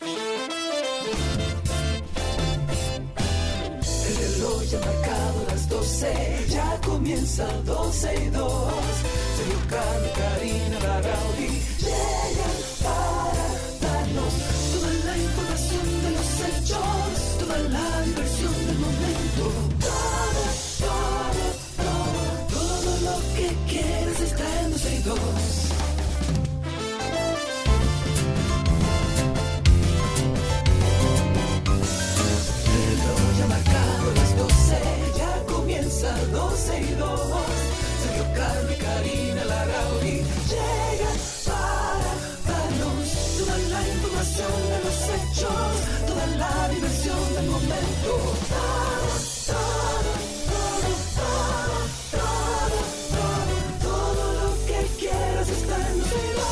El reloj ya ha marcado las 12, ya comienza 12 y 2. Sergio Carlos, Karina, Larrauri llegan 12 y 2. Sergio y Karina Larrauri llegan para darnos toda la información de los hechos, toda la diversión del momento. Todo lo que quieras está en 12 y 2.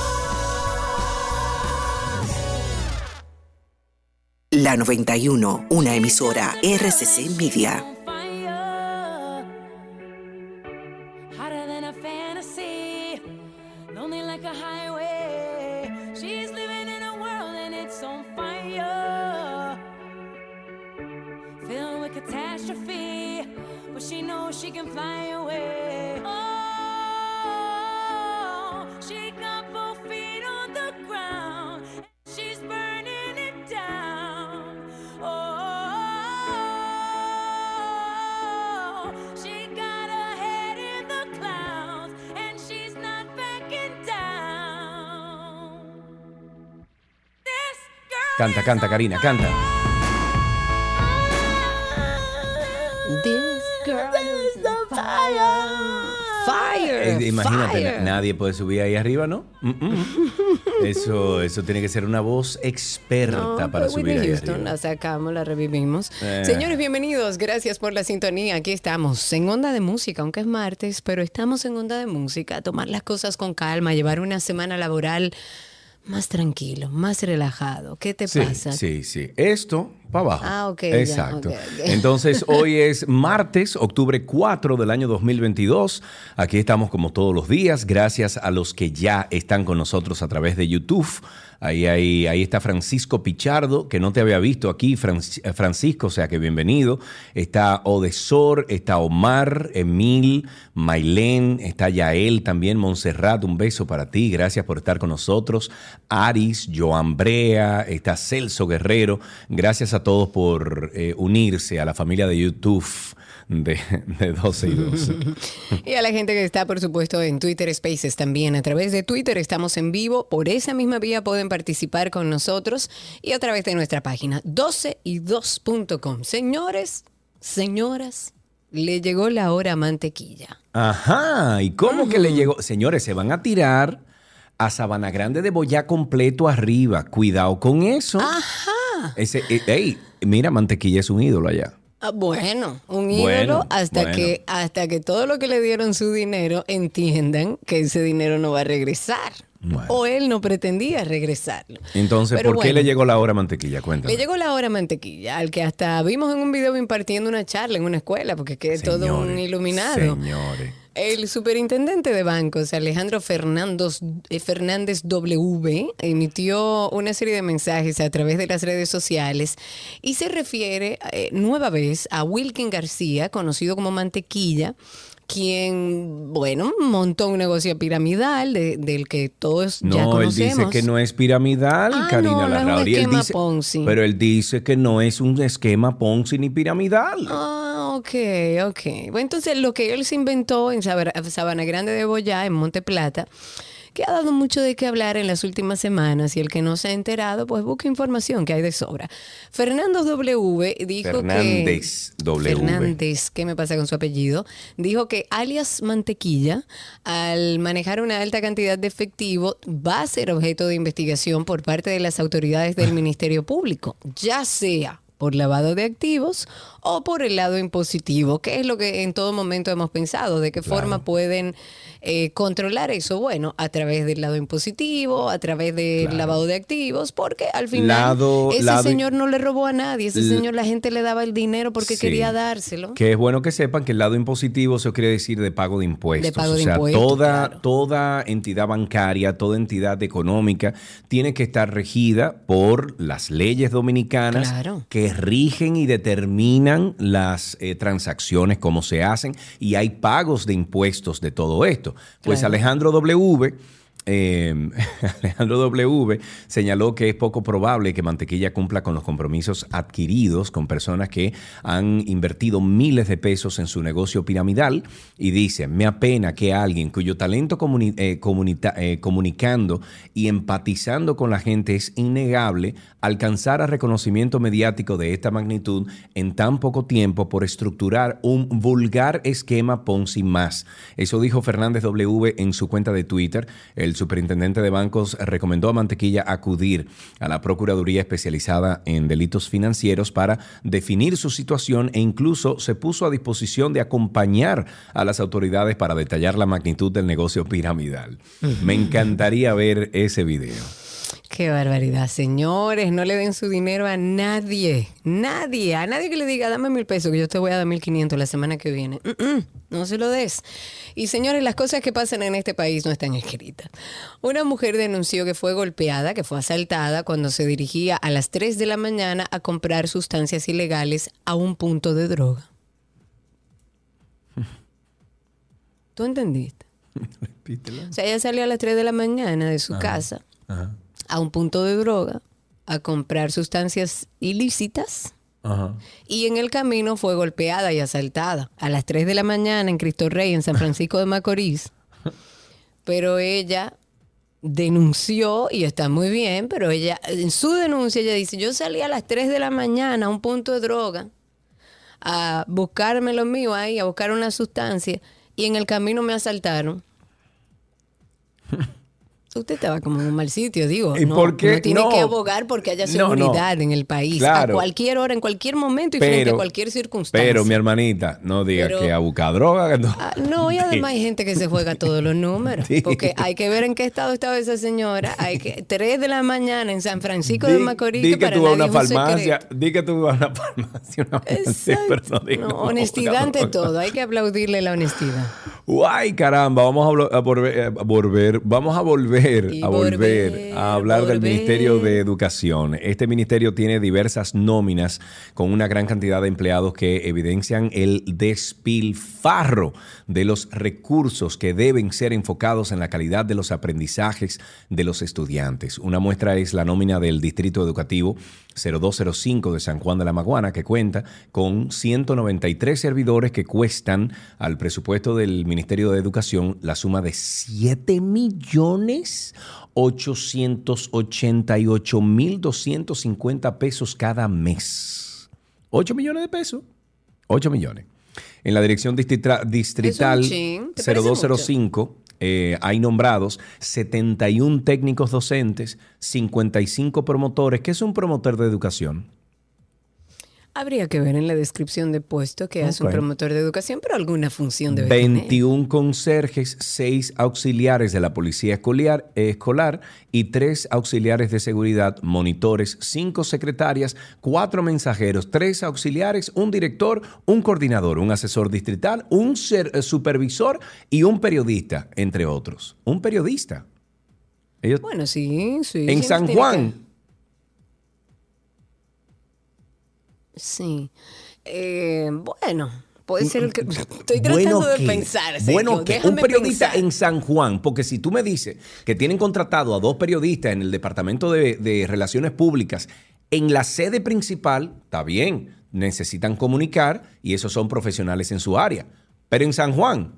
La 91, una emisora RCC Media. Canta, canta, Karina, canta. This girl is on fire. Fire. Eh, imagínate, fire. na- nadie puede subir ahí arriba, ¿no? Mm, mm. Eso, eso tiene que ser una voz experta No, para subir Whitney ahí Houston, arriba. la sacamos, la revivimos. Eh. Señores, bienvenidos, gracias por la sintonía. Aquí estamos en Onda de Música, aunque es martes, pero estamos en Onda de Música, a tomar las cosas con calma, llevar una semana laboral más tranquilo, más relajado. ¿Qué te Sí, pasa? sí, sí. Esto para abajo. Ah, ok, ya, Exacto. Entonces, hoy es martes, octubre 4 del año 2022. Aquí estamos como todos los días, gracias a los que ya están con nosotros a través de YouTube. Ahí, ahí, está Francisco Pichardo, que no te había visto aquí, eh, Francisco, o sea que bienvenido. Está Odesor, está Omar, Emil, Mailén, está Yael también, Montserrat, un beso para ti, gracias por estar con nosotros. Aris, Joan Brea, está Celso Guerrero, gracias a todos por eh, unirse a la familia de YouTube de, de 12 y 12. Y a la gente que está, por supuesto, en Twitter Spaces también. A través de Twitter estamos en vivo. Por esa misma vía pueden participar con nosotros y a través de nuestra página 12y2.com. Señores, señoras, le llegó la hora mantequilla. Ajá, ¿y cómo que le llegó? Señores, se van a tirar a Sabana Grande de Boyá completo arriba. Cuidado con eso. Ajá. Ese, eh, ey, mira, Mantequilla es un ídolo allá. Ah, bueno, un ídolo Bueno, hasta bueno. que hasta que todo lo que le dieron su dinero entiendan que ese dinero no va a regresar. Bueno. O él no pretendía regresarlo. Entonces, Pero ¿por qué le llegó la hora Mantequilla? Cuéntame. Le llegó la hora mantequilla, al que hasta vimos en un video impartiendo una charla en una escuela, porque es que es todo un iluminado. Señores. El superintendente de bancos, Alejandro eh, Fernández W, emitió una serie de mensajes a través de las redes sociales y se refiere eh, nueva vez a Wilkin García, conocido como Mantequilla, quien, bueno, montó un negocio piramidal de- del que todos ya No, él dice que no es piramidal, Ah, Karina no, no es un Larrauri. Él dice- Ponzi. Pero él dice que no es un esquema Ponzi ni piramidal. Ah, ok, ok. Bueno, entonces lo que él se inventó en Sabana, Sabana Grande de Boyá, en Monte Plata, que ha dado mucho de qué hablar en las últimas semanas y el que no se ha enterado, pues busca información que hay de sobra. Fernando W dijo Fernández que... W. Fernández, ¿qué me pasa con su apellido? Dijo que alias Mantequilla, al manejar una alta cantidad de efectivo, va a ser objeto de investigación por parte de las autoridades del Ministerio Público, ya sea por lavado de activos o por el lado impositivo, que es lo que en todo momento hemos pensado, de qué forma pueden eh, controlar eso. Bueno, a través del lado impositivo, a través del Claro. lavado de activos, porque al final Lado- ese lado- señor no le robó a nadie, ese señor la gente le daba el dinero porque Sí. quería dárselo. Que es bueno que sepan que el lado impositivo eso quiere decir de pago de impuestos. De pago o de sea, impuestos, toda, claro. toda entidad bancaria, toda entidad económica tiene que estar regida por las leyes dominicanas Claro. que rigen y determinan las eh, transacciones, cómo se hacen, y hay pagos de impuestos de todo esto. Pues Claro. Alejandro W. eh, Alejandro W. señaló que es poco probable que Mantequilla cumpla con los compromisos adquiridos con personas que han invertido miles de pesos en su negocio piramidal y dice, me apena que alguien cuyo talento eh, eh, comunicando y empatizando con la gente es innegable alcanzara reconocimiento mediático de esta magnitud en tan poco tiempo por estructurar un vulgar esquema Ponzi más. Eso dijo Fernández W en su cuenta de Twitter. El superintendente de bancos recomendó a Mantequilla acudir a la Procuraduría especializada en delitos financieros para definir su situación e incluso se puso a disposición de acompañar a las autoridades para detallar la magnitud del negocio piramidal. Me encantaría ver ese video. Qué barbaridad, señores. No le den su dinero a nadie. Nadie. A nadie que le diga, dame mil pesos, que yo te voy a dar mil quinientos la semana que viene. Mm, mm, no se lo des. Y señores, las cosas que pasan en este país no están escritas. Una mujer denunció que fue golpeada, que fue asaltada cuando se dirigía a las 3 de la mañana a comprar sustancias ilegales a un punto de droga. ¿Tú entendiste? O sea, ella salió a las 3 de la mañana de su casa Ajá. A un punto de droga a comprar sustancias ilícitas Ajá. y en el camino fue golpeada y asaltada a las 3 de la mañana en Cristo Rey, en San Francisco de Macorís. Pero ella denunció y está muy bien, pero ella en su denuncia ella dice, yo salí a las 3 de la mañana a un punto de droga a buscarme lo mío ahí, a buscar una sustancia y en el camino me asaltaron. Usted estaba como en un mal sitio, digo. ¿Y no, por qué? uno tiene No. que abogar porque haya No, no. seguridad en el país. Claro. A cualquier hora, en cualquier momento y frente a cualquier circunstancia. Pero, mi hermanita, no diga Pero- que a buscar droga. No. Ah, no, y además hay gente que se juega todos los números. Sí. Porque hay que ver en qué estado estaba esa señora. Hay que 3 de la mañana en San Francisco Di- de Macorís. di que para tú vas a una un farmacia. Di que tú vas a una farmacia. Una farmacia, pero no digas No, no, honestidad ante todo. Hay que aplaudirle la honestidad. Guay, caramba, vamos a, a volver, a volver- vamos a volver, Y a volver volver, a hablar del. Ministerio de Educación. Este ministerio tiene diversas nóminas con una gran cantidad de empleados que evidencian el despilfarro de los recursos que deben ser enfocados en la calidad de los aprendizajes de los estudiantes. Una muestra es la nómina del Distrito Educativo 0205 de San Juan de la Maguana, que cuenta con 193 servidores que cuestan al presupuesto del Ministerio de Educación la suma de 7 millones 888 mil 250 pesos cada mes. 8 millones de pesos. 8 millones. En la dirección distrita- distrital chin, ¿te parece 0205 eh, hay nombrados 71 técnicos docentes, 55 promotores. ¿Qué es un promotor de educación? Habría que ver en la descripción de puesto que hace un promotor de educación, pero alguna función debe tener. 21 conserjes, 6 auxiliares de la policía escolar, escolar y 3 auxiliares de seguridad, monitores, 5 secretarias, 4 mensajeros, 3 auxiliares, un director, un coordinador, un asesor distrital, un ser- eh, supervisor y un periodista, entre otros. Un periodista. Ellos- Bueno, sí, sí. en San Juan, que- Sí. Eh, bueno, puede ser el que. Estoy tratando de ¿qué? pensar. Sergio, Bueno, que un déjame periodista pensar. en San Juan, porque si tú me dices que tienen contratado a dos periodistas en el Departamento de, de Relaciones Públicas en la sede principal, está bien, necesitan comunicar y esos son profesionales en su área. Pero en San Juan,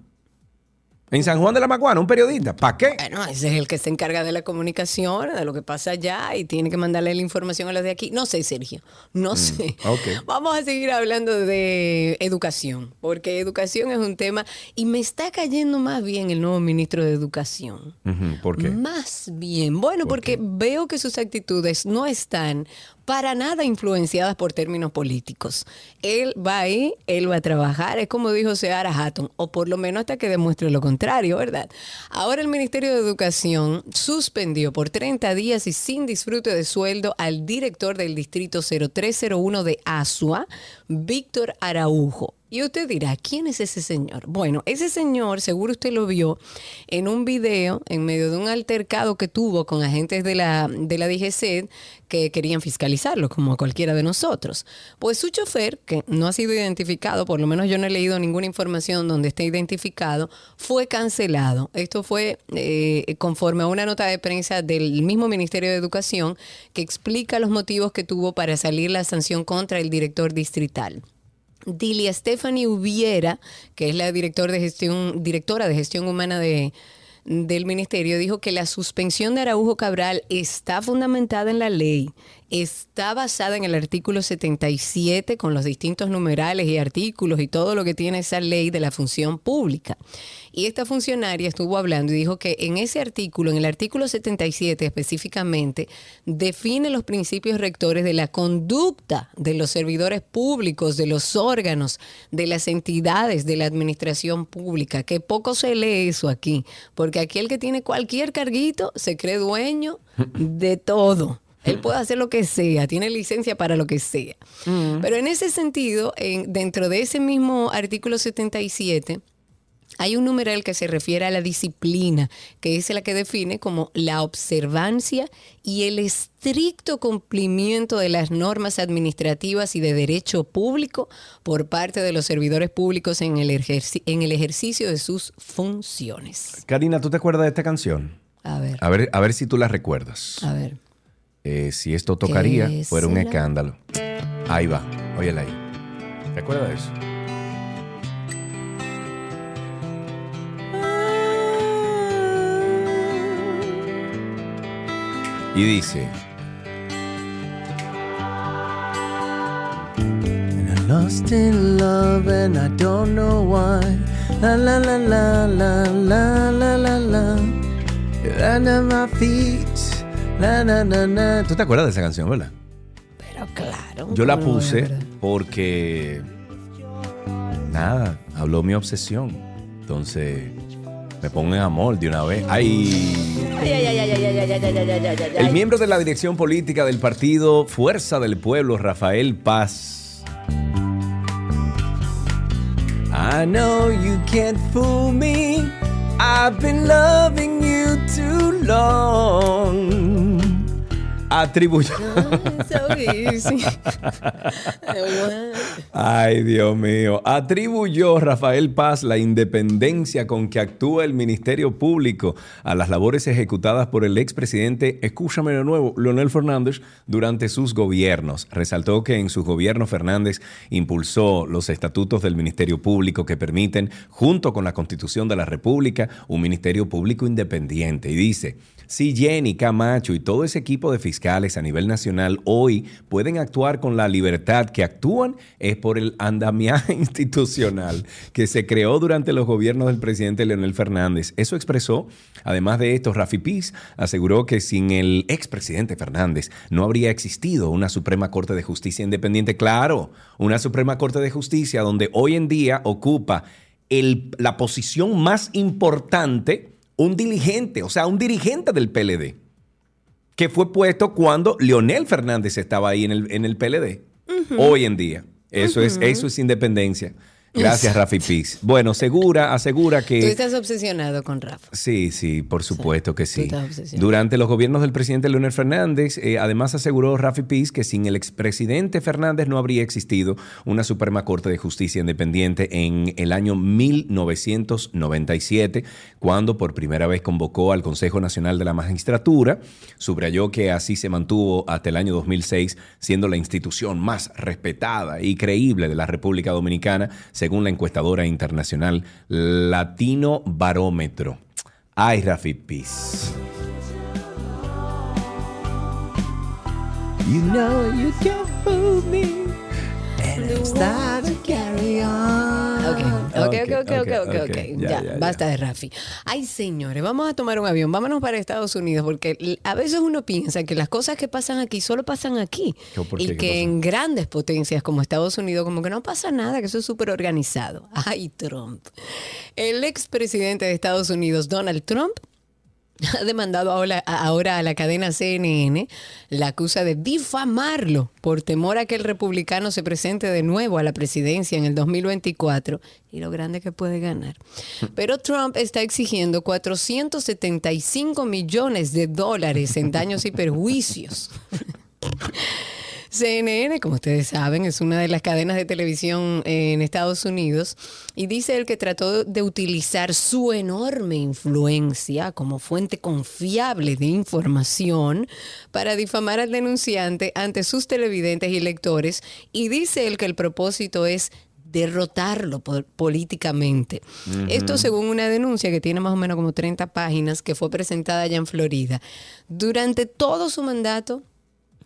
en San Juan de la Maguana, un periodista, ¿para qué? Bueno, ese es el que se encarga de la comunicación, de lo que pasa allá y tiene que mandarle la información a los de aquí. No sé, Sergio, no sé. Mm, ok. Vamos a seguir hablando de educación, porque educación es un tema y me está cayendo más bien el nuevo ministro de Educación. ¿Por qué? Más bien, bueno, porque veo que sus actitudes no están para nada influenciadas por términos políticos. Él va ahí, él va a trabajar, es como dijo Seara Hatton, o por lo menos hasta que demuestre lo contrario, ¿verdad? Ahora el Ministerio de Educación suspendió por 30 días y sin disfrute de sueldo al director del Distrito 0301 de Asua, Víctor Araujo. Y usted dirá, ¿quién es ese señor? Bueno, ese señor, seguro usted lo vio en un video en medio de un altercado que tuvo con agentes de la, de la DGC que querían fiscalizarlo, como a cualquiera de nosotros. Pues su chofer, que no ha sido identificado, por lo menos yo no he leído ninguna información donde esté identificado, fue cancelado. Esto fue eh, conforme a una nota de prensa del mismo Ministerio de Educación que explica los motivos que tuvo para salir la sanción contra el director distrital. Dilia Stephanie Ubiera, que es la director de gestión, directora de gestión humana de, del ministerio, dijo que la suspensión de Araujo Cabral está fundamentada en la ley, está basada en el artículo 77 con los distintos numerales y artículos y todo lo que tiene esa ley de la función pública. Y esta funcionaria estuvo hablando y dijo que en ese artículo, en el artículo 77 específicamente, define los principios rectores de la conducta de los servidores públicos, de los órganos, de las entidades de la administración pública, que poco se lee eso aquí, porque aquí el que tiene cualquier carguito se cree dueño de todo. Él puede hacer lo que sea, tiene licencia para lo que sea. Pero en ese sentido, en- dentro de ese mismo artículo 77, hay un numeral que se refiere a la disciplina, que es la que define como la observancia y el estricto cumplimiento de las normas administrativas y de derecho público por parte de los servidores públicos en el, ejerci- en el ejercicio de sus funciones. Karina, ¿tú te acuerdas de esta canción? A ver, A ver, a ver si tú la recuerdas. a ver. Eh, si esto tocaría, fuera un escándalo. Ahí va, óyela ahí. ¿Te acuerdas de eso? Y dice. Lost in love and I don't know why. La la la la la la la la la. You're under my feet. La na na na. ¿Tú te acuerdas de esa canción, verdad? Pero claro. Yo la ¿cómo no voy a puse porque. Nada, habló mi obsesión. Entonces, me pongo en amor de una vez. ¡Ay! El miembro de la dirección política del partido Fuerza del Pueblo, Rafael Paz. I know you can't fool me. I've been loving you too long. Atribuyó. Ay, Dios mío. Atribuyó Rafael Paz la independencia con que actúa el Ministerio Público a las labores ejecutadas por el expresidente, escúchame de nuevo, Leonel Fernández, durante sus gobiernos. Resaltó que en su gobierno Fernández impulsó los estatutos del Ministerio Público que permiten, junto con la Constitución de la República, un Ministerio Público independiente. Y dice, si Jenny Camacho y todo ese equipo de fiscales a nivel nacional hoy pueden actuar con la libertad que actúan, es por el andamiaje institucional que se creó durante los gobiernos del presidente Leonel Fernández. Eso expresó. Además de esto, Rafi Piz aseguró que sin el expresidente Fernández no habría existido una Suprema Corte de Justicia independiente. Claro, una Suprema Corte de Justicia donde hoy en día ocupa la posición más importante un diligente, o sea, un dirigente del PLD, que fue puesto cuando Leonel Fernández estaba ahí en el, en el PLD, hoy en día. Eso, es, eso es independencia. Gracias, Rafi Pix. Bueno, segura, asegura Tú que... estás obsesionado con Rafa. Sí, sí, por supuesto que sí. estás obsesionado. Durante los gobiernos del presidente Leonel Fernández, eh, además aseguró Rafi Piz que sin el expresidente Fernández no habría existido una Suprema Corte de Justicia independiente en el año 1997, cuando por primera vez convocó al Consejo Nacional de la Magistratura. Subrayó que así se mantuvo hasta el año 2006, siendo la institución más respetada y creíble de la República Dominicana, según la encuestadora internacional Latino Barómetro. Ay, Rafi Piz. You know you can't fool me. Start to carry on. Ok, ok, ok, ok, ok, ok, ok, ok. ok. Ya, Ya, ya, basta de Rafi. Ay, señores, vamos a tomar un avión, vámonos para Estados Unidos, porque a veces uno piensa que las cosas que pasan aquí solo pasan aquí. Y ¿Qué que en grandes potencias como Estados Unidos, como que no pasa nada, que eso es súper organizado. Ay, Trump. El expresidente de Estados Unidos, Donald Trump, ha demandado ahora, ahora a la cadena CNN, la acusa de difamarlo por temor a que el republicano se presente de nuevo a la presidencia en el 2024 y lo grande que puede ganar. Pero Trump está exigiendo 475 millones de dólares en daños y perjuicios. CNN, como ustedes saben, es una de las cadenas de televisión en Estados Unidos y dice él que trató de utilizar su enorme influencia como fuente confiable de información para difamar al denunciante ante sus televidentes y lectores y dice él que el propósito es derrotarlo po- políticamente. Esto según una denuncia que tiene más o menos como 30 páginas que fue presentada allá en Florida. Durante todo su mandato,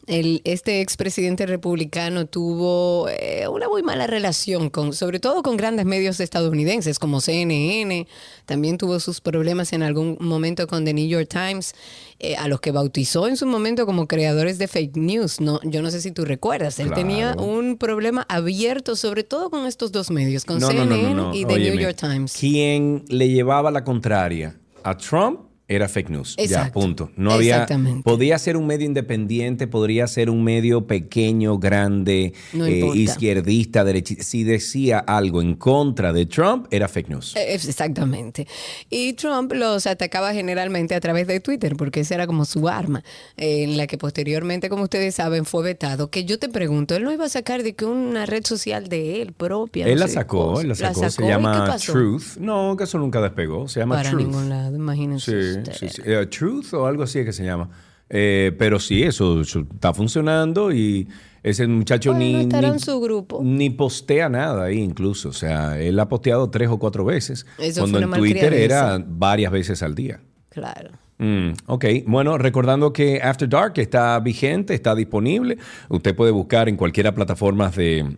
el, este expresidente republicano tuvo eh, una muy mala relación con, sobre todo con grandes medios estadounidenses como CNN, también tuvo sus problemas en algún momento con The New York Times, eh, a los que bautizó en su momento como creadores de fake news. No, yo no sé si tú recuerdas, él Claro. tenía un problema abierto, sobre todo con estos dos medios, con No, CNN no, no. y The New York Times. Quien le llevaba la contraria a Trump era fake news. Ya, Exacto. punto. No había. Exactamente. Podía ser un medio independiente, podría ser un medio pequeño, grande, No eh, izquierdista, derechista. Si decía algo en contra de Trump, era fake news. Eh, Exactamente. Y Trump los atacaba generalmente a través de Twitter, porque esa era como su arma, en la que posteriormente, como ustedes saben, fue vetado. Que yo te pregunto, él no iba a sacar de que una red social de él propia. él no la sacó, él la sacó, ¿y se llama? Truth. No, que eso nunca despegó, se llama Para Truth. ningún lado, imagínense. Sí. Sí, sí. Eh, Truth o algo así es que se llama. Eh, pero sí, eso, eso está funcionando y ese muchacho Bueno, ni, estará ni, en su grupo. ni postea nada ahí incluso. O sea, él ha posteado tres o cuatro veces. Eso cuando fue en Twitter era varias veces al día. Claro. Mm, ok, bueno, recordando que After Dark está vigente, está disponible. Usted puede buscar en cualquiera plataforma de,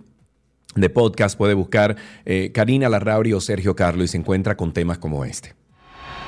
de podcast, puede buscar eh, Karina Larrauri o Sergio Carlo y se encuentra con temas como este.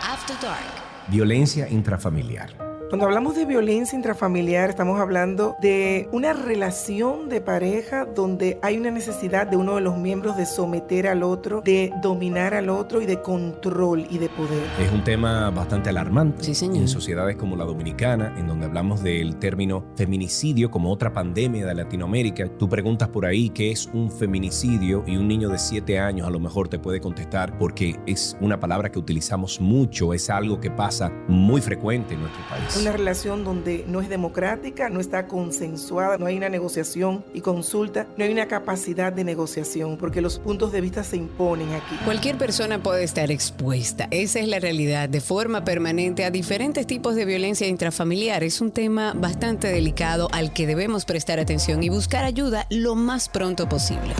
After Dark. Violencia intrafamiliar. Cuando hablamos de violencia intrafamiliar, estamos hablando de una relación de pareja donde hay una necesidad de uno de los miembros de someter al otro, de dominar al otro y de control y de poder. Es un tema bastante alarmante Sí, señor. en sociedades como la dominicana, en donde hablamos del término feminicidio como otra pandemia de Latinoamérica. Tú preguntas por ahí qué es un feminicidio y un niño de 7 años a lo mejor te puede contestar porque es una palabra que utilizamos mucho, es algo que pasa muy frecuente en nuestro país. Una relación donde no es democrática, no está consensuada, no hay una negociación y consulta, no hay una capacidad de negociación, porque los puntos de vista se imponen aquí. Cualquier persona puede estar expuesta, esa es la realidad, de forma permanente a diferentes tipos de violencia intrafamiliar. Es un tema bastante delicado al que debemos prestar atención y buscar ayuda lo más pronto posible.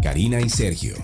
Karina y Sergio.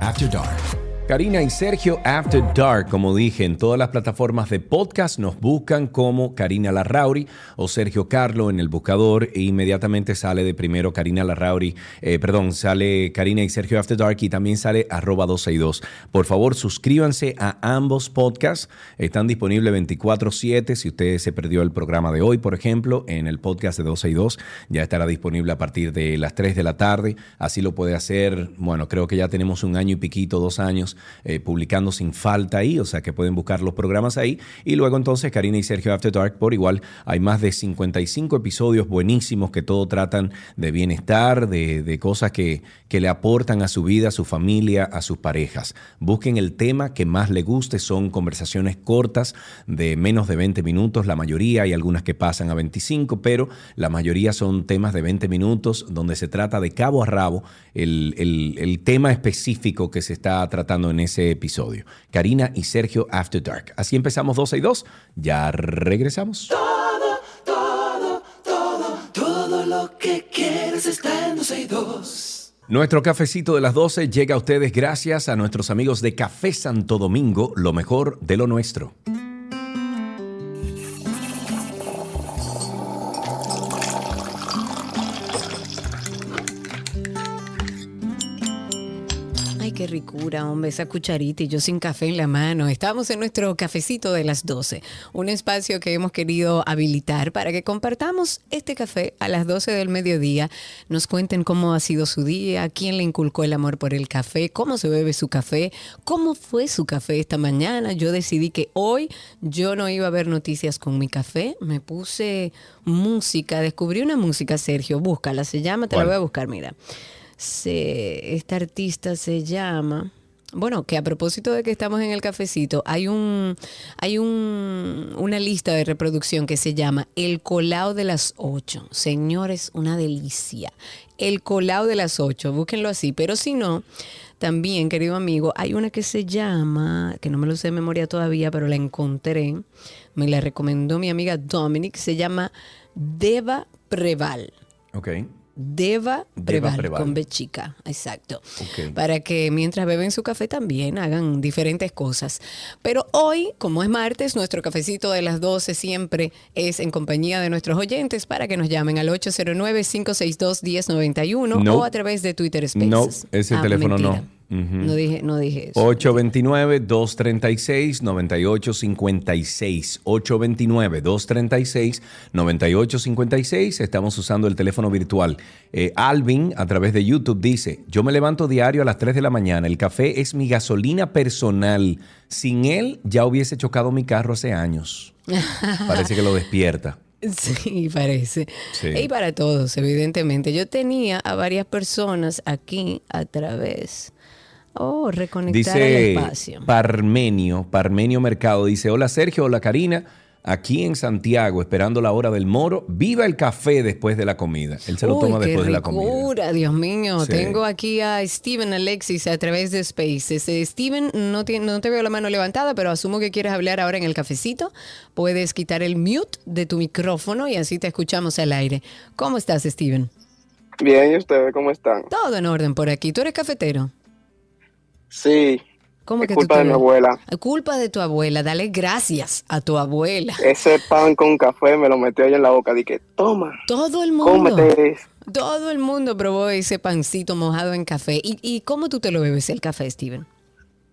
After Dark. Karina y Sergio After Dark, como dije, en todas las plataformas de podcast nos buscan como Karina Larrauri o Sergio Carlo en el buscador e inmediatamente sale de primero Karina Larrauri, eh, perdón, sale Karina y Sergio After Dark y también sale arroba 262. Por favor, suscríbanse a ambos podcasts, están disponibles 24/7. Si usted se perdió el programa de hoy, por ejemplo, en el podcast de 262 ya estará disponible a partir de las 3 de la tarde. Así lo puede hacer, bueno, creo que ya tenemos un año y piquito, dos años eh, publicando sin falta ahí, o sea que pueden buscar los programas ahí. Y luego entonces Karina y Sergio After Dark, por igual, hay más de 55 episodios buenísimos que todo tratan de bienestar, de, de cosas que, que le aportan a su vida, a su familia, a sus parejas. Busquen el tema que más le guste, son conversaciones cortas de menos de 20 minutos, la mayoría, hay algunas que pasan a 25, pero la mayoría son temas de 20 minutos donde se trata de cabo a rabo el, el- el tema específico que se está tratando en ese episodio. Karina y Sergio After Dark. Así empezamos 12 y 2, ya regresamos. Todo lo que quieres está en 12 y 2. Nuestro cafecito de las 12 llega a ustedes gracias a nuestros amigos de Café Santo Domingo, lo mejor de lo nuestro. Qué ricura, hombre, esa cucharita y yo sin café en la mano. Estamos en nuestro cafecito de las 12, un espacio que hemos querido habilitar para que compartamos este café a las 12 del mediodía, nos cuenten cómo ha sido su día, quién le inculcó el amor por el café, cómo se bebe su café, cómo fue su café esta mañana. Yo decidí que hoy yo no iba a ver noticias con mi café, me puse música, descubrí una música, Sergio, búscala, se llama, te la voy a buscar, mira esta artista se llama. Bueno, que a propósito de que estamos en el cafecito, hay un hay un, una lista de reproducción que se llama El Colao de las 8. Señores, una delicia. El Colao de las 8, búsquenlo así. Pero si no, también, querido amigo, hay una que se llama, que no me lo sé de memoria todavía, pero la encontré. Me la recomendó mi amiga Dominic. Se llama Deva Preval. Ok. Preval, Preval. con B chica, exacto. Para que mientras beben su café también hagan diferentes cosas. Pero hoy, como es martes, nuestro cafecito de las 12 siempre es en compañía de nuestros oyentes para que nos llamen al 809-562-1091 No. o a través de Twitter Spaces. No, ese teléfono no. Ujú. No dije, no dije eso. 829-236-9856. 829-236-9856. Estamos usando el teléfono virtual. Eh, Alvin, a través de YouTube, dice, yo me levanto diario a las 3 de la mañana. El café es mi gasolina personal. Sin él ya hubiese chocado mi carro hace años. Parece que lo despierta. Sí, parece. Sí. Y para todos, evidentemente. Yo tenía a varias personas aquí a través. Oh, reconectar el Dice espacio. Parmenio, Parmenio Mercado, dice, hola Sergio, hola Karina, aquí en Santiago, esperando la hora del moro, viva el café después de la comida. Él se lo Uy, toma qué después de la comida. Dios mío. Sí. Tengo aquí a Steven Alexis a través de Spaces. Eh, Steven, no, tiene- no te veo la mano levantada, pero asumo que quieres hablar ahora en el cafecito. Puedes quitar el mute de tu micrófono y así te escuchamos al aire. ¿Cómo estás, Steven? Bien, ¿y ustedes cómo están? Todo en orden por aquí. ¿Tú eres cafetero? Sí, ¿Cómo es que culpa tú de mi abuela. Culpa de tu abuela. Dale gracias a tu abuela. Ese pan con café me lo metió ahí en la boca. Dije, toma, Todo el mundo. cómete. Todo el mundo probó ese pancito mojado en café. ¿Y, y cómo tú te lo bebes el café, Steven?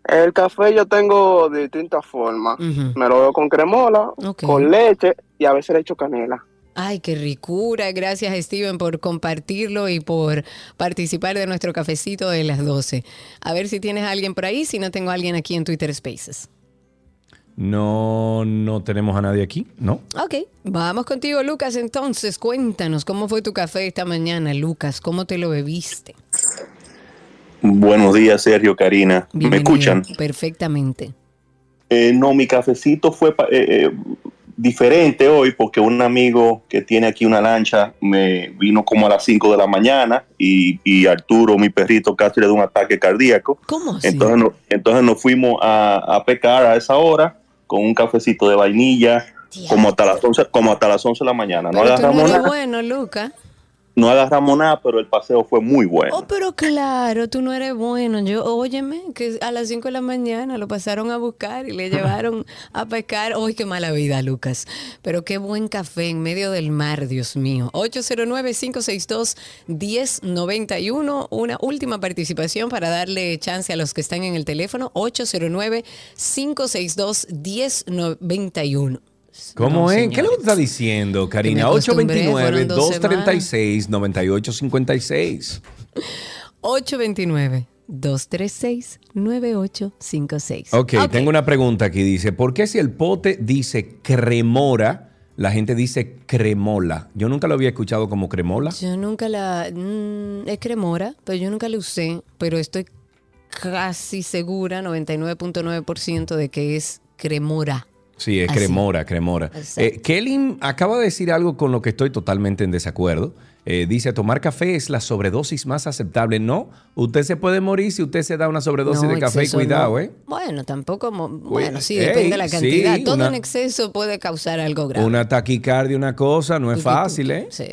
El café yo tengo de distintas formas. Me lo bebo con cremola, con leche y a veces le echo canela. Ay, qué ricura. Gracias, Steven, por compartirlo y por participar de nuestro cafecito de las 12. A ver si tienes a alguien por ahí, si no tengo a alguien aquí en Twitter Spaces. No, no tenemos a nadie aquí, ¿no? Ok, vamos contigo, Lucas. Entonces, cuéntanos cómo fue tu café esta mañana, Lucas. ¿Cómo te lo bebiste? Buenos días, Sergio, Karina. ¿Me escuchan? Perfectamente. Eh, no, mi cafecito fue pa- eh, eh, diferente hoy porque un amigo que tiene aquí una lancha me vino como a las 5 de la mañana y, y Arturo, mi perrito, casi le dio un ataque cardíaco. ¿Cómo así? Entonces, no- entonces nos fuimos a, a pecar a esa hora con un cafecito de vainilla como hasta las 11, como hasta las 11 de la mañana. No Pero tú no agarramos eres nada, bueno, Lucas. No agarramos nada, pero el paseo fue muy bueno. Oh, pero claro, tú no eres bueno. Yo, óyeme, que a las 5 de la mañana lo pasaron a buscar y le llevaron a pescar. ¡Uy, qué mala vida, Lucas! Pero qué buen café en medio del mar, Dios mío. 809-562-1091. Una última participación para darle chance a los que están en el teléfono. 809-562-1091. ¿Cómo No, es? ¿Qué que señores. está diciendo, Karina? acostumbré, fueron dos semanas. 829-236-9856. 829-236-9856. ok, tengo una pregunta aquí. Dice, ¿por qué si el pote dice cremora, la gente dice cremola? Yo nunca lo había escuchado como cremola. Yo nunca la... mm, es cremora, pero yo nunca la usé, pero estoy casi segura, 99.9% de que es cremora. Sí, es Así. cremora, cremora. Eh, Kelly acaba de decir algo con lo que estoy totalmente en desacuerdo. Eh, dice, tomar café es la sobredosis más aceptable. No, usted se puede morir si usted se da una sobredosis No, de café. exceso Cuidado, no. ¿eh? Bueno, tampoco... mo- Bueno, sí, ey, depende de la sí, cantidad. Todo una- en exceso puede causar algo grave. Una taquicardia, una cosa, no es fácil. ¿eh? Sí.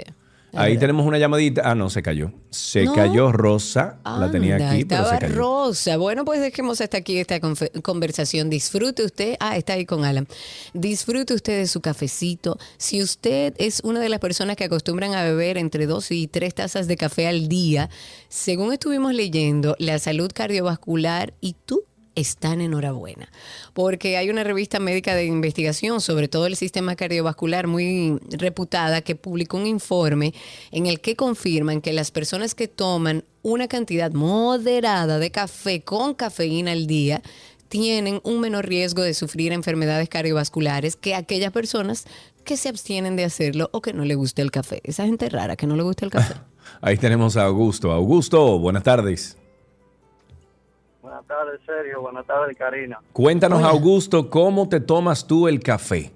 Ahí tenemos una llamadita. Ah, no, se cayó. Se No. cayó Rosa. la tenía Anda, aquí, pero estaba se cayó. Rosa. Bueno, pues dejemos hasta aquí esta conversación. Disfrute usted. Ah, está ahí con Alan. Disfrute usted de su cafecito. Si usted es una de las personas que acostumbran a beber entre dos y tres tazas de café al día, según estuvimos leyendo, la salud cardiovascular y tú están enhorabuena, porque hay una revista médica de investigación sobre todo el sistema cardiovascular muy reputada que publicó un informe en el que confirman que las personas que toman una cantidad moderada de café con cafeína al día tienen un menor riesgo de sufrir enfermedades cardiovasculares que aquellas personas que se abstienen de hacerlo o que no le gusta el café. Esa gente rara que no le gusta el café. Ahí tenemos a Augusto. Augusto, buenas tardes. Buenas tardes, Sergio. Buenas tardes, Karina. Cuéntanos, Augusto, ¿cómo te tomas tú el café?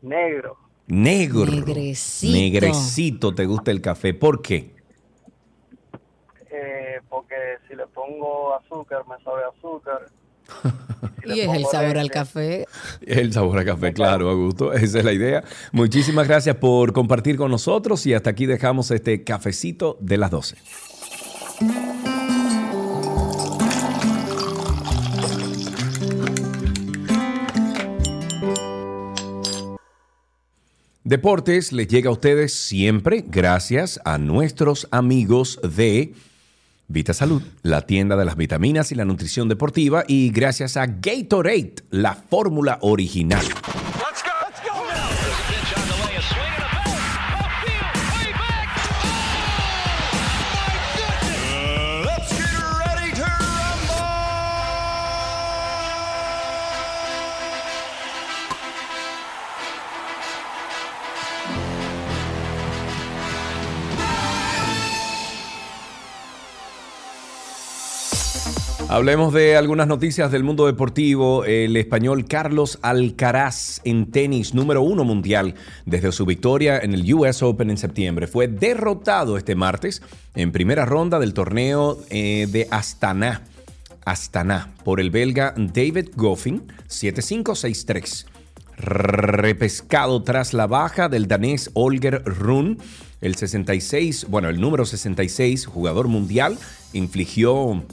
Negro. Negro. Negrecito. Negrecito te gusta el café. ¿Por qué? eh, porque si le pongo azúcar, me sabe a azúcar. Y es el sabor al café. El sabor a café, claro, Augusto. Esa es la idea. Muchísimas gracias por compartir con nosotros y hasta aquí dejamos este cafecito de las 12. Deportes les llega a ustedes siempre gracias a nuestros amigos de Vita Salud, la tienda de las vitaminas y la nutrición deportiva, y gracias a Gatorade, la fórmula original. Hablemos de algunas noticias del mundo deportivo. El español Carlos Alcaraz en tenis número uno mundial desde su victoria en el US Open en septiembre fue derrotado este martes en primera ronda del torneo eh, de Astana. Astana por el belga David Goffin 7-5-6-3. Repescado tras la baja del danés Holger Rune, el 66, bueno, el número 66, jugador mundial, infligió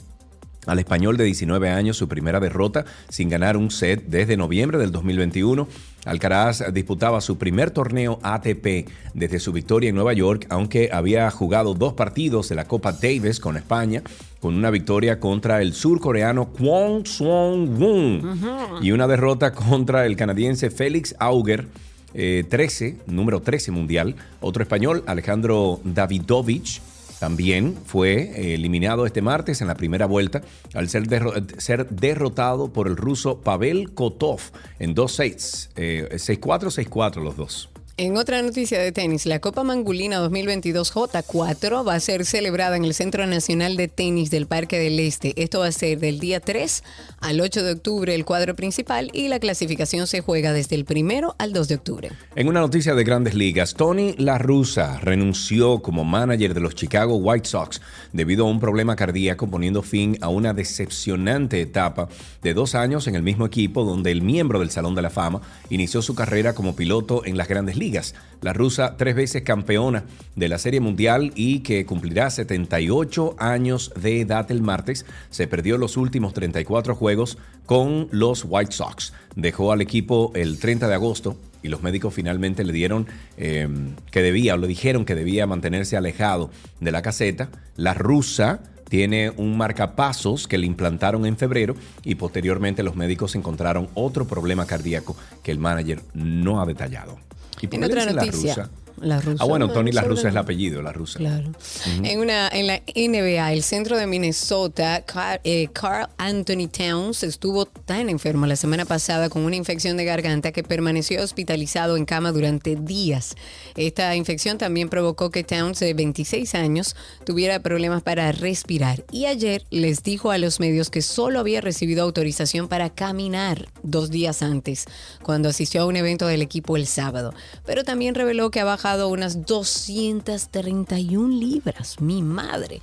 al español de 19 años su primera derrota sin ganar un set desde noviembre del 2021. Alcaraz disputaba su primer torneo ATP desde su victoria en Nueva York, aunque había jugado dos partidos de la Copa Davis con España, con una victoria contra el surcoreano Kwon Swon-woon y una derrota contra el canadiense Félix Auger. eh, 13, número 13 mundial. Otro español, Alejandro Davidovich, también fue eh, eliminado este martes en la primera vuelta al ser, ser derrotado por el ruso Pavel Kotov en dos sets, eh, 6-4, 6-4 los dos. En otra noticia de tenis, la Copa Mangulina 2022 J4 va a ser celebrada en el Centro Nacional de Tenis del Parque del Este. Esto va a ser del día 3 al 8 de octubre el cuadro principal y la clasificación se juega desde el 1 al 2 de octubre. En una noticia de grandes ligas, Tony La Russa renunció como manager de los Chicago White Sox debido a un problema cardíaco, poniendo fin a una decepcionante etapa de dos años en el mismo equipo donde el miembro del Salón de la Fama inició su carrera como piloto en las grandes ligas. La rusa, tres veces campeona de la Serie Mundial y que cumplirá 78 años de edad el martes, se perdió los últimos 34 juegos con los White Sox. Dejó al equipo el 30 de agosto y los médicos finalmente le dieron eh, que debía, o le dijeron que debía mantenerse alejado de la caseta. La rusa tiene un marcapasos que le implantaron en febrero y posteriormente los médicos encontraron otro problema cardíaco que el manager no ha detallado. ¿Y por En otra dicen la noticia, rusa? La rusa. Ah, bueno, Tony La Rusa es el apellido, La Rusa. Claro. Ujú. En, una, en la NBA, el centro de Minnesota, Car- eh, Carl Anthony Towns estuvo tan enfermo la semana pasada con una infección de garganta que permaneció hospitalizado en cama durante días. Esta infección también provocó que Towns, de 26 años, tuviera problemas para respirar. Y ayer les dijo a los medios que solo había recibido autorización para caminar dos días antes, cuando asistió a un evento del equipo el sábado. Pero también reveló que ha bajado unas 231 libras. Mi madre.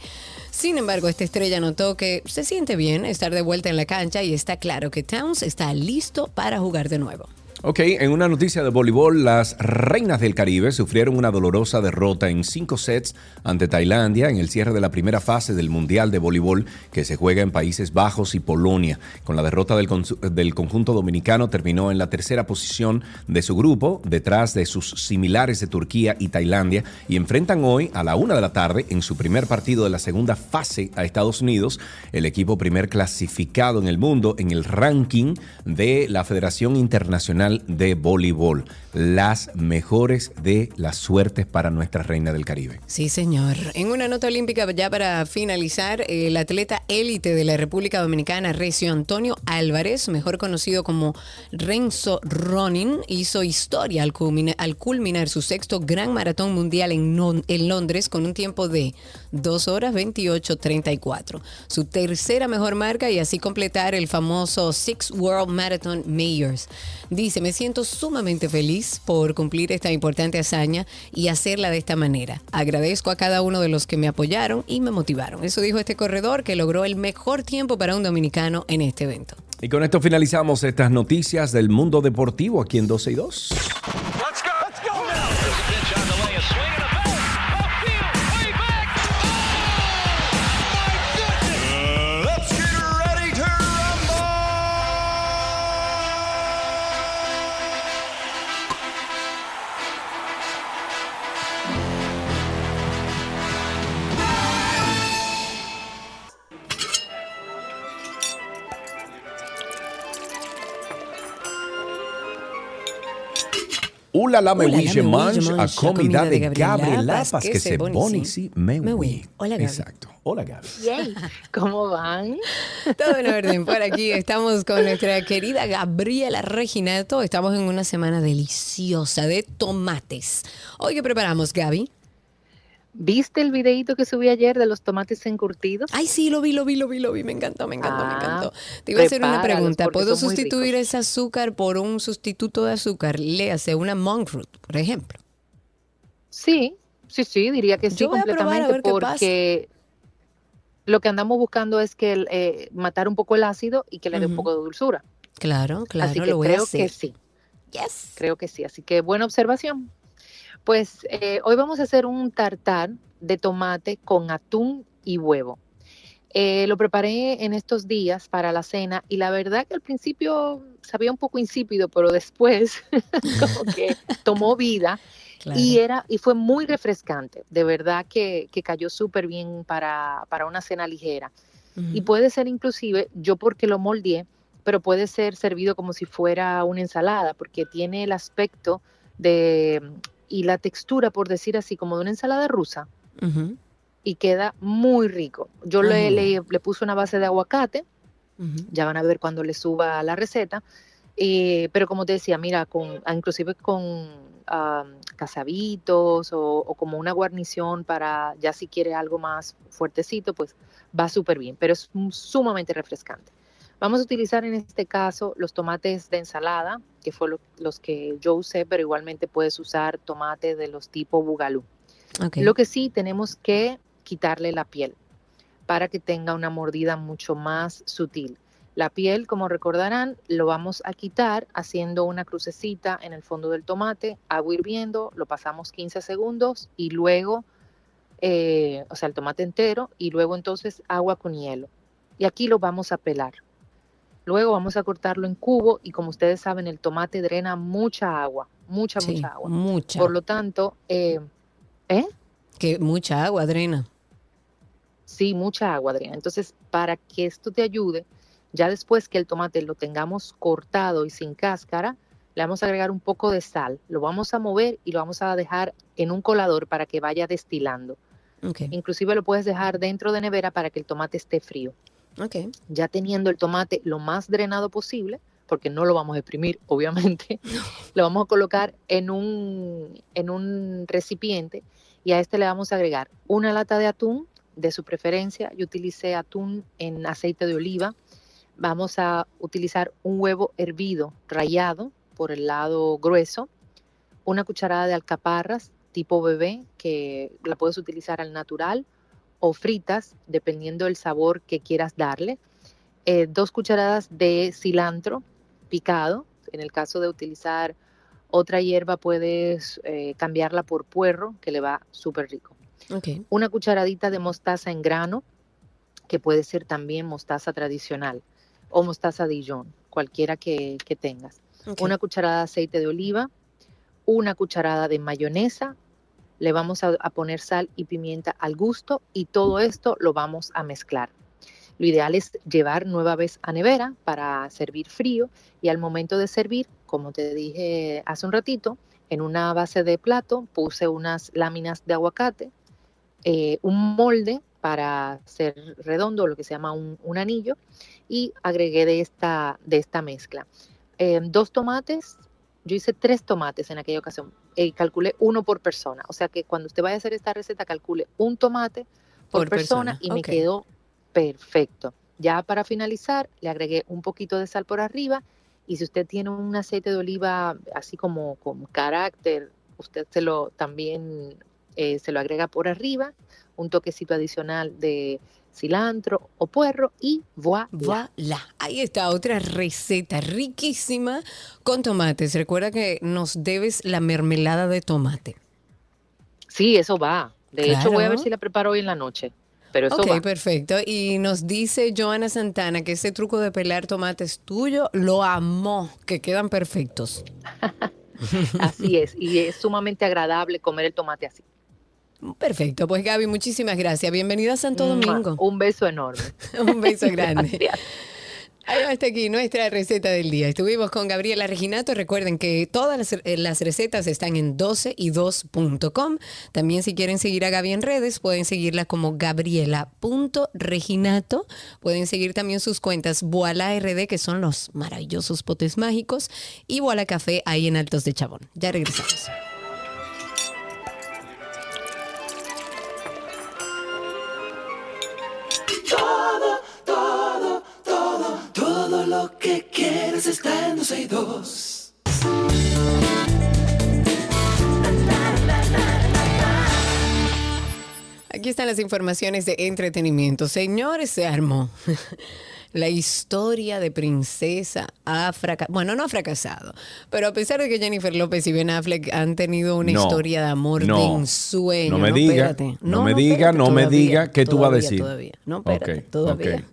Sin embargo, esta estrella notó que se siente bien estar de vuelta en la cancha y está claro que Towns está listo para jugar de nuevo. Ok, en una noticia de voleibol, las reinas del Caribe sufrieron una dolorosa derrota en cinco sets ante Tailandia en el cierre de la primera fase del Mundial de Voleibol que se juega en Países Bajos y Polonia. Con la derrota del, conjunto dominicano terminó en la tercera posición de su grupo, detrás de sus similares de Turquía y Tailandia, y enfrentan hoy a la una de la tarde en su primer partido de la segunda fase a Estados Unidos, el equipo primer clasificado en el mundo en el ranking de la Federación Internacional de Voleibol. Las mejores de las suertes para nuestra reina del Caribe. Sí, señor. En una nota olímpica, ya para finalizar, el atleta élite de la República Dominicana, Recio Antonio Álvarez, mejor conocido como Renzo Ronin, hizo historia al, culmina- al culminar su sexto gran maratón mundial en Londres con un tiempo de 2 horas 28.34. Su tercera mejor marca y así completar el famoso Six World Marathon Majors. Dice, me siento sumamente feliz por cumplir esta importante hazaña y hacerla de esta manera. Agradezco a cada uno de los que me apoyaron y me motivaron. Eso dijo este corredor que logró el mejor tiempo para un dominicano en este evento. Y con esto finalizamos estas noticias del mundo deportivo aquí en 12 y 2. Ula la me Ula la wish me mange wish a comida de Paz, Paz que se boni, si. Hola, Gaby. Exacto. Hola Gaby. Yay. ¿Cómo van? Todo en orden por aquí. Estamos con nuestra querida Gabriela Reginato. Estamos en una semana deliciosa de tomates. Hoy que preparamos, Gaby. ¿Viste el videito que subí ayer de los tomates encurtidos? Ay, sí, lo vi, lo vi, lo vi, lo vi. Me encantó, me encantó, me Ah, encantó. Te iba a hacer una pregunta. ¿Puedo sustituir ese azúcar por un sustituto de azúcar? Léase una monk fruit, por ejemplo. Sí, sí, sí, diría que sí, Yo voy a probar a completamente, ver qué pasa. porque lo que andamos buscando es que el, eh, matar un poco el ácido y que le dé un poco de dulzura. Claro, claro, Así que lo voy creo a hacer. que sí. Yes. Creo que sí. Así que buena observación. Pues eh, hoy vamos a hacer un tartar de tomate con atún y huevo. Eh, lo preparé en estos días para la cena y la verdad que al principio sabía un poco insípido, pero después como que tomó vida y era y fue muy refrescante. De verdad que, que cayó súper bien para, para una cena ligera. Y puede ser inclusive, yo porque lo moldeé, pero puede ser servido como si fuera una ensalada, porque tiene el aspecto de y la textura, por decir así, como de una ensalada rusa y queda muy rico. Yo le, le, le puse una base de aguacate, ya van a ver cuando le suba la receta, eh, pero como te decía, mira, con, ah, inclusive con ah, casabitos o, o como una guarnición para ya si quiere algo más fuertecito, pues va súper bien, pero es sumamente refrescante. Vamos a utilizar en este caso los tomates de ensalada, que fue lo- los que yo usé, pero igualmente puedes usar tomate de los tipo bugalú. Lo que sí tenemos que quitarle la piel para que tenga una mordida mucho más sutil. La piel, como recordarán, lo vamos a quitar haciendo una crucecita en el fondo del tomate, agua hirviendo, lo pasamos 15 segundos y luego, eh, o sea, el tomate entero y luego entonces agua con hielo. Y aquí lo vamos a pelar. Luego vamos a cortarlo en cubo y como ustedes saben, el tomate drena mucha agua, mucha, Sí, mucha agua. mucha. Por lo tanto, eh, ¿eh? Que mucha agua, Adrena. Sí, mucha agua, Adriana. Entonces, para que esto te ayude, ya después que el tomate lo tengamos cortado y sin cáscara, le vamos a agregar un poco de sal, lo vamos a mover y lo vamos a dejar en un colador para que vaya destilando. Ok. Inclusive lo puedes dejar dentro de nevera para que el tomate esté frío. Ok. Ya teniendo el tomate lo más drenado posible, porque no lo vamos a exprimir, obviamente, lo vamos a colocar en un, en un recipiente y a este le vamos a agregar una lata de atún de su preferencia. Yo utilicé atún en aceite de oliva. Vamos a utilizar un huevo hervido, rallado por el lado grueso, una cucharada de alcaparras tipo bebé, que la puedes utilizar al natural o fritas, dependiendo del sabor que quieras darle. Eh, dos cucharadas de cilantro picado, En el caso de utilizar otra hierba, puedes eh, cambiarla por puerro, que le va súper rico. Una cucharadita de mostaza en grano, que puede ser también mostaza tradicional o mostaza Dijon, cualquiera que, que tengas. Una cucharada de aceite de oliva, una cucharada de mayonesa, le vamos a, poner sal y pimienta al gusto y todo esto lo vamos a mezclar. Lo ideal es llevar nueva vez a nevera para servir frío y al momento de servir, como te dije hace un ratito, en una base de plato puse unas láminas de aguacate, eh, un molde para hacer redondo, lo que se llama un, anillo, y agregué de esta, de esta mezcla. Eh, dos tomates, yo hice tres tomates en aquella ocasión, y calculé uno por persona, o sea que cuando usted vaya a hacer esta receta, calcule un tomate por, Por persona, persona, y me quedó perfecto. Ya para finalizar, le agregué un poquito de sal por arriba y si usted tiene un aceite de oliva así como con carácter, usted se lo también eh, se lo agrega por arriba, un toquecito adicional de cilantro o puerro y voilà. Voilà. Ahí está otra receta riquísima con tomates. Recuerda que nos debes la mermelada de tomate. Sí, eso va. De hecho, voy a ver si la preparo hoy en la noche. Pero eso ok, va. perfecto. Y nos dice Joana Santana que ese truco de pelar tomates tuyo lo amó, que quedan perfectos. Así es. Y es sumamente agradable comer el tomate así. Perfecto, pues Gaby, muchísimas gracias. Bienvenida a Santo Mua. Domingo. Un beso enorme. Un beso grande. Gracias. Ahí va hasta aquí nuestra receta del día. Estuvimos con Gabriela Reginato. Recuerden que todas las, eh, las recetas están en 12y2.com. También si quieren seguir a Gaby en redes, pueden seguirla como gabriela.reginato. Pueden seguir también sus cuentas Voila RD, que son los maravillosos potes mágicos, y Voila Café ahí en Altos de Chabón. Ya regresamos. Lo que quieres está en 12 y 2. Aquí están las informaciones de entretenimiento. Señores, se armó. La historia de Princesa ha fracasado. Bueno, no ha fracasado, pero a pesar de que Jennifer López y Ben Affleck han tenido una No, historia de amor no, de ensueño. no me diga, no me diga, no me diga, ¿qué tú vas a decir? Todavía, no, espérate, todavía.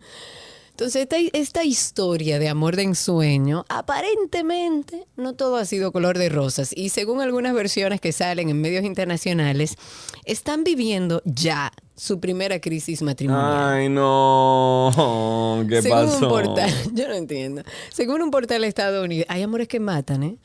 Entonces, esta, historia de amor de ensueño, aparentemente no todo ha sido color de rosas. Y según algunas versiones que salen en medios internacionales, están viviendo ya su primera crisis matrimonial. Ay, no. ¿Qué Según pasó? un portal, yo no entiendo. Según un portal estadounidense, hay amores que matan, ¿eh?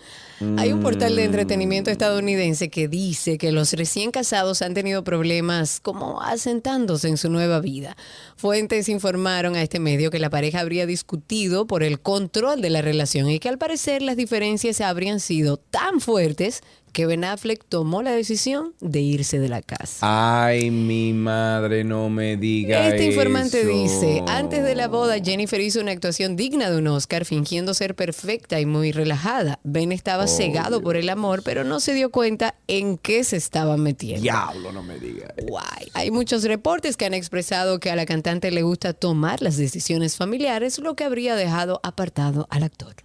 Hay un portal de entretenimiento estadounidense que dice que los recién casados han tenido problemas como asentándose en su nueva vida. Fuentes informaron a este medio que la pareja habría discutido por el control de la relación y que al parecer las diferencias habrían sido tan fuertes que Ben Affleck tomó la decisión de irse de la casa. Ay, mi madre, no me diga Este informante eso. dice, antes de la boda Jennifer hizo una actuación digna de un Oscar fingiendo ser perfecta y muy relajada. Ben estaba cegado por el amor, pero no se dio cuenta en qué se estaba metiendo. Diablo, no me diga. Guay. Hay muchos reportes que han expresado que a la cantante le gusta tomar las decisiones familiares, lo que habría dejado apartado al actor.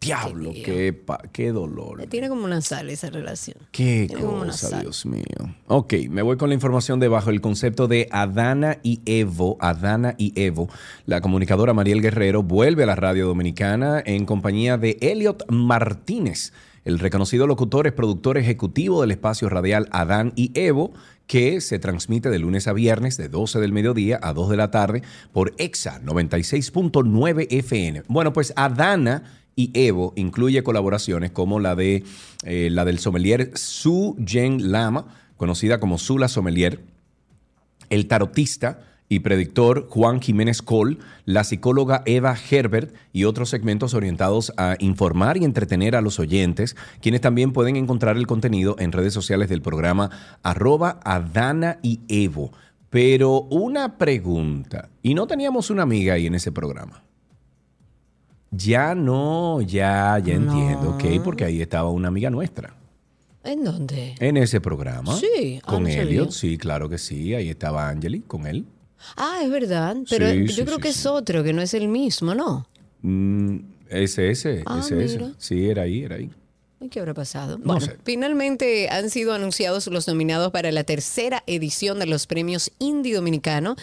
Diablo, qué, pa- qué dolor. Tiene como una sal esa relación. Qué Tiene cosa. Dios mío. Ok, me voy con la información debajo. El concepto de Adana y Evo. Adana y Evo. La comunicadora Mariel Guerrero vuelve a la radio dominicana en compañía de Elliot Martínez. El reconocido locutor es productor ejecutivo del espacio radial Adán y Evo, que se transmite de lunes a viernes de 12 del mediodía a 2 de la tarde por EXA 96.9 FN. Bueno, pues Adana y Evo incluye colaboraciones como la de eh, la del sommelier Su Jen Lama, conocida como Sula Sommelier, el tarotista y predictor Juan Jiménez Col, la psicóloga Eva Herbert y otros segmentos orientados a informar y entretener a los oyentes, quienes también pueden encontrar el contenido en redes sociales del programa arroba Adana y Evo. Pero una pregunta, y no teníamos una amiga ahí en ese programa. Ya no, ya, ya No. entiendo, ok, porque ahí estaba una amiga nuestra. ¿En dónde? En ese programa. Sí, Con. Elliot, sí, claro que sí. Ahí estaba Angeli, con él. Ah, es verdad, pero Sí, yo sí, creo sí, que es otro, que no es el mismo, ¿no? Mm, Ese, ese, Ah, ese, ese. Sí, era ahí, era ahí. ¿Qué habrá pasado? No bueno, sé. finalmente han sido anunciados los nominados para la tercera edición de los premios Indie Dominicano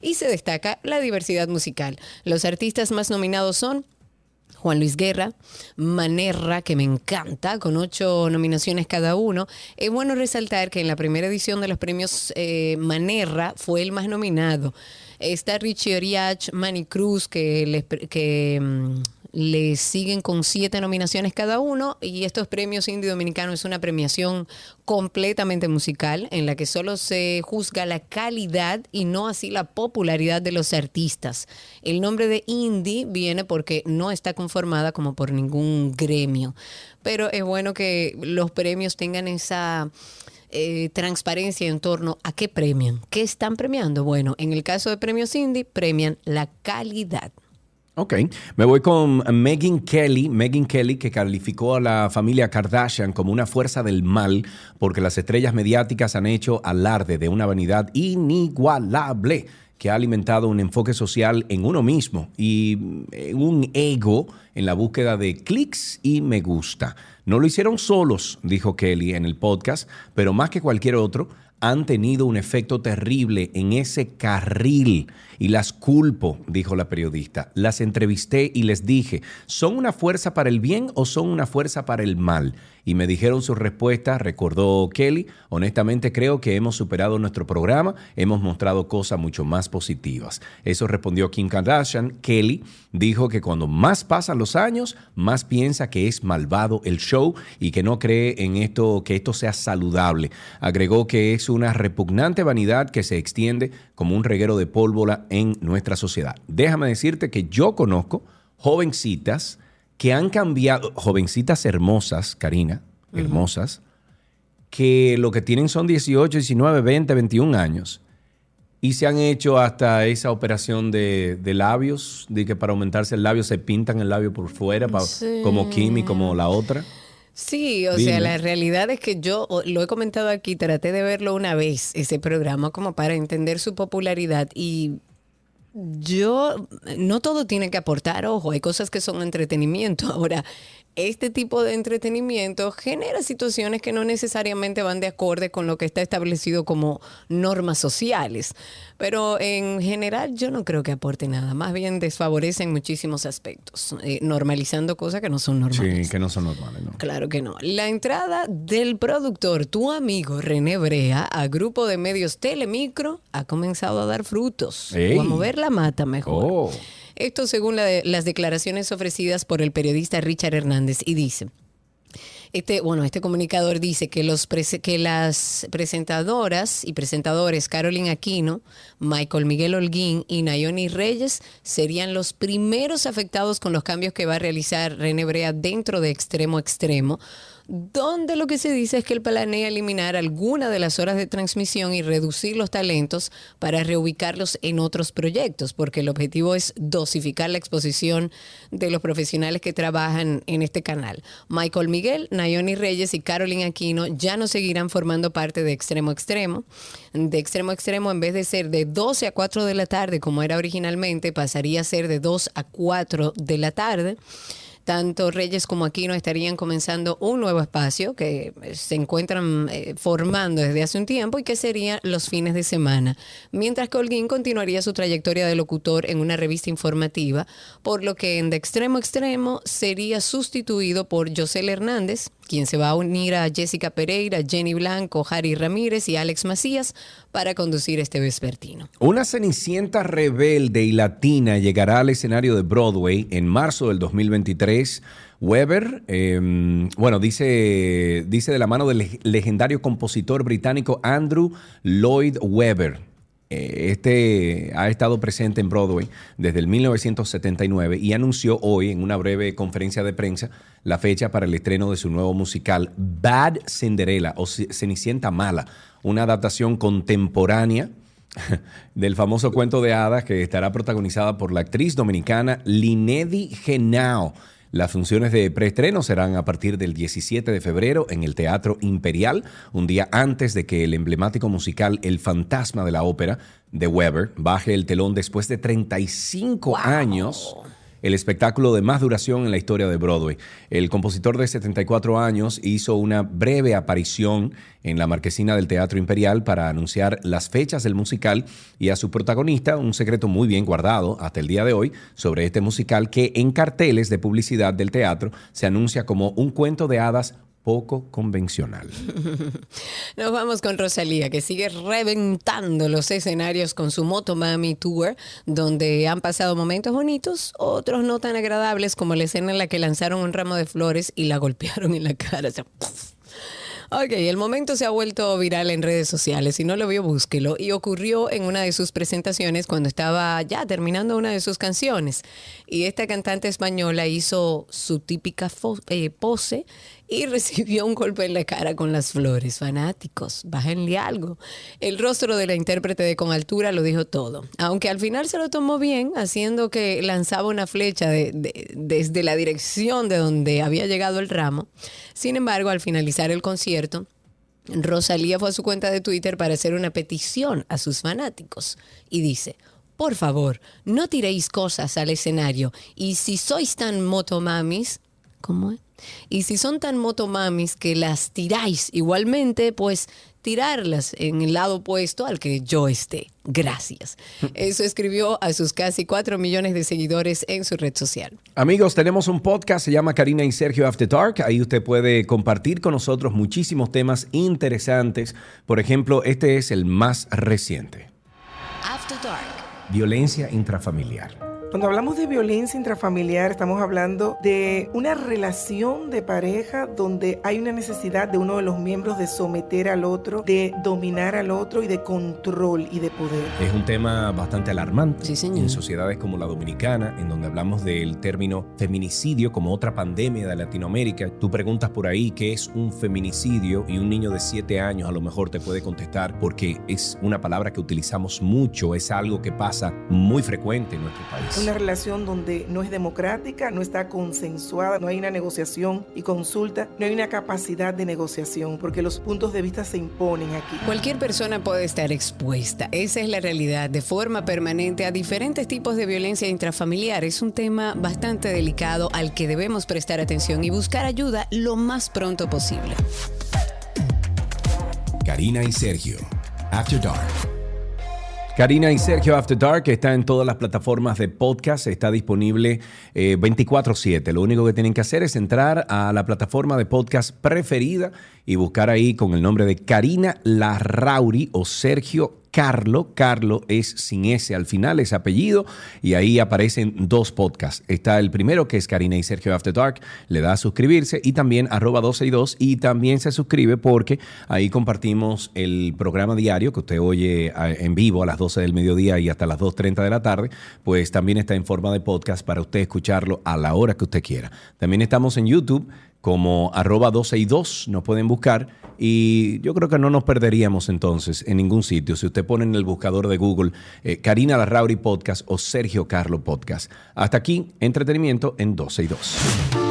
y se destaca la diversidad musical. Los artistas más nominados son Juan Luis Guerra, Manerra, que me encanta, con ocho nominaciones cada uno. Es bueno resaltar que en la primera edición de los premios eh, Manerra fue el más nominado. Está Richie Oriach, Manny Cruz, que, les que mm, le siguen con siete nominaciones cada uno. Y estos premios Indie Dominicano es una premiación completamente musical en la que solo se juzga la calidad y no así la popularidad de los artistas. El nombre de indie viene porque no está conformada como por ningún gremio. Pero es bueno que los premios tengan esa eh, transparencia en torno a qué premian, qué están premiando. Bueno, en el caso de premios indie, premian la calidad. Ok, me voy con Megan Kelly. Megan Kelly que calificó a la familia Kardashian como una fuerza del mal porque las estrellas mediáticas han hecho alarde de una vanidad inigualable que ha alimentado un enfoque social en uno mismo y un ego en la búsqueda de clics y me gusta. No lo hicieron solos, dijo Kelly en el podcast, pero más que cualquier otro, han tenido un efecto terrible en ese carril y las culpo, dijo la periodista. Las entrevisté y les dije, ¿son una fuerza para el bien o son una fuerza para el mal? Y me dijeron su respuesta, recordó Kelly, honestamente creo que hemos superado nuestro programa, hemos mostrado cosas mucho más positivas. Eso respondió Kim Kardashian. Kelly dijo que cuando más pasan los años, más piensa que es malvado el show y que no cree en esto, que esto sea saludable. Agregó que es una repugnante vanidad que se extiende como un reguero de pólvora en nuestra sociedad. Déjame decirte que yo conozco jovencitas que han cambiado, jovencitas hermosas, Karina, hermosas, que lo que tienen son 18, 19, 20, 21 años y se han hecho hasta esa operación de, de labios, de que para aumentarse el labio se pintan el labio por fuera, pa- Sí. como Kim y como la otra. Sí, o Dime. sea, la realidad es que yo lo he comentado aquí, traté de verlo una vez, ese programa, como para entender su popularidad y yo, no todo tiene que aportar, ojo, hay cosas que son entretenimiento. Ahora, este tipo de entretenimiento genera situaciones que no necesariamente van de acorde con lo que está establecido como normas sociales. Pero en general yo no creo que aporte nada, más bien desfavorecen muchísimos aspectos, eh, normalizando cosas que no son normales. Sí, que no son normales, ¿no? Claro que no. La entrada del productor, tu amigo René Brea, a grupo de medios Telemicro, ha comenzado a dar frutos. Ey. O a mover la mata mejor. Oh. Esto según la- las declaraciones ofrecidas por el periodista Richard Hernández y dice. Este, bueno, este comunicador dice que, que las presentadoras y presentadores Carolyn Aquino, Michael Miguel Holguín y Nayoni Reyes serían los primeros afectados con los cambios que va a realizar René Brea dentro de Extremo Extremo, donde lo que se dice es que él planea eliminar alguna de las horas de transmisión y reducir los talentos para reubicarlos en otros proyectos, porque el objetivo es dosificar la exposición de los profesionales que trabajan en este canal. Michael Miguel, Nayoni Reyes y Carolyn Aquino ya no seguirán formando parte de Extremo Extremo. De Extremo Extremo, en vez de ser de 12 a 4 de la tarde, como era originalmente, pasaría a ser de 2 a 4 de la tarde. Tanto Reyes como Aquino estarían comenzando un nuevo espacio que eh, se encuentran eh, formando desde hace un tiempo y que serían los fines de semana. Mientras que Holguín continuaría su trayectoria de locutor en una revista informativa, por lo que en De Extremo Extremo sería sustituido por José Hernández, quien se va a unir a Jessica Pereira, Jenny Blanco, Harry Ramírez y Alex Macías para conducir este vespertino. Una cenicienta rebelde y latina llegará al escenario de Broadway en marzo del 2023. Weber, eh, bueno, dice, dice de la mano del leg- legendario compositor británico Andrew Lloyd Webber. Eh, Este ha estado presente en Broadway desde el 1979 y anunció hoy en una breve conferencia de prensa la fecha para el estreno de su nuevo musical Bad Cinderella o Ce- Cenicienta Mala, una adaptación contemporánea del famoso cuento de hadas que estará protagonizada por la actriz dominicana Linedi Genao. Las funciones de preestreno serán a partir del 17 de febrero en el Teatro Imperial, un día antes de que el emblemático musical El Fantasma de la Ópera de Weber baje el telón después de 35 años el espectáculo de más duración en la historia de Broadway. El compositor de 74 años hizo una breve aparición en la marquesina del Teatro Imperial para anunciar las fechas del musical y a su protagonista un secreto muy bien guardado hasta el día de hoy sobre este musical que en carteles de publicidad del teatro se anuncia como un cuento de hadas poco convencional. Nos vamos con Rosalía, que sigue reventando los escenarios con su Motomami Tour, donde han pasado momentos bonitos, otros no tan agradables, como la escena en la que lanzaron un ramo de flores y la golpearon en la cara. O. Ok, el momento se ha vuelto viral en redes sociales. Si no lo vio, búsquelo. Y ocurrió en una de sus presentaciones cuando estaba ya terminando una de sus canciones. Y esta cantante española hizo su típica eh, pose y recibió un golpe en la cara con las flores. Fanáticos, bájenle algo. El rostro de la intérprete de Con Altura lo dijo todo. Aunque al final se lo tomó bien, haciendo que lanzaba una flecha de- de- desde la dirección de donde había llegado el ramo. Sin embargo, al finalizar el concierto, Rosalía fue a su cuenta de Twitter para hacer una petición a sus fanáticos y dice, por favor, no tiréis cosas al escenario y si sois tan motomamis, ¿cómo es? Y si son tan motomamis que las tiráis igualmente, pues tirarlas en el lado opuesto al que yo esté. Gracias. Eso escribió a sus casi 4 millones de seguidores en su red social. Amigos, tenemos un podcast, se llama Karina y Sergio After Dark. Ahí usted puede compartir con nosotros muchísimos temas interesantes. Por ejemplo, este es el más reciente. After Dark. Violencia intrafamiliar. Cuando hablamos de violencia intrafamiliar, estamos hablando de una relación de pareja donde hay una necesidad de uno de los miembros de someter al otro, de dominar al otro y de control y de poder. Es un tema bastante alarmante Sí, señor. en sociedades como la dominicana, en donde hablamos del término feminicidio como otra pandemia de Latinoamérica. Tú preguntas por ahí qué es un feminicidio y un niño de 7 años a lo mejor te puede contestar porque es una palabra que utilizamos mucho, es algo que pasa muy frecuente en nuestro país. Una relación donde no es democrática, no está consensuada, no hay una negociación y consulta, no hay una capacidad de negociación, porque los puntos de vista se imponen aquí. Cualquier persona puede estar expuesta, esa es la realidad, de forma permanente a diferentes tipos de violencia intrafamiliar. Es un tema bastante delicado al que debemos prestar atención y buscar ayuda lo más pronto posible. Karina y Sergio. After Dark. Karina y Sergio After Dark está en todas las plataformas de podcast, está disponible eh, 24/7. Lo único que tienen que hacer es entrar a la plataforma de podcast preferida y buscar ahí con el nombre de Karina Larrauri o Sergio Carlo. Carlo es sin S al final, es apellido, y ahí aparecen dos podcasts. Está el primero que es Karina y Sergio After Dark, le da a suscribirse y también arroba 12 y 2 y también se suscribe porque ahí compartimos el programa diario que usted oye en vivo a las 12 del mediodía y hasta las 2.30 de la tarde, pues también está en forma de podcast para usted escucharlo a la hora que usted quiera. También estamos en YouTube como arroba 12 y 2, nos pueden buscar y yo creo que no nos perderíamos entonces en ningún sitio si usted pone en el buscador de Google eh, Karina Larrauri Podcast o Sergio Carlo Podcast. Hasta aquí, entretenimiento en 12 y 2.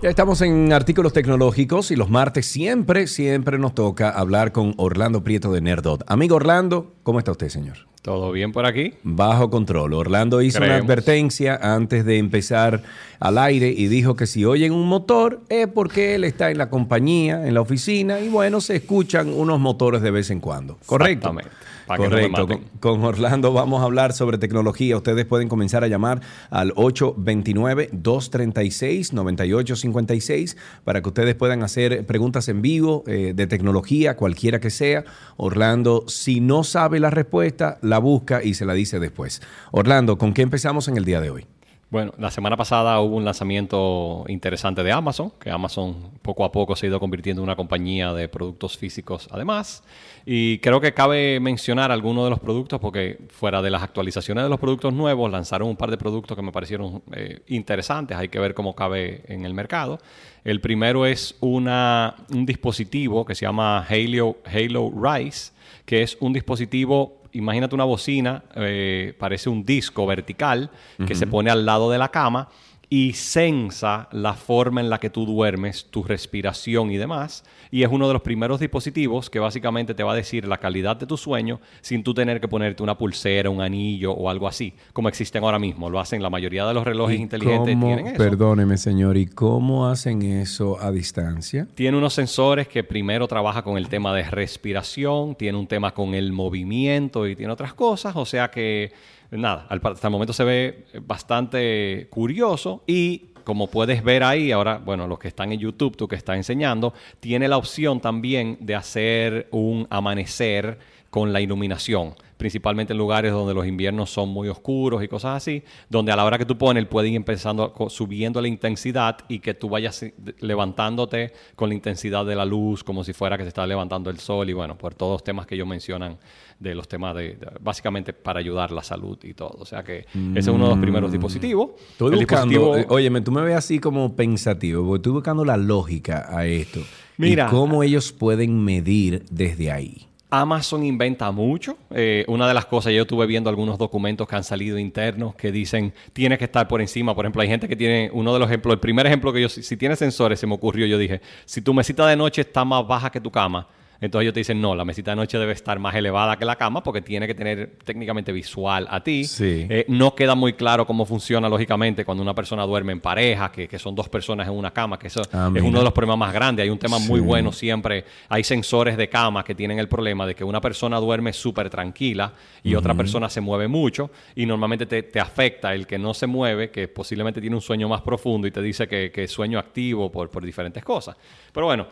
Ya estamos en artículos tecnológicos y los martes siempre, siempre nos toca hablar con Orlando Prieto de Nerdot. Amigo Orlando, ¿cómo está usted, señor? ¿Todo bien por aquí? Bajo control. Orlando hizo una advertencia antes de empezar al aire y dijo que si oyen un motor es porque él está en la compañía, en la oficina y bueno, se escuchan unos motores de vez en cuando. ¿Correcto? Exactamente. Para que no me Correcto. con Orlando vamos a hablar sobre tecnología. Ustedes pueden comenzar a llamar al 829-236-9856 para que ustedes puedan hacer preguntas en vivo eh, de tecnología, cualquiera que sea. Orlando, si no sabe la respuesta, la busca y se la dice después. Orlando, ¿con qué empezamos en el día de hoy? Bueno, la semana pasada hubo un lanzamiento interesante de Amazon, que Amazon poco a poco se ha ido convirtiendo en una compañía de productos físicos además. Y creo que cabe mencionar algunos de los productos porque fuera de las actualizaciones de los productos nuevos, lanzaron un par de productos que me parecieron eh, interesantes. Hay que ver cómo cabe en el mercado. El primero es una, un dispositivo que se llama Halo, Halo Rise, que es un dispositivo imagínate una bocina, eh, parece un disco vertical que se pone al lado de la cama y sensa la forma en la que tú duermes, tu respiración y demás. Y es uno de los primeros dispositivos que básicamente te va a decir la calidad de tu sueño sin tú tener que ponerte una pulsera, un anillo o algo así, como existen ahora mismo. Lo hacen la mayoría de los relojes ¿Y inteligentes. cómo- tienen eso. Perdóneme, señor, ¿y cómo hacen eso a distancia? Tiene unos sensores que primero trabaja con el tema de respiración, tiene un tema con el movimiento y tiene otras cosas. O sea que, nada, hasta el momento se ve bastante curioso y como puedes ver ahí, ahora, bueno, los que están en YouTube, tú que estás enseñando, tiene la opción también de hacer un amanecer con la iluminación, principalmente en lugares donde los inviernos son muy oscuros y cosas así, donde a la hora que tú pones puede ir empezando subiendo la intensidad y que tú vayas eh, levantándote con la intensidad de la luz, como si fuera que se está levantando el sol y bueno, por todos los temas que ellos mencionan de los temas de, de- básicamente para ayudar la salud y todo. O sea que ese es uno de los primeros dispositivos. Estoy El buscando, dispositivo- eh, óyeme, tú me ves así como pensativo, porque estoy buscando la lógica a esto. Mira. y cómo ellos pueden medir desde ahí. Amazon inventa mucho. Eh, una de las cosas, yo estuve viendo algunos documentos que han salido internos que dicen tiene que estar por encima. Por ejemplo, hay gente que tiene, uno de los ejemplos, el primer ejemplo que yo, si, si tiene sensores, se me ocurrió, yo dije, si tu mesita de noche está más baja que tu cama, entonces ellos te dicen, no, la mesita de noche debe estar más elevada que la cama porque tiene que tener técnicamente visual a ti. Sí. Eh, no queda muy claro cómo funciona lógicamente cuando una persona duerme en pareja, que, que son dos personas en una cama, que eso Ah, es uno de los problemas más grandes. Hay un tema muy bueno siempre. Hay sensores de cama que tienen el problema de que una persona duerme súper tranquila y otra persona se mueve mucho y normalmente te, te afecta el que no se mueve, que posiblemente tiene un sueño más profundo y te dice que, que es sueño activo por, por diferentes cosas. Pero bueno,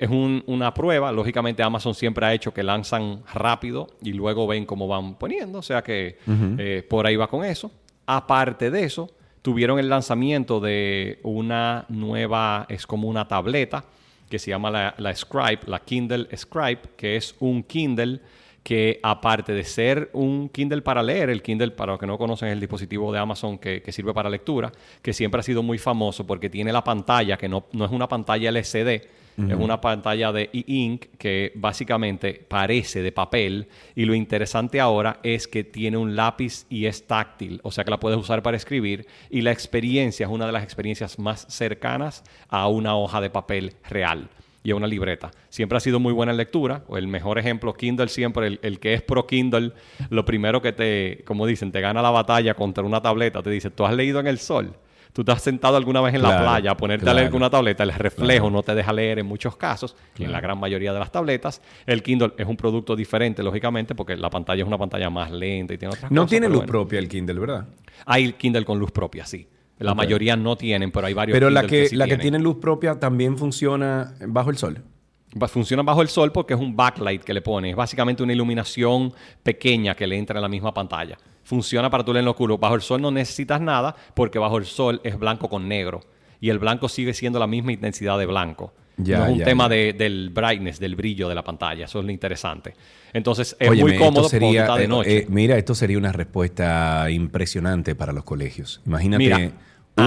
es un- una prueba. Lógicamente Amazon siempre ha hecho que lanzan rápido y luego ven cómo van poniendo. O sea que eh, por ahí va con eso. Aparte de eso, tuvieron el lanzamiento de una nueva, es como una tableta que se llama la, la Scribe, la Kindle Scribe, que es un Kindle que aparte de ser un Kindle para leer, el Kindle, para los que no conocen, es el dispositivo de Amazon que, que sirve para lectura, que siempre ha sido muy famoso porque tiene la pantalla, que no, no es una pantalla LCD, es una pantalla de e-ink que básicamente parece de papel y lo interesante ahora es que tiene un lápiz y es táctil, o sea que la puedes usar para escribir y la experiencia es una de las experiencias más cercanas a una hoja de papel real y a una libreta. Siempre ha sido muy buena en lectura. o El mejor ejemplo, Kindle siempre, el, el que es pro Kindle, lo primero que te, como dicen, te gana la batalla contra una tableta, te dice, ¿tú has leído en el sol? ¿Tú te has sentado alguna vez en la playa a ponerte a leer con una tableta? El reflejo Claro. no te deja leer en muchos casos, y en la gran mayoría de las tabletas. El Kindle es un producto diferente, lógicamente, porque la pantalla es una pantalla más lenta y tiene otras No cosas. tiene luz bueno. propia el Kindle, ¿verdad? Hay Kindle con luz propia, sí. La mayoría no tienen, pero hay varios Pero la que, sí la que tiene luz propia también funciona bajo el sol. Funciona bajo el sol porque es un backlight que le pones. Es básicamente una iluminación pequeña que le entra en la misma pantalla. Funciona para tú leer en lo oscuro. Bajo el sol no necesitas nada porque bajo el sol es blanco con negro. Y el blanco sigue siendo la misma intensidad de blanco. Ya, no es un ya, tema ya. de- del brightness, del brillo de la pantalla. Eso es lo interesante. Entonces es Óyeme, muy cómodo sería, cuando está de eh, noche. eh, mira, esto sería una respuesta impresionante para los colegios. Imagínate Mira,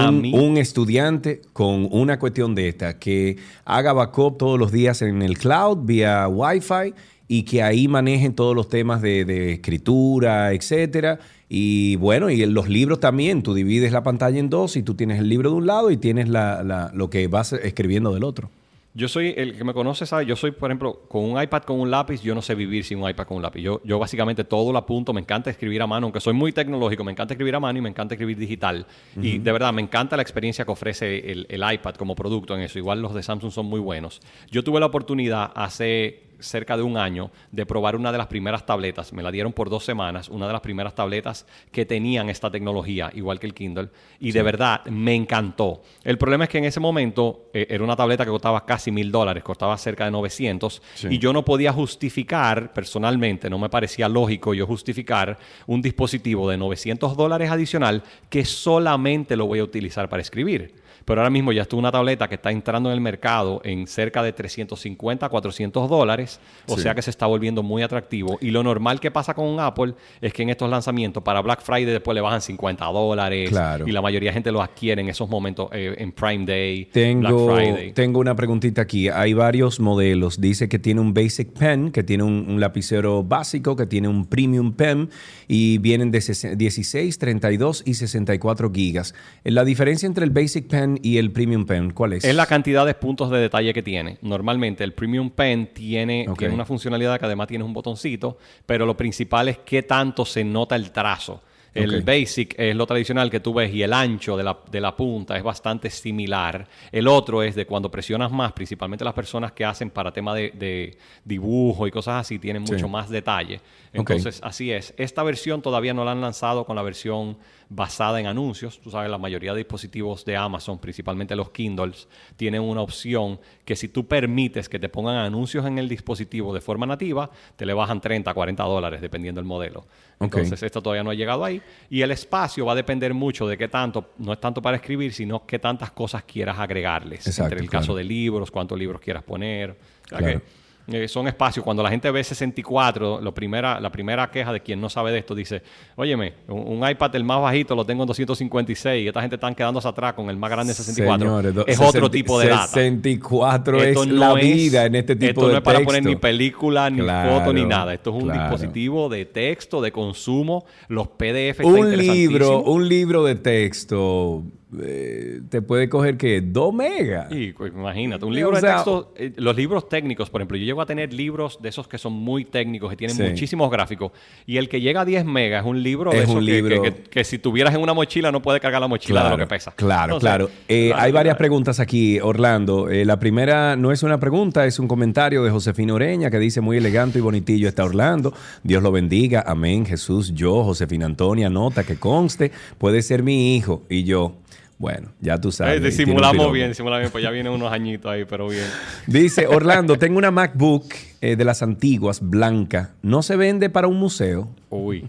un, mí- un estudiante con una cuestión de esta que haga backup todos los días en el cloud vía Wi-Fi y que ahí manejen todos los temas de, de escritura, etcétera. Y bueno, y los libros también, tú divides la pantalla en dos y tú tienes el libro de un lado y tienes la- la- lo que vas escribiendo del otro. Yo soy, el que me conoce sabe, yo soy, por ejemplo, con un iPad con un lápiz, yo no sé vivir sin un iPad con un lápiz. Yo, yo básicamente todo lo apunto, me encanta escribir a mano, aunque soy muy tecnológico, me encanta escribir a mano y me encanta escribir digital. Y de verdad, me encanta la experiencia que ofrece el, el iPad como producto en eso. Igual los de Samsung son muy buenos. Yo tuve la oportunidad hace cerca de un año de probar una de las primeras tabletas. Me la dieron por dos semanas, una de las primeras tabletas que tenían esta tecnología, igual que el Kindle. Y de verdad, me encantó. El problema es que en ese momento eh, era una tableta que costaba casi mil dólares, costaba cerca de 900. Sí. Y yo no podía justificar, personalmente, no me parecía lógico yo justificar un dispositivo de 900 dólares adicional que solamente lo voy a utilizar para escribir. Pero ahora mismo ya estuvo una tableta que está entrando en el mercado en cerca de 350 a 400 dólares, o Sí. sea que se está volviendo muy atractivo. Y lo normal que pasa con un Apple es que en estos lanzamientos para Black Friday después le bajan 50 dólares Claro. y la mayoría de gente lo adquiere en esos momentos eh, en Prime Day, Tengo, Black Friday. tengo una preguntita aquí. Hay varios modelos. Dice que tiene un Basic Pen, que tiene un, un lapicero básico, que tiene un Premium Pen y vienen de ses- 16, 32 y 64 gigas. La diferencia entre el Basic Pen y el Premium Pen, ¿cuál es? Es la cantidad de puntos de detalle que tiene. Normalmente el Premium Pen tiene, tiene una funcionalidad que además tiene un botoncito, pero lo principal es qué tanto se nota el trazo. El basic es lo tradicional que tú ves y el ancho de la, de la punta es bastante similar. El otro es de cuando presionas más, principalmente las personas que hacen para tema de, de dibujo y cosas así, tienen Sí. mucho más detalle. Entonces, así es. Esta versión todavía no la han lanzado con la versión basada en anuncios. Tú sabes, la mayoría de dispositivos de Amazon, principalmente los Kindles, tienen una opción que si tú permites que te pongan anuncios en el dispositivo de forma nativa, te le bajan 30, 40 dólares, dependiendo del modelo. Entonces, esto todavía no ha llegado ahí. Y el espacio va a depender mucho de qué tanto, no es tanto para escribir, sino qué tantas cosas quieras agregarles. Exacto, Entre el claro. caso de libros, cuántos libros quieras poner. O sea Claro. que, eh, son espacios. Cuando la gente ve 64, lo primera, la primera queja de quien no sabe de esto dice, óyeme, un, un iPad el más bajito lo tengo en 256 y esta gente están quedándose atrás con el más grande 64. Señores, es otro 60 tipo de data. 64 Esto es no la es- vida en este tipo esto de no es para texto. poner ni película, ni Claro, foto, ni nada. Esto es un claro. dispositivo de texto, de consumo. Los PDF Un libro, un libro de texto eh, te puede coger que 2 megas. Y, pues, imagínate, un O libro de texto, eh, los libros técnicos, por ejemplo, yo llego a tener libros de esos que son muy técnicos, que tienen Sí. muchísimos gráficos, y el que llega a 10 megas es un libro de Es esos un que, libro- que- que- que si tuvieras en una mochila no puede cargar la mochila de lo que pesa. Claro, Entonces, claro. Eh, claro, hay varias preguntas aquí, Orlando. La primera no es una pregunta, es un comentario de Josefina Oreña que dice muy elegante y bonitillo está Orlando. Dios lo bendiga. Amén. Jesús, yo, Josefina Antonia, nota que conste, puede ser mi hijo. Y yo, bueno, ya tú sabes. Eh, bien, disimulamos bien, pues ya vienen unos añitos ahí, pero bien. Dice Orlando, tengo una MacBook eh, de las antiguas, blanca. ¿No se vende para un museo? Uy,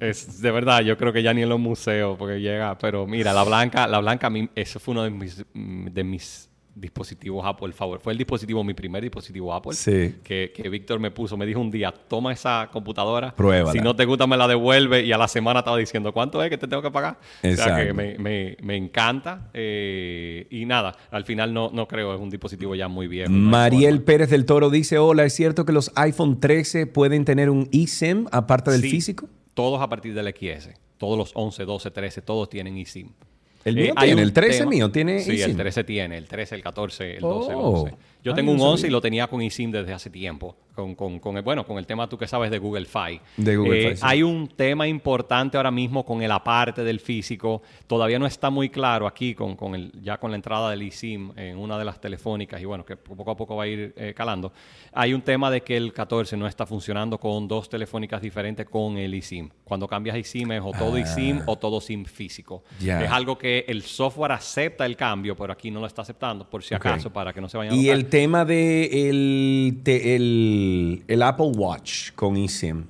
es de verdad, yo creo que ya ni en los museos, porque llega, pero mira, la blanca, la blanca, a mí, eso fue uno de mis, de mis dispositivos Apple favor. Fue el dispositivo, mi primer dispositivo Apple, Sí. que, que Víctor me puso, me dijo un día, toma esa computadora, Pruébala. si no te gusta me la devuelve y a la semana estaba diciendo, ¿cuánto es que te tengo que pagar? O sea Exacto. que me, me- me encanta eh, y nada, al final no, no creo, es un dispositivo ya muy viejo. no Mariel Pérez del Toro dice, hola, ¿es cierto que los iPhone 13 pueden tener un eSIM aparte del Sí, físico? Todos a partir del XS. Todos los 11, 12, 13, todos tienen eSIM. El Eh, mío hay tiene, un el 13 tema- mío tiene Sí, el 13 tiene, el 13, el 14, el 12, el Oh. 11. Yo tengo no un 11 sabía. y lo tenía con eSIM desde hace tiempo. Con, con, con el, bueno, con el tema tú que sabes de Google Fi. De Google Eh, Fi, sí. Hay un tema importante ahora mismo con el aparte del físico. Todavía no está muy claro aquí con, con el, ya con la entrada del eSIM en una de las telefónicas y bueno, que poco a poco va a ir eh, calando. Hay un tema de que el 14 no está funcionando con dos telefónicas diferentes con el eSIM. Cuando cambias eSIM es o todo Ah. eSIM o todo SIM físico. Es algo que el software acepta el cambio, pero aquí no lo está aceptando, por si acaso, para que no se vayan a notar. Tema de el, te- el, el Apple Watch con eSIM.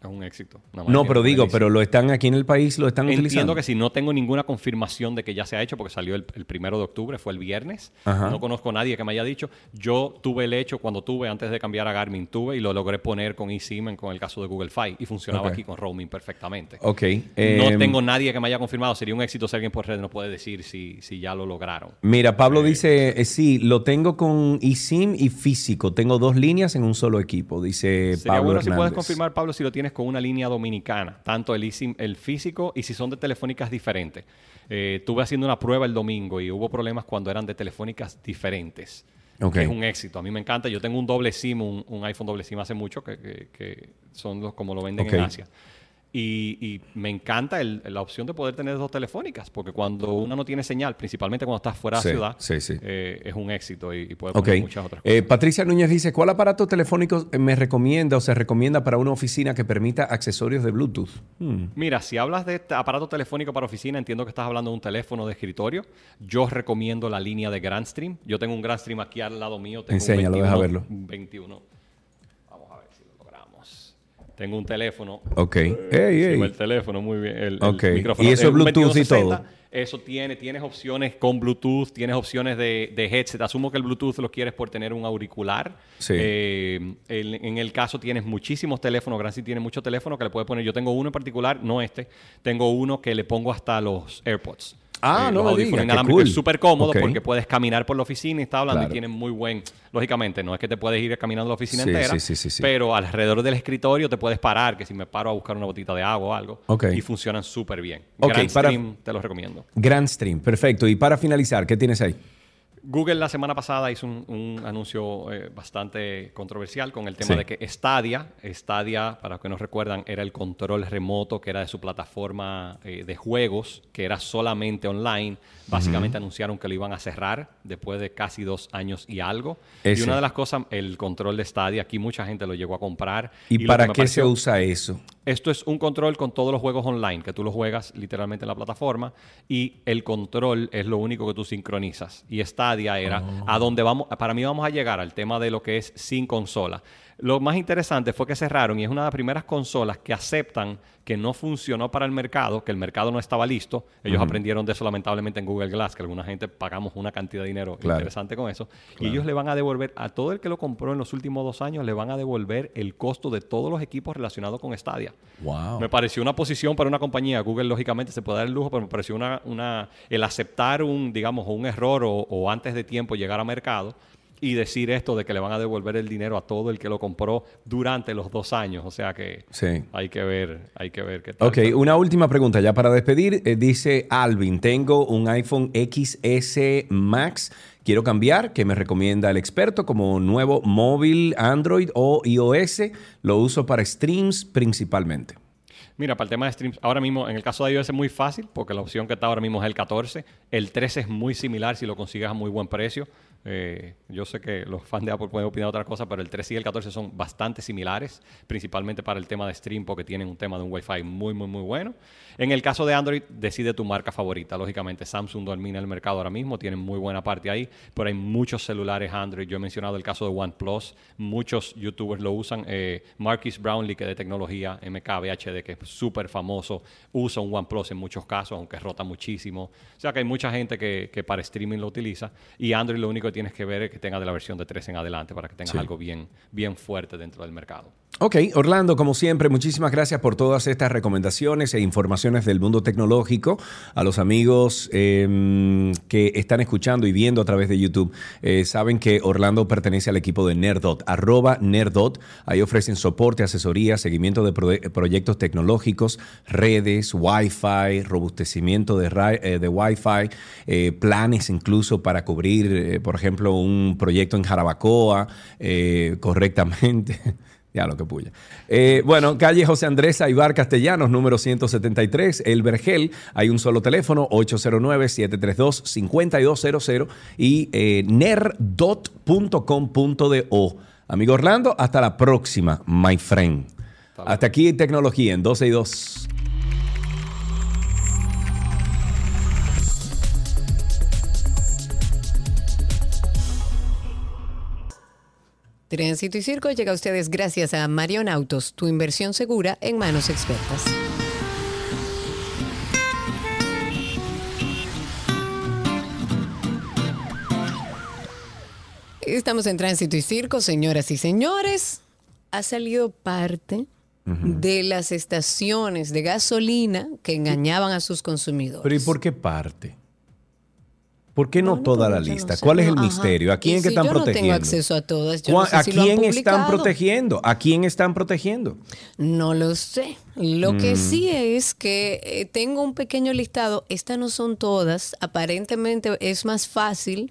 Es un éxito. No, pero digo, pero lo están aquí en el país, lo están Entiendo utilizando. que si no tengo ninguna confirmación de que ya se ha hecho, porque salió el, el primero de octubre, fue el viernes. Ajá. No conozco a nadie que me haya dicho. Yo tuve el hecho cuando tuve, antes de cambiar a Garmin, tuve y lo logré poner con eSIM con el caso de Google Fi y funcionaba aquí con roaming perfectamente. Ok. no em, tengo nadie que me haya confirmado. Sería un éxito si alguien por red nos puede decir si, si ya lo lograron. Mira, Pablo dice, eh, sí, lo tengo con eSIM y físico. Tengo dos líneas en un solo equipo, dice Sería Pablo bueno si puedes confirmar, Pablo, si lo tienes con una línea dominicana, tanto el, el físico y si son de telefónicas diferentes. Eh, estuve haciendo una prueba el domingo y hubo problemas cuando eran de telefónicas diferentes. Que es un éxito. A mí me encanta. Yo tengo un doble SIM, un, un iPhone doble SIM hace mucho, que, que- que son los como lo venden en Asia. Y, y me encanta el- la opción de poder tener dos telefónicas, porque cuando una no tiene señal, principalmente cuando estás fuera Sí, de ciudad, sí, sí. eh, es un éxito y, y puede poner muchas otras cosas. Eh, Patricia Núñez dice, ¿cuál aparato telefónico me recomienda o se recomienda para una oficina que permita accesorios de Bluetooth? Hmm. Mira, si hablas de este aparato telefónico para oficina, entiendo que estás hablando de un teléfono de escritorio. Yo recomiendo la línea de Grandstream. Yo tengo un Grandstream aquí al lado mío. Tengo un Enséñalo, deja verlo. un 21. Tengo un teléfono. Ok. Ey, ey. el teléfono, muy bien. El, micrófono. Y eso Es Bluetooth y 2260, todo. Eso tiene, tienes opciones con Bluetooth, tienes opciones de, de headset. Asumo que el Bluetooth lo quieres por tener un auricular. Sí. Eh, el- en el caso tienes muchísimos teléfonos, Gran tiene muchos teléfonos que le puedes poner. Yo tengo uno en particular, no este, tengo uno que le pongo hasta los AirPods. Ah, Eh, no los me digas, inalámbricos. cool. Es súper cómodo porque puedes caminar por la oficina y está hablando Claro. y tienen muy buen... Lógicamente, no es que te puedes ir caminando la oficina Sí, entera, sí, sí, pero alrededor del escritorio te puedes parar, que si me paro a buscar una botita de agua o algo, Ok. y funcionan súper bien. Ok, Grand para- Stream, te los recomiendo. Grand Stream, perfecto. Y para finalizar, ¿qué tienes ahí? Google la semana pasada hizo un, un anuncio eh, bastante controversial con el tema Sí. de que Stadia, Stadia, para los que no recuerdan, era el control remoto que era de su plataforma eh, de juegos, que era solamente online. Básicamente anunciaron que lo iban a cerrar después de casi dos años y algo. Ese. Y una de las cosas, el control de Stadia, aquí mucha gente lo llegó a comprar. ¿Y, para qué se usa eso? Esto es un control con todos los juegos online, que tú los juegas literalmente en la plataforma y el control es lo único que tú sincronizas. Y Stadia era a donde vamos, para mí vamos a llegar al tema de lo que es sin consola. Lo más interesante fue que cerraron y es una de las primeras consolas que aceptan que no funcionó para el mercado, que el mercado no estaba listo. Ellos aprendieron de eso lamentablemente en Google Glass, que alguna gente pagamos una cantidad de dinero Claro. interesante con eso. Y ellos le van a devolver, a todo el que lo compró en los últimos dos años, le van a devolver el costo de todos los equipos relacionados con Stadia. Wow. Me pareció una posición para una compañía. Google, lógicamente, se puede dar el lujo, pero me pareció una, una el aceptar un, digamos, un error o, o antes de tiempo llegar a mercado y decir esto de que le van a devolver el dinero a todo el que lo compró durante los dos años. O sea que Sí. hay que ver, hay que ver qué tal. Ok, una última pregunta ya para despedir. Eh, dice Alvin, tengo un iPhone XS Max. Quiero cambiar. ¿Qué me recomienda el experto como nuevo móvil, Android o iOS? Lo uso para streams principalmente. Mira, para el tema de streams, ahora mismo en el caso de iOS es muy fácil porque la opción que está ahora mismo es el 14. El 13 es muy similar si lo consigues a muy buen precio. Eh, yo sé que los fans de Apple pueden opinar otra cosa, pero el 13 y el 14 son bastante similares, principalmente para el tema de stream porque tienen un tema de un Wi-Fi muy, muy, muy bueno. En el caso de Android, decide tu marca favorita. Lógicamente, Samsung domina el mercado ahora mismo, tienen muy buena parte ahí, pero hay muchos celulares Android. Yo he mencionado el caso de OnePlus, muchos youtubers lo usan. Eh, Brownlee, que de tecnología, MKBHD, que es súper famoso, usa un OnePlus en muchos casos, aunque rota muchísimo. O sea que hay mucha gente que, que para streaming lo utiliza. Y Android lo único que tienes que ver es que tenga de la versión de 3 en adelante para que tengas Sí. algo bien, bien fuerte dentro del mercado. Ok, Orlando, como siempre, muchísimas gracias por todas estas recomendaciones e informaciones del mundo tecnológico. A los amigos eh, que están escuchando y viendo a través de YouTube, eh, saben que Orlando pertenece al equipo de Nerdot, arroba Nerdot. Ahí ofrecen soporte, asesoría, seguimiento de pro- proyectos tecnológicos, redes, Wi-Fi, robustecimiento de, eh, de Wi-Fi, eh, planes incluso para cubrir, eh, por ejemplo, un proyecto en Jarabacoa eh, correctamente. Ya lo que puya. Eh, bueno, calle José Andrés Aibar Castellanos, número 173, El Vergel. Hay un solo teléfono, 809-732-5200 y eh, nerdot.com.do. Amigo Orlando, hasta la próxima, my friend. Hasta aquí tecnología en 12 y 2. Tránsito y Circo llega a ustedes gracias a Marion Autos, tu inversión segura en manos expertas. Estamos en Tránsito y Circo, señoras y señores. Ha salido parte de las estaciones de gasolina que engañaban a sus consumidores. Pero ¿y por qué parte? ¿Por qué no, toda la yo no lista? sé, ¿Cuál es no, el ajá. misterio? ¿A quién que están yo no protegiendo? tengo acceso a todas, yo no ¿Cuá- sé ¿A si quién están protegiendo? ¿A quién están protegiendo? No lo sé. Lo que Mm. sí es que eh, tengo un pequeño listado. Estas no son todas. Aparentemente es más fácil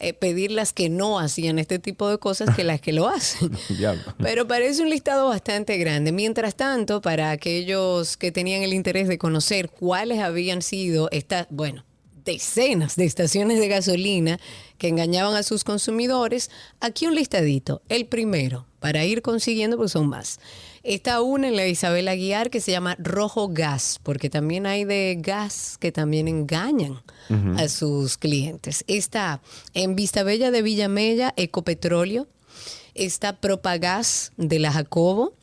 eh, pedir las que no hacían este tipo de cosas que las que lo hacen. Pero parece un listado bastante grande. Mientras tanto, para aquellos que tenían el interés de conocer cuáles habían sido estas, bueno, decenas de estaciones de gasolina que engañaban a sus consumidores, aquí un listadito. El primero, para ir consiguiendo, pues son más. Está una en la Isabel Aguiar que se llama Rojo Gas, porque también hay de gas que también engañan a sus clientes. Está en Vistabella de Villamella, Ecopetróleo. Está Propagas de la Jacobo.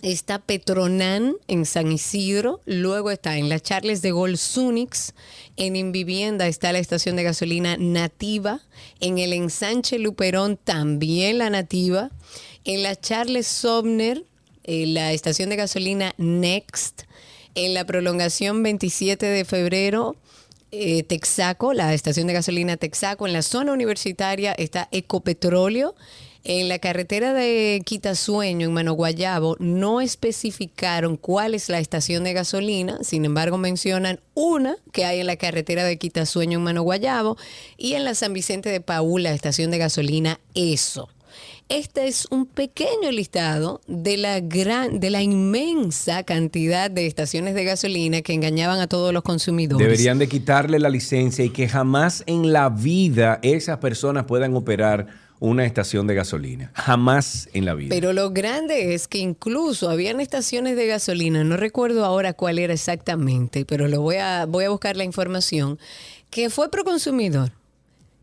Está Petronan en San Isidro, luego está en la Charles de Gol Sunix, en Invivienda está la estación de gasolina Nativa, en el ensanche Luperón también la Nativa, en la Charles Somner, eh, la estación de gasolina Next, en la prolongación 27 de febrero, eh, Texaco, la estación de gasolina Texaco, en la zona universitaria está Ecopetróleo. En la carretera de Quitasueño, en Manoguayabo, no especificaron cuál es la estación de gasolina, sin embargo mencionan una que hay en la carretera de Quitasueño, en Manoguayabo, y en la San Vicente de Paúl, la estación de gasolina ESO. Este es un pequeño listado de la gran, de la inmensa cantidad de estaciones de gasolina que engañaban a todos los consumidores. Deberían de quitarle la licencia y que jamás en la vida esas personas puedan operar una estación de gasolina. Jamás en la vida. Pero lo grande es que incluso habían estaciones de gasolina, no recuerdo ahora cuál era exactamente, pero lo voy a, voy a buscar la información, que fue pro consumidor.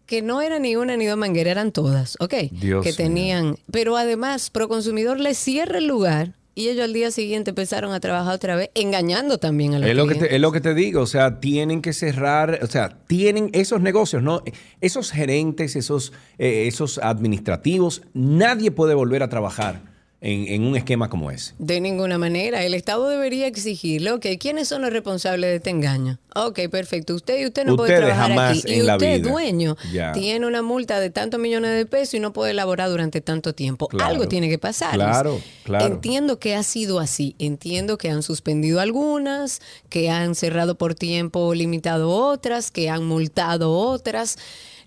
Que no era ni una ni dos mangueras, eran todas, ¿ok? Dios que tenían. Pero además, pro consumidor le cierra el lugar y ellos al día siguiente empezaron a trabajar otra vez, engañando también a los Es lo, que te, es lo que te digo, o sea, tienen que cerrar, o sea, tienen esos negocios, ¿no? Esos gerentes, esos, eh, esos administrativos, nadie puede volver a trabajar en, en un esquema como ese. De ninguna manera. El Estado debería exigirle, ok, ¿quiénes son los responsables de este engaño? Ok, perfecto. Usted y usted no puede trabajar jamás aquí. Y la usted, vida. dueño, tiene una multa de tantos millones de pesos y no puede elaborar durante tanto tiempo. Claro. Algo tiene que pasar. Claro, claro. Entiendo que ha sido así. Entiendo que han suspendido algunas, que han cerrado por tiempo limitado otras, que han multado otras.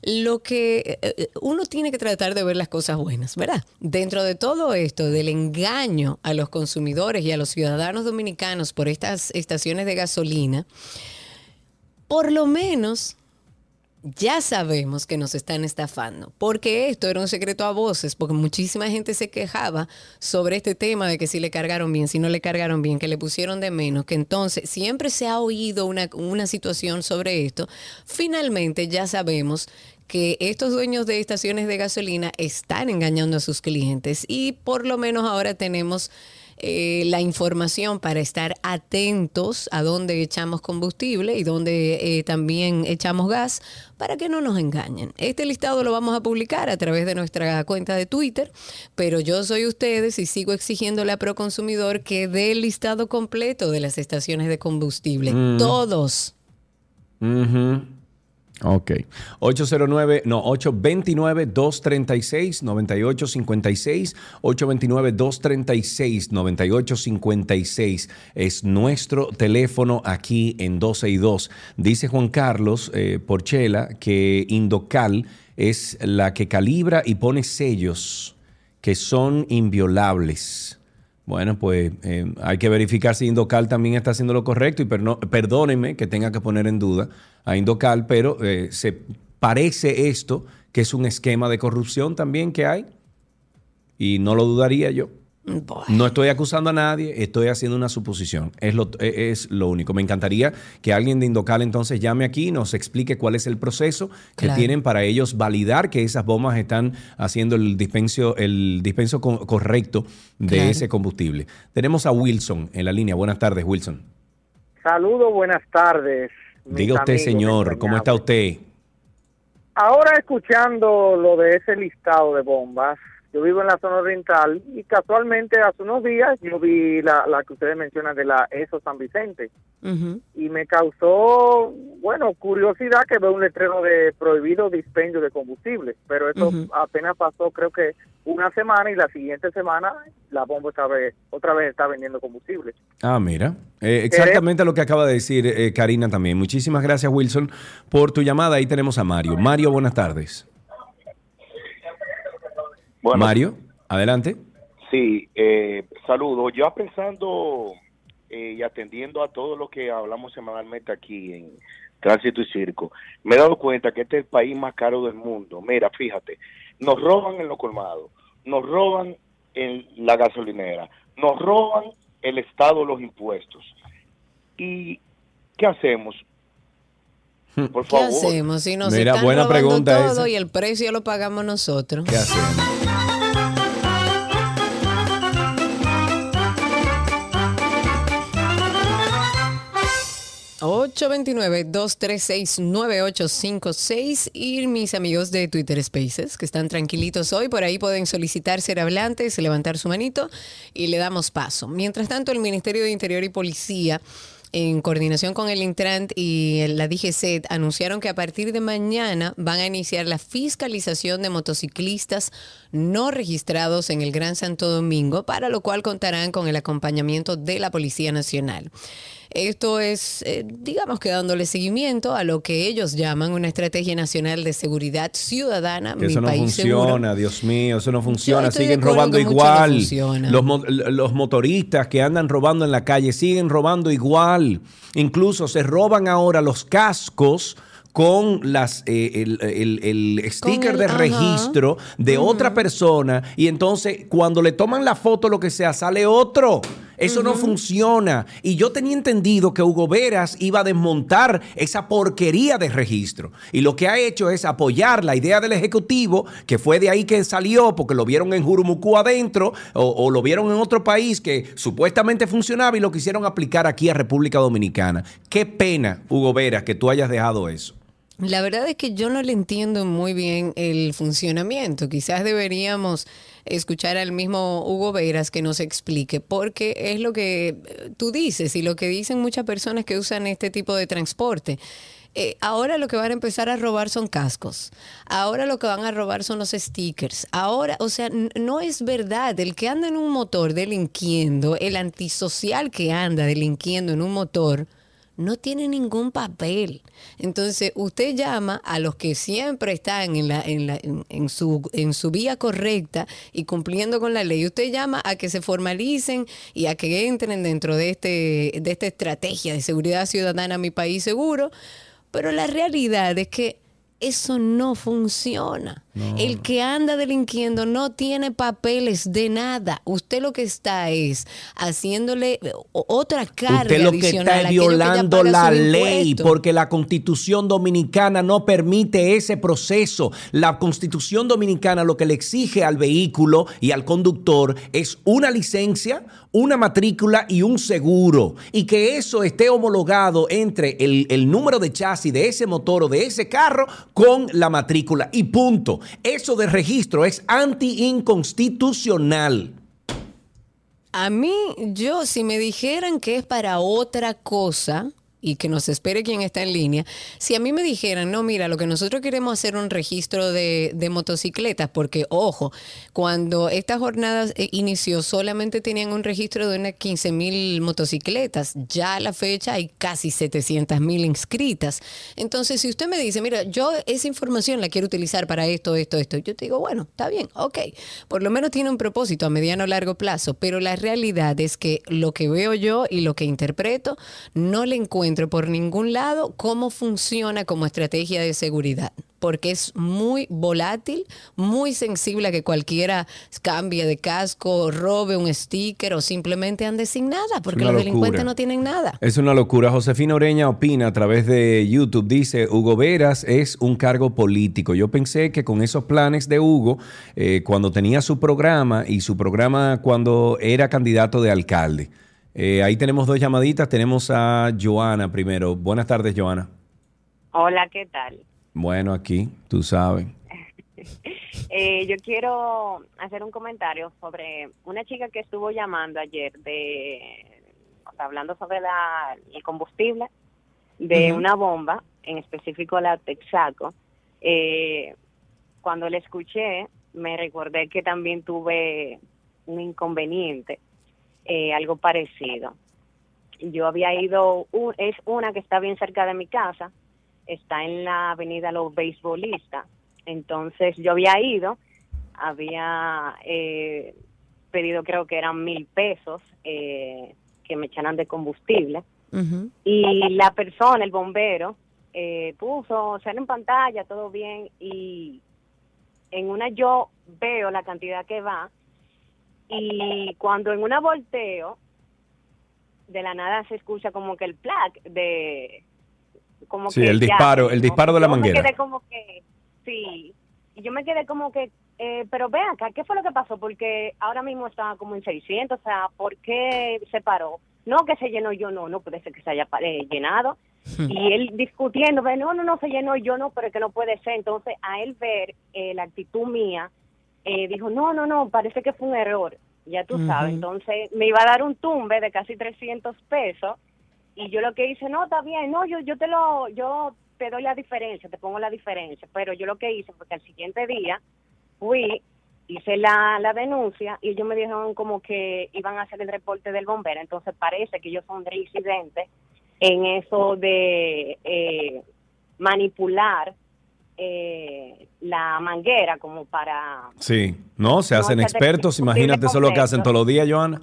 Lo que eh, eh, uno tiene que tratar de ver las cosas buenas, ¿verdad? Dentro de todo esto, del engaño a los consumidores y a los ciudadanos dominicanos por estas estaciones de gasolina, por lo menos ya sabemos que nos están estafando, porque esto era un secreto a voces, porque muchísima gente se quejaba sobre este tema de que si le cargaron bien, si no le cargaron bien, que le pusieron de menos, que entonces siempre se ha oído una, una situación sobre esto. Finalmente ya sabemos que estos dueños de estaciones de gasolina están engañando a sus clientes y por lo menos ahora tenemos eh, la información para estar atentos a dónde echamos combustible y dónde eh, también echamos gas para que no nos engañen. Este listado lo vamos a publicar a través de nuestra cuenta de Twitter, pero yo soy ustedes y sigo exigiéndole a Proconsumidor que dé el listado completo de las estaciones de combustible. Mm. Todos. Ok. 809, no, 829-236-9856. 829-236-9856 es nuestro teléfono aquí en 12 y 2. Dice Juan Carlos eh, Porchela que Indocal es la que calibra y pone sellos que son inviolables. Bueno, pues eh, hay que verificar si Indocal también está haciendo lo correcto y perno- perdónenme que tenga que poner en duda a Indocal, pero eh, se parece esto que es un esquema de corrupción también que hay y no lo dudaría yo. No estoy acusando a nadie, estoy haciendo una suposición. Es lo, e- es lo único. Me encantaría que alguien de Indocal entonces llame aquí y nos explique cuál es el proceso que Claro. tienen para ellos validar que esas bombas están haciendo el dispenso, el dispenso co- correcto de Claro. ese combustible. Tenemos a Wilson en la línea. Buenas tardes, Wilson. Saludos, buenas tardes. Diga usted, amigos señor, ¿cómo está usted? Ahora escuchando lo de ese listado de bombas, yo vivo en la zona oriental y casualmente hace unos días yo vi la, la que ustedes mencionan de la ESO San Vicente y me causó, bueno, curiosidad que veo un letrero de prohibido dispendio de combustible, pero eso apenas pasó creo que una semana y la siguiente semana la bomba otra vez, otra vez está vendiendo combustible. Ah, mira. Eh, exactamente lo que acaba de decir eh, Karina también. Muchísimas gracias, Wilson, por tu llamada. Ahí tenemos a Mario. Mario, buenas tardes. Mario, adelante. Sí, eh, saludos. Yo pensando eh, y atendiendo a todo lo que hablamos semanalmente aquí en Tránsito y Circo, me he dado cuenta que este es el país más caro del mundo. Mira, fíjate, nos roban en los colmados, nos roban en la gasolinera, nos roban el Estado los impuestos. ¿Y qué hacemos? Por ¿Qué favor. hacemos si nos Mira, están buena robando pregunta todo esa. y el precio lo pagamos nosotros? ¿Qué hacemos? 829-236-9856 y mis amigos de Twitter Spaces que están tranquilitos hoy, por ahí pueden solicitar ser hablantes, levantar su manito y le damos paso. Mientras tanto, el Ministerio de Interior y Policía en coordinación con el Intrant y la DGCET, anunciaron que a partir de mañana van a iniciar la fiscalización de motociclistas no registrados en el Gran Santo Domingo, para lo cual contarán con el acompañamiento de la Policía Nacional. Esto es, eh, digamos que dándole seguimiento a lo que ellos llaman una estrategia nacional de seguridad ciudadana. Que mi eso no país seguro. funciona, Dios mío, eso no funciona. Siguen robando no igual. funciona. los, mo- los motoristas que andan robando en la calle siguen robando igual. Incluso se roban ahora los cascos con las eh, el, el- el sticker el- de ajá. registro de otra persona y entonces cuando le toman la foto lo que sea sale otro. Eso no funciona. Y yo tenía entendido que Hugo Veras iba a desmontar esa porquería de registro. Y lo que ha hecho es apoyar la idea del Ejecutivo, que fue de ahí que salió, porque lo vieron en Jurumucú adentro, o, o lo vieron en otro país que supuestamente funcionaba y lo quisieron aplicar aquí a República Dominicana. Qué pena, Hugo Veras, que tú hayas dejado eso. La verdad es que yo no le entiendo muy bien el funcionamiento. Quizás deberíamos escuchar al mismo Hugo Veras que nos explique, porque es lo que eh, tú dices y lo que dicen muchas personas que usan este tipo de transporte. Eh, ahora lo que van a empezar a robar son cascos. Ahora lo que van a robar son los stickers. Ahora, o sea, no es verdad. El que anda en un motor delinquiendo, el antisocial que anda delinquiendo en un motor, no tiene ningún papel. Entonces, usted llama a los que siempre están en, la, en, la- en- en su, en su vía correcta y cumpliendo con la ley. Usted llama a que se formalicen y a que entren dentro de, este, de esta estrategia de seguridad ciudadana Mi País Seguro. Pero la realidad es que eso no funciona. El que anda delinquiendo no tiene papeles de nada. Usted lo que está es haciéndole otra carga Usted lo que adicional está que violando la ley porque la constitución dominicana no permite ese proceso. La constitución dominicana lo que le exige al vehículo y al conductor es una licencia, una matrícula y un seguro. Y que eso esté homologado entre el, el número de chasis de ese motor o de ese carro con la matrícula. Y punto. Eso de registro es anti-inconstitucional. A mí, yo, si me dijeran que es para otra cosa y que nos espere quien está en línea, si a mí me dijeran, no, mira, lo que nosotros queremos hacer un registro de, de motocicletas, porque, ojo, cuando esta jornada eh, inició, solamente tenían un registro de unas 15 mil motocicletas. Ya a la fecha hay casi 700 mil inscritas. Entonces, si usted me dice, mira, yo esa información la quiero utilizar para esto, esto, esto, yo te digo, bueno, está bien, ok. Por lo menos tiene un propósito a mediano o largo plazo, pero la realidad es que lo que veo yo y lo que interpreto, no le encuentro por ningún lado cómo funciona como estrategia de seguridad. Porque es muy volátil, muy sensible a que cualquiera cambie de casco, robe un sticker o simplemente ande sin nada, porque los delincuentes no tienen nada. Es una locura. Josefina Oreña opina a través de YouTube. Dice, Hugo Veras es un cargo político. Yo pensé que con esos planes de Hugo, eh, cuando tenía su programa y su programa cuando era candidato de alcalde. Eh, ahí tenemos dos llamaditas. Tenemos a Joana primero. Buenas tardes, Joana. Hola, ¿qué tal? Bueno, aquí, tú sabes. Eh, yo quiero hacer un comentario sobre una chica que estuvo llamando ayer de, o sea, hablando sobre la, el combustible de una bomba, en específico la Texaco. Eh, cuando la escuché, me recordé que también tuve un inconveniente, eh, algo parecido. Yo había ido, un- es una que está bien cerca de mi casa, está en la avenida Los Beisbolistas. Entonces yo había ido, había eh, pedido creo que eran mil pesos eh, que me echaran de combustible y la persona, el bombero, eh, puso, sale en pantalla, todo bien y en una yo veo la cantidad que va y cuando en una volteo de la nada se escucha como que el plac de como Sí, que el ya, disparo, el disparo de la Yo me manguera. quedé como que sí y yo me quedé como que eh, pero ve acá, ¿qué fue lo que pasó? Porque ahora mismo estaba como en 600, o sea, ¿por qué se paró? No que se llenó yo, no, no puede ser que se haya eh, llenado. Y él discutiendo, no, no, no, se llenó, yo no, pero es que no puede ser. Entonces, a él ver eh, la actitud mía, eh, dijo, no, no, no, parece que fue un error, ya tú sabes. Entonces, me iba a dar un tumbe de casi 300 pesos, y yo lo que hice, no, está bien, no, yo, yo te lo, yo te doy la diferencia, te pongo la diferencia, pero yo lo que hice fue que al siguiente día fui, hice la, la denuncia y ellos me dijeron como que iban a hacer el reporte del bombero, entonces parece que ellos son reincidentes en eso de eh, manipular eh, la manguera como para Sí, no, se hacen No, expertos, imagínate, eso es lo que hacen todos los días, Joana.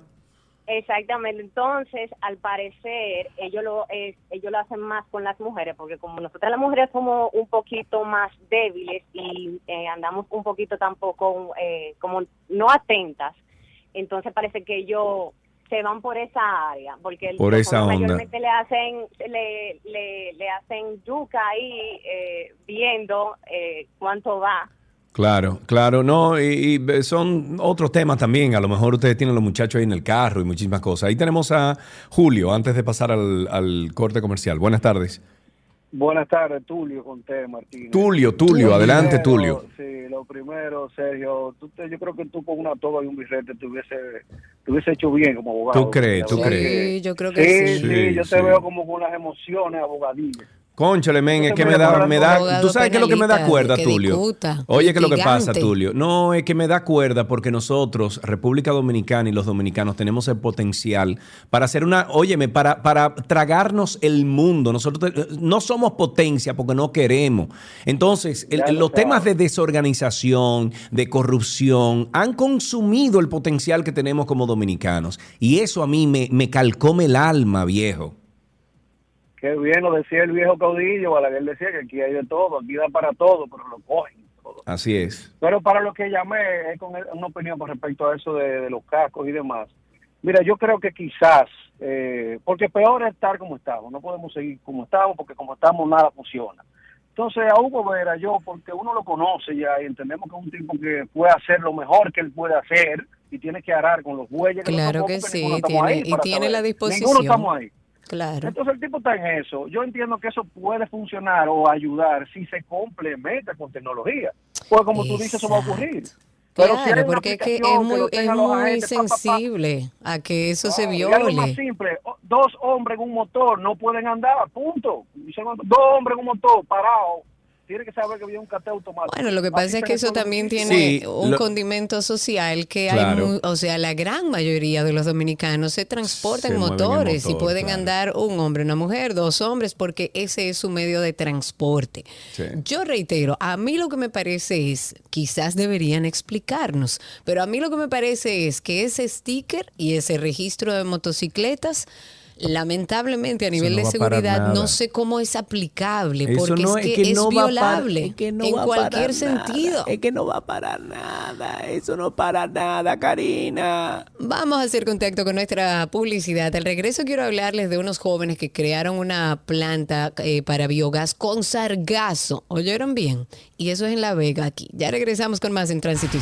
Exactamente, entonces al parecer ellos lo eh, ellos lo hacen más con las mujeres porque como nosotras las mujeres somos un poquito más débiles y eh, andamos un poquito tampoco eh, como no atentas, entonces parece que ellos se van por esa área porque Por esa onda. mayormente le hacen le, le, le hacen yuca ahí eh, viendo eh, cuánto va Claro, claro, no, y, y son otros temas también. A lo mejor ustedes tienen los muchachos ahí en el carro y muchísimas cosas. Ahí tenemos a Julio, antes de pasar al, al corte comercial. Buenas tardes. Buenas tardes, Tulio Conté Martínez. Tulio, Tulio, adelante, Tulio. Sí, lo primero, Sergio, tú te- yo creo que tú con una toga y un birrete te hubiese, te hubiese hecho bien como abogado. ¿Tú crees? ¿Tú crees? Sí, yo creo que sí. sí. Sí, yo Sí, te sí. veo como con las emociones abogadillas. Conchale, men, es que me da, me da, tú sabes qué es lo que me da cuerda, que Tulio. discuta, Oye, ¿qué es lo que pasa, Tulio? No, es que me da cuerda porque nosotros, República Dominicana y los dominicanos, tenemos el potencial para hacer una, óyeme, para, para tragarnos el mundo. Nosotros no somos potencia porque no queremos. Entonces, el- los temas de desorganización, de corrupción, han consumido el potencial que tenemos como dominicanos. Y eso a mí me, me calcome el alma, viejo. Qué bien lo decía el viejo caudillo, Balaguer decía que aquí hay de todo, aquí da para todo, pero lo cogen. Así es. Pero para lo que llamé es con una opinión con respecto a eso de, de los cascos y demás. Mira, yo creo que quizás, eh, porque peor es estar como estamos, no podemos seguir como estamos, porque como estamos nada funciona. Entonces a Hugo Vera, yo, porque uno lo conoce ya y entendemos que es un tipo que puede hacer lo mejor que él puede hacer y tiene que arar con los bueyes. que Claro que porque sí, ninguno estamos tiene- ahí y tiene saber. la disposición. Ninguno estamos ahí. Claro. Entonces el tipo está en eso. Yo entiendo que eso puede funcionar o ayudar si se complementa con tecnología. Pues como tú dices, eso va a ocurrir. Pero Claro, porque es que es que muy, es muy agentes, pa, pa, pa, sensible a que eso se y algo más viole. simple, dos hombres en un motor no pueden andar, punto. Dos hombres en un motor parado, tiene que saber que viene un cateo automático. Bueno, lo que pasa es que eso también tiene Sí, un lo- condimento social que Claro. hay, mu- o sea, la gran mayoría de los dominicanos se transportan Se en motores y pueden claro. andar un hombre, una mujer, dos hombres, porque ese es su medio de transporte. Sí. Yo reitero, a mí lo que me parece es, quizás deberían explicarnos, pero a mí lo que me parece es que ese sticker y ese registro de motocicletas, lamentablemente a nivel no de seguridad no sé cómo es aplicable, Eso porque no- es es que, es no violable que no en va a cualquier nada, sentido. Es que no va a parar nada. Eso no para nada, Karina. Vamos a hacer contacto con nuestra publicidad. Al regreso quiero hablarles de unos jóvenes que crearon una planta eh, para biogás con sargazo. ¿Oyeron bien? Y eso es en La Vega aquí. Ya regresamos con más en Tránsito y.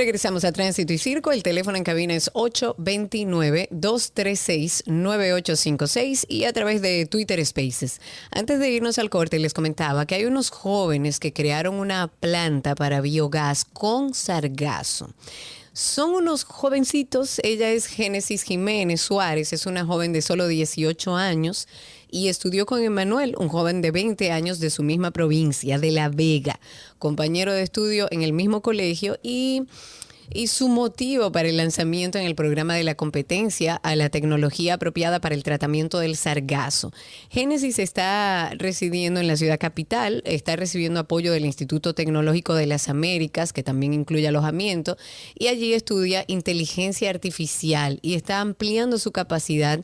Regresamos a Tránsito y Circo. El teléfono en cabina es 829-236-9856 y a través de Twitter Spaces. Antes de irnos al corte, les comentaba que hay unos jóvenes que crearon una planta para biogás con sargazo. Son unos jovencitos, ella es Génesis Jiménez Suárez, es una joven de solo 18 años y estudió con Emanuel, un joven de 20 años de su misma provincia, de La Vega, compañero de estudio en el mismo colegio y... Y su motivo para el lanzamiento en el programa de la competencia a la tecnología apropiada para el tratamiento del sargazo. Génesis está residiendo en la ciudad capital, está recibiendo apoyo del Instituto Tecnológico de las Américas, que también incluye alojamiento, y allí estudia inteligencia artificial y está ampliando su capacidad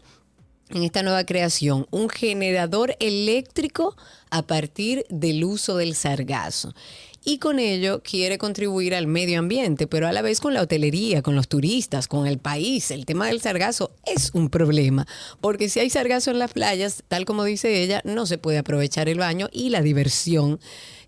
en esta nueva creación, un generador eléctrico a partir del uso del sargazo. Y con ello quiere contribuir al medio ambiente, pero a la vez con la hotelería, con los turistas, con el país. El tema del sargazo es un problema, porque si hay sargazo en las playas, tal como dice ella, no se puede aprovechar el baño y la diversión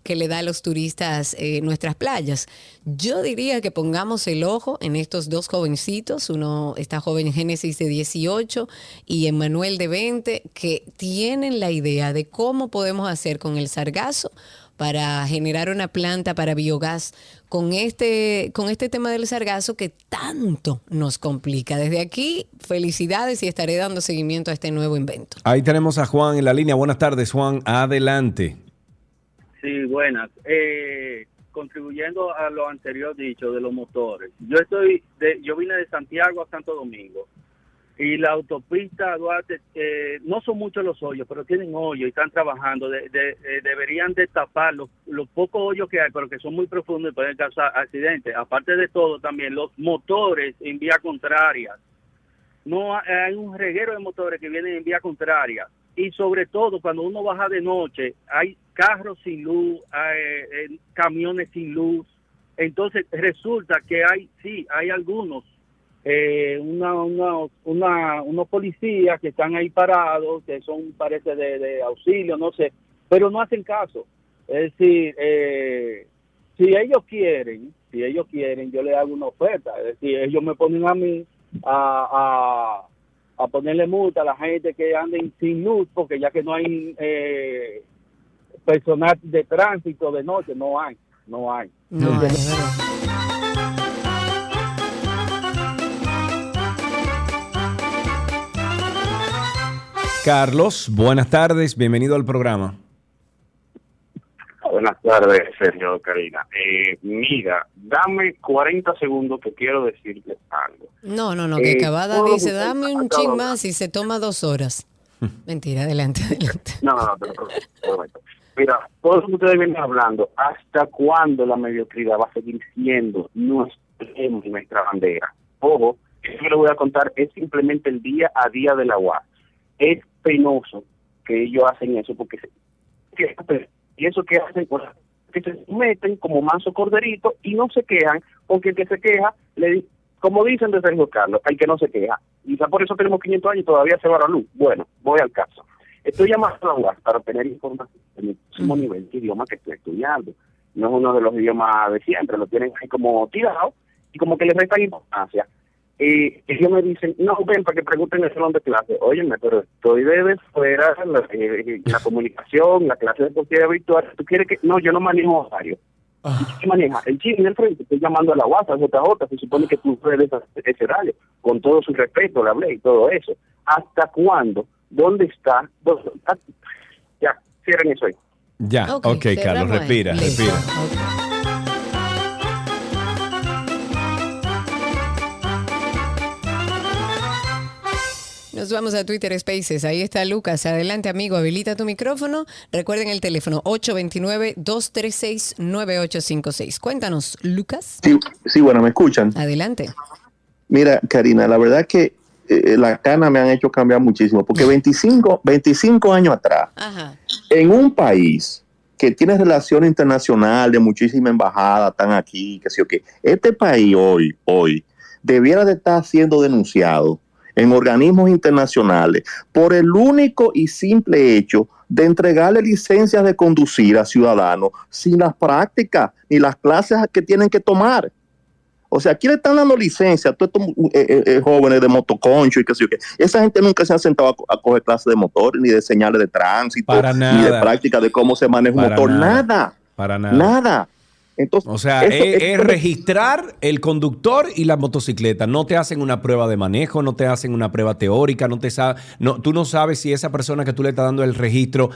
que le da a los turistas eh, nuestras playas. Yo diría que pongamos el ojo en estos dos jovencitos, uno está joven Génesis de 18 y Emanuel de 20, que tienen la idea de cómo podemos hacer con el sargazo para generar una planta para biogás con este, con este tema del sargazo que tanto nos complica. Desde aquí, felicidades y estaré dando seguimiento a este nuevo invento. Ahí tenemos a Juan en la línea. Buenas tardes, Juan. Adelante. Sí, buenas. Eh, contribuyendo a lo anterior dicho de los motores. Yo estoy, de, yo vine de Santiago a Santo Domingo y la autopista Duarte, eh, no son muchos los hoyos, pero tienen hoyos y están trabajando. De- eh, deberían de tapar los, pocos hoyos que hay, pero que son muy profundos y pueden causar accidentes. Aparte de todo, también los motores en vía contraria. No ha- hay un reguero de motores que vienen en vía contraria. Y sobre todo, cuando uno baja de noche, hay carros sin luz, hay, eh, camiones sin luz. Entonces resulta que hay, sí, hay algunos eh, una, una, una- unos policías que están ahí parados, que son, parece, de, de auxilio, no sé, pero no hacen caso. Es decir, eh, si ellos quieren, si ellos quieren, yo les hago una oferta. Es decir, ellos me ponen a mí a, a, a ponerle multa a la gente que anden sin luz, porque ya que no hay eh, personal de tránsito de noche, no hay, no hay. No hay, Carlos, buenas tardes. Bienvenido al programa. Buenas tardes, Sergio Karina. Eh, mira, dame 40 segundos que quiero decirles algo. No, no, no, que Eh, Cavada dice, dame un ching más y se toma dos horas. Mentira, adelante, adelante. No, no, no, te lo prometo. Mira, todo lo que ustedes vienen hablando, ¿hasta cuándo la mediocridad va a seguir siendo nuestra bandera? Ojo, eso que les voy a contar es simplemente el día a día de la UAS. Es penoso que ellos hacen eso porque se, y eso que hacen que se meten como manso corderito y no se quejan porque el que se queja le como dicen de Sergio Carlos, hay que no se queja. Quizá por eso tenemos 500 años y todavía se va a la luz. Bueno, voy al caso. Estoy llamando a la UAS para obtener información del mismo nivel de idioma que estoy estudiando. No es uno de los idiomas de siempre, lo tienen ahí como tirado y como que les restan importancia. Eh, ellos me dicen, no, ven para que pregunten en el salón de clase. Óyeme, pero estoy desde fuera, la, eh, la comunicación, la clase deportiva virtual. ¿Tú quieres que.? No, yo no manejo horario. ¿Y ¿Qué maneja? El chino en el frente, estoy llamando a la WhatsApp, JJ, se supone que tú puedes ese, horario, con todo su respeto, le hablé y todo eso. ¿Hasta cuándo? ¿Dónde está? ¿Dónde- ah, Ya, cierren eso ahí. Ya, Ok, ok, Carlos, respira, Listo. Nos vamos a Twitter Spaces. Ahí está Lucas. Adelante, amigo. Habilita tu micrófono. Recuerden el teléfono 829-236-9856. Cuéntanos, Lucas. Sí, sí, bueno, ¿me escuchan? Adelante. Mira, Karina, la verdad que eh, las canas me han hecho cambiar muchísimo, porque 25, 25 años atrás, Ajá. en un país que tiene relación internacional de muchísima embajada, están aquí, que sé yo qué, este país hoy, hoy, debiera de estar siendo denunciado en organismos internacionales por el único y simple hecho de entregarle licencias de conducir a ciudadanos sin las prácticas ni las clases que tienen que tomar. O sea, aquí le están dando licencia a todos estos eh, eh, eh, jóvenes de motoconcho y qué sé yo qué. Esa gente nunca se ha sentado a, co- a coger clases de motores, ni de señales de tránsito, ni de práctica de cómo se maneja un motor. nada. Nada. Para nada. Nada. Entonces, O sea, eso- es, registrar el conductor y la motocicleta. No te hacen una prueba de manejo, no te hacen una prueba teórica, no te sa- no, tú no sabes si esa persona que tú le estás dando el registro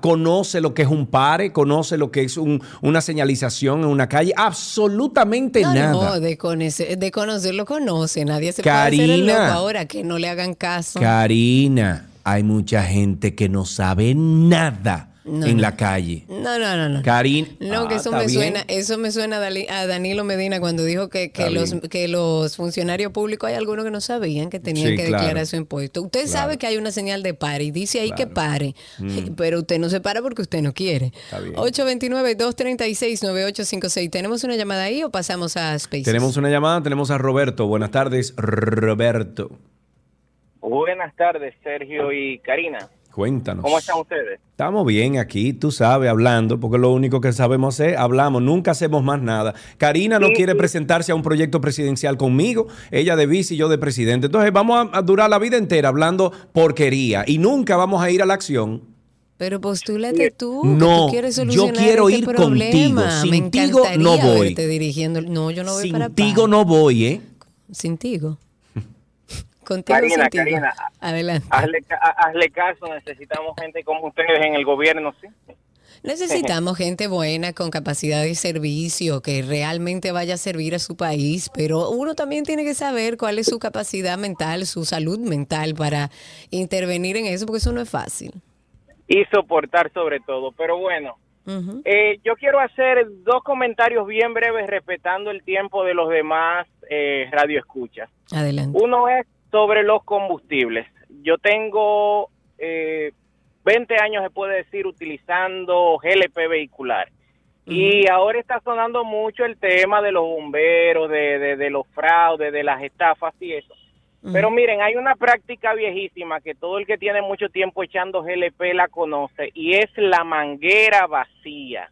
conoce lo que es un pare, conoce lo que es un- una señalización en una calle. Absolutamente No, nada. no, de, conocer, de conocerlo conoce. Nadie se puede hacer el loco ahora que no le hagan caso. Karina, hay mucha gente que no sabe nada No, en no. la calle. No, no, no, no. Karina. No, que Ah, eso me bien. suena, eso me suena a Danilo Medina cuando dijo que, que los bien. que los funcionarios públicos hay algunos que no sabían que tenían Sí, que claro. declarar su impuesto. Usted Claro. sabe que hay una señal de pare y dice ahí que pare, Mm. pero usted no se para porque usted no quiere. Está bien. 829-236-9856. ¿Tenemos una llamada ahí o pasamos a Space? Tenemos una llamada, tenemos a Roberto. Buenas tardes, Roberto. Buenas tardes, Sergio y Karina. Cuéntanos. ¿Cómo están ustedes? Estamos bien aquí, tú sabes, hablando, porque lo único que sabemos es hablamos, nunca hacemos más nada. Karina no Sí, quiere sí. presentarse a un proyecto presidencial conmigo, ella de vice y yo de presidente. Entonces vamos a, durar la vida entera hablando porquería y nunca vamos a ir a la acción. Pero postúlate tú, que No, tú quieres yo solucionar quiero este ir problema. contigo. Sintigo encantaría no voy. dirigiendo. No, yo no voy para Sintigo no voy, ¿eh? Sintigo. Contigo, Karina. Karina, Adelante. hazle, ca- hazle caso, necesitamos gente como ustedes en el gobierno, ¿sí? Necesitamos gente buena con capacidad de servicio que realmente vaya a servir a su país, pero uno también tiene que saber cuál es su capacidad mental, su salud mental para intervenir en eso, porque eso no es fácil. Y soportar sobre todo. Pero bueno, eh, yo quiero hacer dos comentarios bien breves respetando el tiempo de los demás eh, radioescuchas. Adelante. Uno es sobre los combustibles. Yo tengo eh, 20 años, se puede decir, utilizando GLP vehicular. Y ahora está sonando mucho el tema de los bomberos, de, de, de los fraudes, de las estafas y eso. Pero miren, hay una práctica viejísima que todo el que tiene mucho tiempo echando GLP la conoce y es la manguera vacía.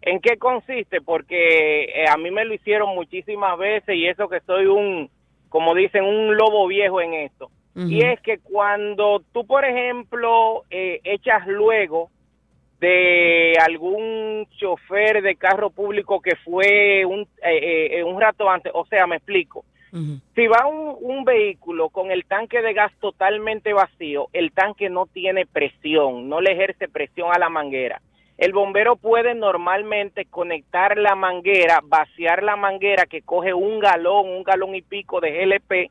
¿En qué consiste? Porque eh, a mí me lo hicieron muchísimas veces y eso que soy un, como dicen, un lobo viejo en esto. Y es que cuando tú, por ejemplo, eh, echas luego de algún chofer de carro público que fue un, eh, eh, un rato antes, o sea, me explico. Si va un, un vehículo con el tanque de gas totalmente vacío, el tanque no tiene presión, no le ejerce presión a la manguera. El bombero puede normalmente conectar la manguera, vaciar la manguera que coge un galón, un galón y pico de GLP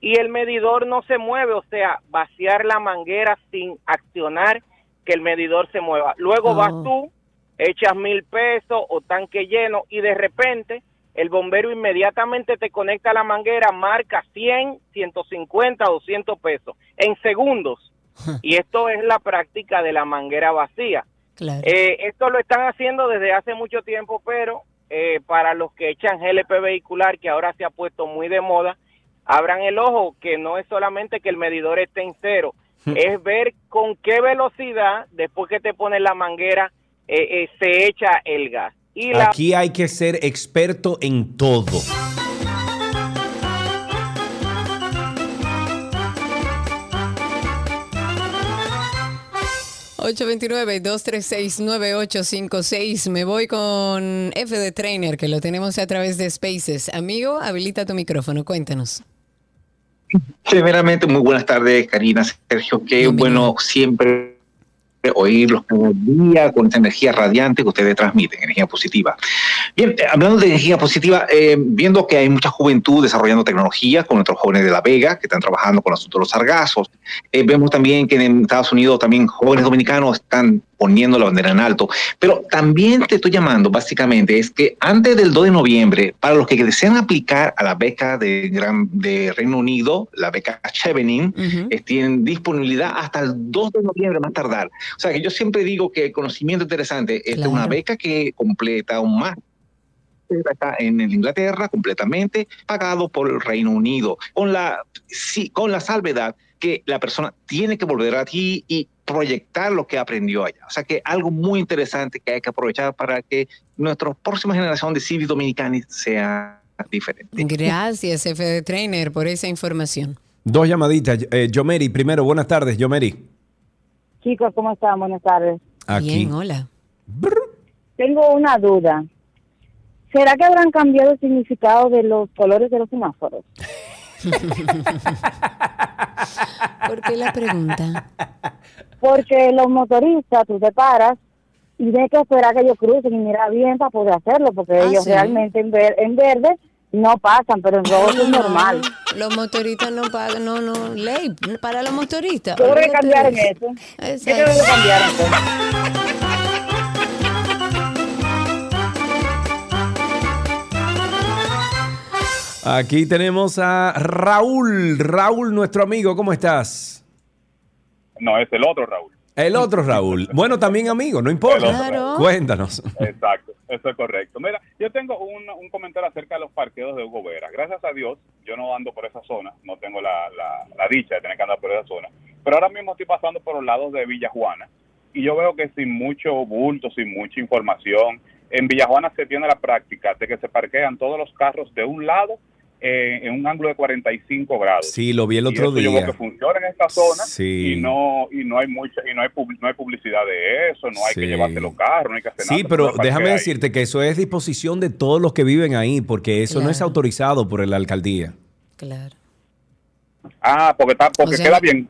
y el medidor no se mueve, o sea, vaciar la manguera sin accionar que el medidor se mueva. Luego vas tú, echas mil pesos o tanque lleno y de repente el bombero inmediatamente te conecta a la manguera, marca 100, 150, 200 pesos en segundos. Y esto es la práctica de la manguera vacía. Claro. Eh, esto lo están haciendo desde hace mucho tiempo, pero eh, para los que echan GLP vehicular, que ahora se ha puesto muy de moda, abran el ojo que no es solamente que el medidor esté en cero, es ver con qué velocidad, después que te pones la manguera, eh, eh, se echa el gas. Y la Aquí hay que ser experto en todo. 829-236-9856. Me voy con F de Trainer, que lo tenemos a través de Spaces. Amigo, habilita tu micrófono, cuéntanos. Primeramente, muy buenas tardes, Karina, Sergio. Qué bueno siempre oírlos cada día con esta energía radiante que ustedes transmiten, energía positiva. Bien, eh, hablando de energía positiva, eh, viendo que hay mucha juventud desarrollando tecnología con nuestros jóvenes de La Vega que están trabajando con el asunto de los sargazos, eh, vemos también que en Estados Unidos también jóvenes dominicanos están poniendo la bandera en alto. Pero también te estoy llamando, básicamente, es que antes del 2 de noviembre, para los que desean aplicar a la beca de, Gran, de Reino Unido, la beca Chevening, eh, tienen disponibilidad hasta el 2 de noviembre más tardar. O sea que yo siempre digo que el conocimiento interesante es una beca que completa un más está en Inglaterra completamente pagado por el Reino Unido con la sí, con la salvedad que la persona tiene que volver aquí y proyectar lo que aprendió allá. O sea que algo muy interesante que hay que aprovechar para que nuestra próxima generación de civis dominicanos sea diferente. Gracias, F de Trainer, por esa información. Dos llamaditas. Eh, Yomeri, primero, buenas tardes, Yomeri. Chicos, ¿cómo están? Buenas tardes. Aquí. Bien, hola. Tengo una duda. ¿Será que habrán cambiado el significado de los colores de los semáforos? ¿Por qué la pregunta? Porque los motoristas, tú te paras y ves que esperar que ellos crucen y mira bien para poder hacerlo, porque Ah, ellos ¿sí? realmente en, ver- en verde no pasan, pero en rojo es normal. Los motoristas no pagan, no, no, ley para los motoristas. Yo creo que cambiaron de eso. Yo Exacto. creo que cambiaron eso. Aquí tenemos a Raúl. Raúl, nuestro amigo, ¿cómo estás? No, es el otro Raúl. El otro Raúl. Bueno, también amigo, no importa. Claro. Cuéntanos. Exacto, eso es correcto. Mira, yo tengo un, un comentario acerca de los parqueos de Hugo Vera. Gracias a Dios, yo no ando por esa zona, no tengo la, la, la dicha de tener que andar por esa zona. Pero ahora mismo estoy pasando por los lados de Villa Juana y yo veo que sin mucho bulto, sin mucha información, en Villa Juana se tiene la práctica de que se parquean todos los carros de un lado eh, en un ángulo de 45 grados. Sí, lo vi el Y otro eso Yo veo día. que funciona en esta zona Sí. y no y no hay mucha y no hay no hay publicidad de eso, no hay Sí. que llevarse los carros, no hay que hacer nada. Sí, pero déjame ahí. decirte que eso es disposición de todos los que viven ahí, porque eso no es autorizado por la alcaldía. Claro. Ah, porque está porque O sea, queda bien.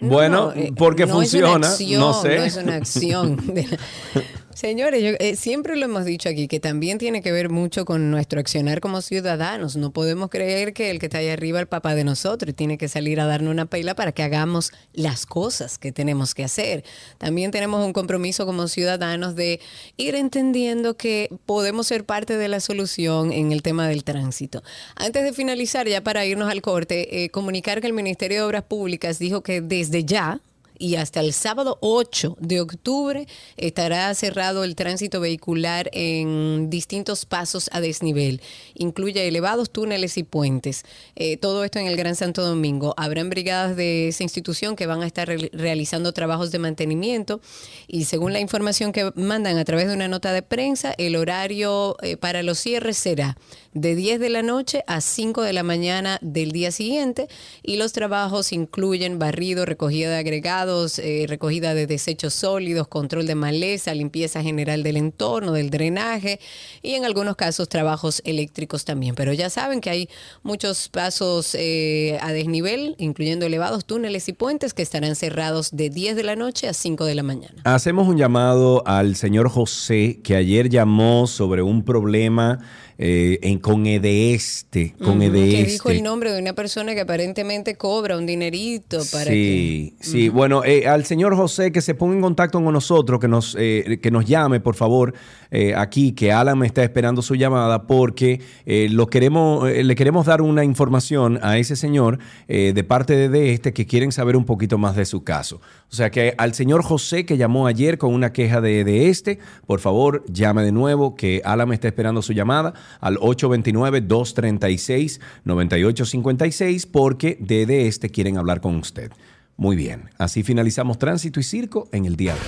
Bueno, eh, porque no es una funciona, acción, no sé. No es una acción. Señores, yo, eh, siempre lo hemos dicho aquí, que también tiene que ver mucho con nuestro accionar como ciudadanos. No podemos creer que el que está ahí arriba es el papá de nosotros y tiene que salir a darnos una pela para que hagamos las cosas que tenemos que hacer. También tenemos un compromiso como ciudadanos de ir entendiendo que podemos ser parte de la solución en el tema del tránsito. Antes de finalizar, ya para irnos al corte, eh, comunicar que el Ministerio de Obras Públicas dijo que desde ya, y hasta el sábado 8 de octubre estará cerrado el tránsito vehicular en distintos pasos a desnivel. Incluye elevados túneles y puentes. Eh, todo esto en el Gran Santo Domingo. Habrán brigadas de esa institución que van a estar re- realizando trabajos de mantenimiento y según la información que mandan a través de una nota de prensa, el horario eh, para los cierres será de 10 de la noche a 5 de la mañana del día siguiente y los trabajos incluyen barrido, recogida de agregados, eh, recogida de desechos sólidos, control de maleza, limpieza general del entorno, del drenaje y en algunos casos trabajos eléctricos también. Pero ya saben que hay muchos pasos eh, a desnivel, incluyendo elevados túneles y puentes que estarán cerrados de 10 de la noche a 5 de la mañana. Hacemos un llamado al señor José, que ayer llamó sobre un problema eh, en, con Edeeste. Con Ujú, Que Edeeste. dijo el nombre de una persona que aparentemente cobra un dinerito para sí, que... sí. Bueno, eh, al señor José que se ponga en contacto con nosotros, que nos, eh, que nos llame, por favor, eh, aquí, que Alan me está esperando su llamada, porque eh, lo queremos, le queremos dar una información a ese señor de parte de, de este que quieren saber un poquito más de su caso. O sea que al señor José que llamó ayer con una queja de, de este, por favor, llame de nuevo, que Alan me está esperando su llamada al 829-236-9856, porque de, de este quieren hablar con usted. Muy bien, así finalizamos Tránsito y Circo en el día de hoy.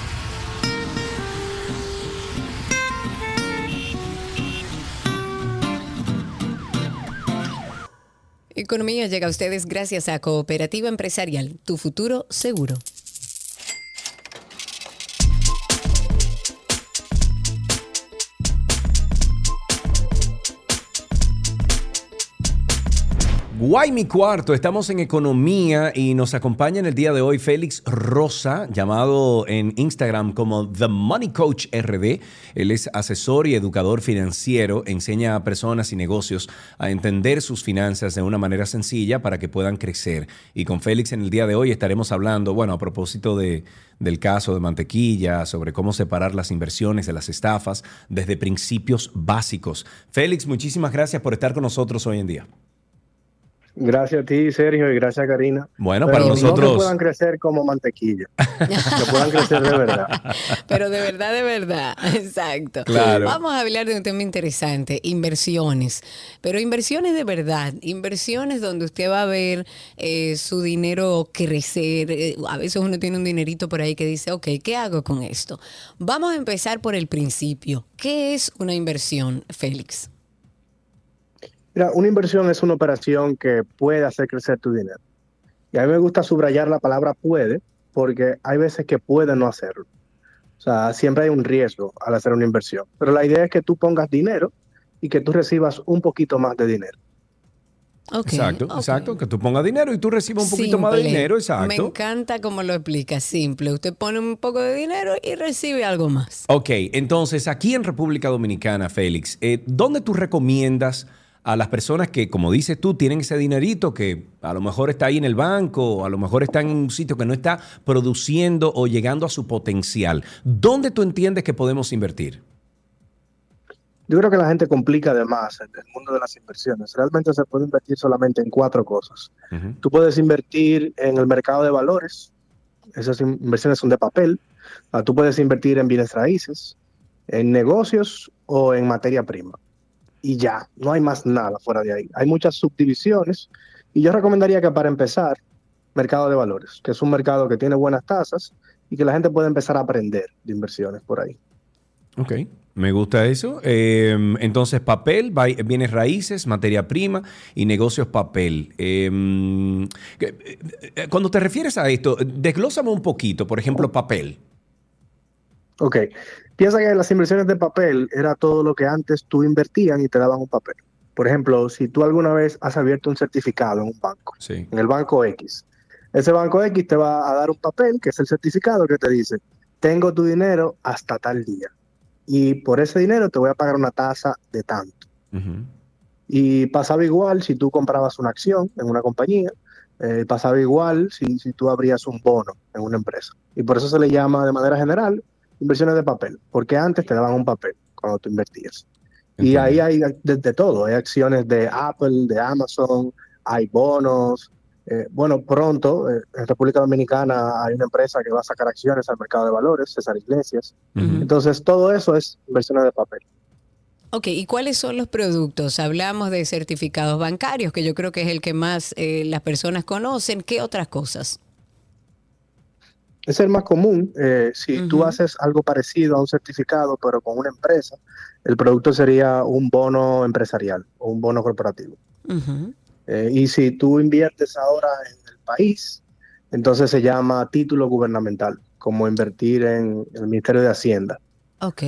Economía llega a ustedes gracias a Cooperativa Empresarial, tu futuro seguro. Guay mi cuarto, estamos en economía y nos acompaña en el día de hoy Félix Rosa, llamado en Instagram como The Money Coach RD. Él es asesor y educador financiero, enseña a personas y negocios a entender sus finanzas de una manera sencilla para que puedan crecer. Y con Félix en el día de hoy estaremos hablando, bueno, a propósito de, del caso de mantequilla, sobre cómo separar las inversiones de las estafas desde principios básicos. Félix, muchísimas gracias por estar con nosotros hoy en día. Gracias a ti, Sergio, y gracias a Karina. Bueno, Pero para No nosotros- que puedan crecer como mantequilla. que puedan crecer de verdad. Pero de verdad, de verdad, exacto. Claro. Vamos a hablar de un tema interesante, inversiones. Pero inversiones de verdad, inversiones donde usted va a ver eh, su dinero crecer. Eh, a veces uno tiene un dinerito por ahí que dice, ok, ¿qué hago con esto? Vamos a empezar por el principio. ¿Qué es una inversión, Félix? Mira, una inversión es una operación que puede hacer crecer tu dinero. Y a mí me gusta subrayar la palabra puede, porque hay veces que puede no hacerlo. O sea, siempre hay un riesgo al hacer una inversión. Pero la idea es que tú pongas dinero y que tú recibas un poquito más de dinero. exacto, exacto, que tú pongas dinero y tú recibas un poquito más de dinero, Me exacto. encanta cómo lo explica, simple. Usted pone un poco de dinero y recibe algo más. Ok, entonces aquí en República Dominicana, Félix, eh, ¿dónde tú recomiendas a las personas que, como dices tú, tienen ese dinerito que a lo mejor está ahí en el banco, o a lo mejor está en un sitio que no está produciendo o llegando a su potencial? ¿Dónde tú entiendes que podemos invertir? Yo creo que la gente complica de más el, mundo de las inversiones. Realmente se puede invertir solamente en cuatro cosas. Tú puedes invertir en el mercado de valores. Esas in- inversiones son de papel. Ah, Tú puedes invertir en bienes raíces, en negocios o en materia prima. Y ya, no hay más nada fuera de ahí. Hay muchas subdivisiones. Y yo recomendaría que para empezar, mercado de valores, que es un mercado que tiene buenas tasas y que la gente puede empezar a aprender de inversiones por ahí. Ok, me gusta eso. Eh, entonces, papel, bienes raíces, materia prima y negocios papel. Eh, que- eh, cuando te refieres a esto, desglósame un poquito, por ejemplo, papel. Ok, piensa que las inversiones de papel era todo lo que antes tú invertían y te daban un papel. Por ejemplo, si tú alguna vez has abierto un certificado en un banco, Sí. en el banco X, ese banco X te va a dar un papel que es el certificado que te dice, tengo tu dinero hasta tal día y por ese dinero te voy a pagar una tasa de tanto. Y pasaba igual si tú comprabas una acción en una compañía, eh, pasaba igual si, si tú abrías un bono en una empresa. Y por eso se le llama de manera general inversiones de papel, porque antes te daban un papel cuando tú invertías. Y ahí hay de, de todo, hay acciones de Apple, de Amazon, hay bonos. eh, bueno, pronto eh, en República Dominicana hay una empresa que va a sacar acciones al mercado de valores, César Iglesias. Entonces, todo eso es inversiones de papel. Ok, ¿y cuáles son los productos? Hablamos de certificados bancarios, que yo creo que es el que más eh, las personas conocen. ¿Qué otras cosas? Es el más común. eh, si tú haces algo parecido a un certificado, pero con una empresa, el producto sería un bono empresarial o un bono corporativo. Eh, y si tú inviertes ahora en el país, entonces se llama título gubernamental, como invertir en el Ministerio de Hacienda. Ok,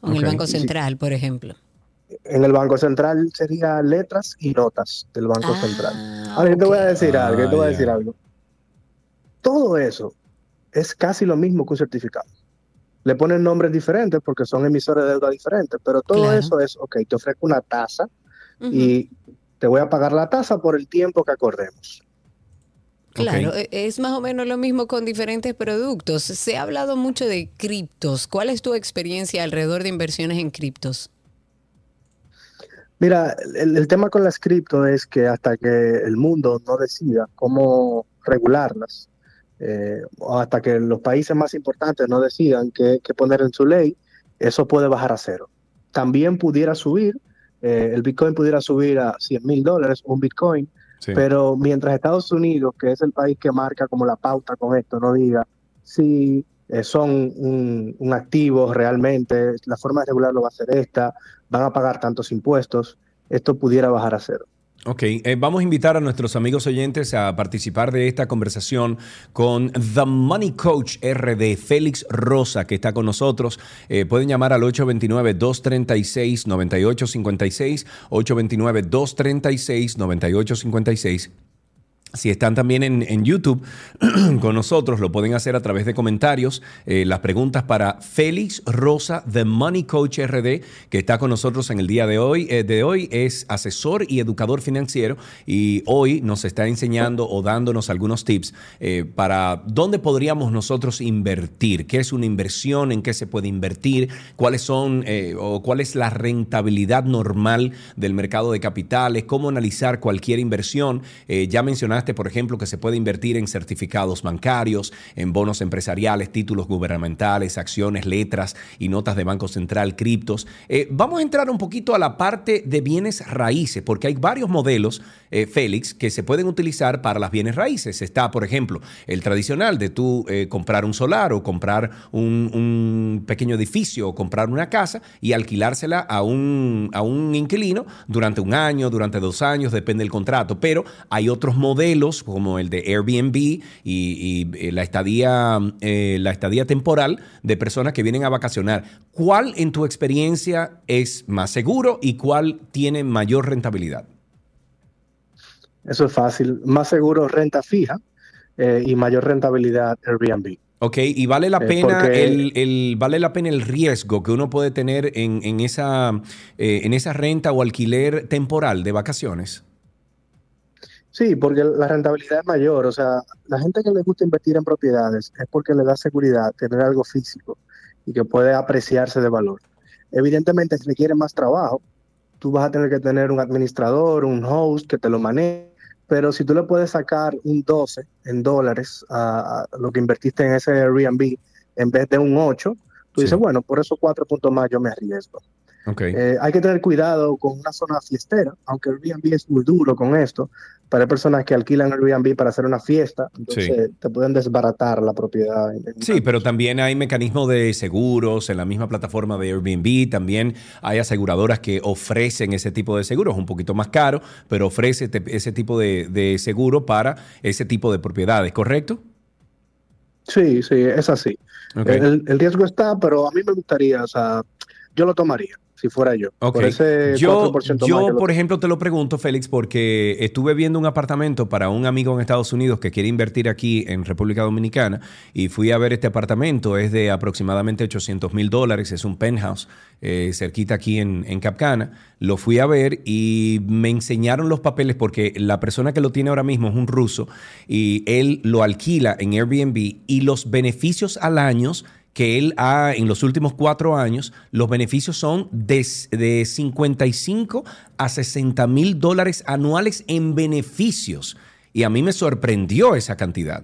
o en el Banco si- Central, por ejemplo. En el Banco Central sería letras y notas del Banco Ah, Central. Ahora yo te voy a decir Ah, algo, yo te voy a ya. decir algo. Todo eso es casi lo mismo que un certificado. Le ponen nombres diferentes porque son emisores de deuda diferentes, pero todo Claro. eso es, ok, te ofrezco una tasa y te voy a pagar la tasa por el tiempo que acordemos. Claro, e- es más o menos lo mismo con diferentes productos. Se ha hablado mucho de criptos. ¿Cuál es tu experiencia alrededor de inversiones en criptos? Mira, el, el tema con las cripto es que hasta que el mundo no decida cómo regularlas, eh, hasta que los países más importantes no decidan qué, qué poner en su ley, eso puede bajar a cero. También pudiera subir, eh, el Bitcoin pudiera subir a 100 mil dólares, un Bitcoin, Sí. pero mientras Estados Unidos, que es el país que marca como la pauta con esto, no diga si eh, son un, un activo realmente, la forma de regularlo va a ser esta, van a pagar tantos impuestos, esto pudiera bajar a cero. Ok, eh, vamos a invitar a nuestros amigos oyentes a participar de esta conversación con The Money Coach RD, Félix Rosa, que está con nosotros. Eh, pueden llamar al 829-236-9856, 829-236-9856. Si están también en, en YouTube con nosotros, lo pueden hacer a través de comentarios. Eh, las preguntas para Félix Rosa, The Money Coach RD, que está con nosotros en el día de hoy. Eh, de hoy es asesor y educador financiero y hoy nos está enseñando o dándonos algunos tips eh, para dónde podríamos nosotros invertir, qué es una inversión, en qué se puede invertir, cuáles son o cuál es la rentabilidad normal del mercado de capitales, cómo analizar cualquier inversión. Ya mencionaste, por ejemplo, que se puede invertir en certificados bancarios, en bonos empresariales, títulos gubernamentales, acciones, letras y notas de Banco Central, criptos. Eh, vamos a entrar un poquito a la parte de bienes raíces, porque hay varios modelos, eh, Félix, que se pueden utilizar para las bienes raíces. Está, por ejemplo, el tradicional de tú eh, comprar un solar o comprar un, pequeño edificio o comprar una casa y alquilársela a un, a un inquilino durante un año, durante dos años, depende del contrato. Pero hay otros modelos como el de Airbnb y, y, eh, la, estadía, eh, la estadía temporal de personas que vienen a vacacionar. ¿Cuál en tu experiencia es más seguro y cuál tiene mayor rentabilidad? Eso es fácil. Más seguro renta fija eh, y mayor rentabilidad Airbnb. Ok, y vale la pena porque- el, el- vale la pena el riesgo que uno puede tener en, en esa, eh, en esa renta o alquiler temporal de vacaciones. Sí, porque la rentabilidad es mayor. O sea, la gente que le gusta invertir en propiedades es porque le da seguridad tener algo físico y que puede apreciarse de valor. Evidentemente requiere más trabajo. Tú vas a tener que tener un administrador, un host que te lo maneje, pero si tú le puedes sacar un 12 en dólares a, a lo que invertiste en ese Airbnb en vez de un 8, tú dices, bueno, por esos cuatro puntos más yo me arriesgo. Eh, hay que tener cuidado con una zona fiestera, aunque Airbnb es muy duro con esto, hay personas que alquilan Airbnb para hacer una fiesta, entonces te pueden desbaratar la propiedad. Sí, pero también hay mecanismos de seguros en la misma plataforma de Airbnb. También hay aseguradoras que ofrecen ese tipo de seguros, un poquito más caro, pero ofrece ese tipo de, de seguro para ese tipo de propiedades, ¿correcto? Sí, sí, es así. El, el riesgo está, pero a mí me gustaría, o sea, yo lo tomaría si fuera yo. Ok. Por ese Yo, 4% más yo, lo- por ejemplo, te lo pregunto, Félix, porque estuve viendo un apartamento para un amigo en Estados Unidos que quiere invertir aquí en República Dominicana y fui a ver este apartamento. Es de aproximadamente 800 mil dólares. Es un penthouse eh, cerquita aquí en, en Capcana. Lo fui a ver y me enseñaron los papeles porque la persona que lo tiene ahora mismo es un ruso y él lo alquila en Airbnb y los beneficios al año que él ha, en los últimos cuatro años, los beneficios son de, de 55 a 60 mil dólares anuales en beneficios. Y a mí me sorprendió esa cantidad.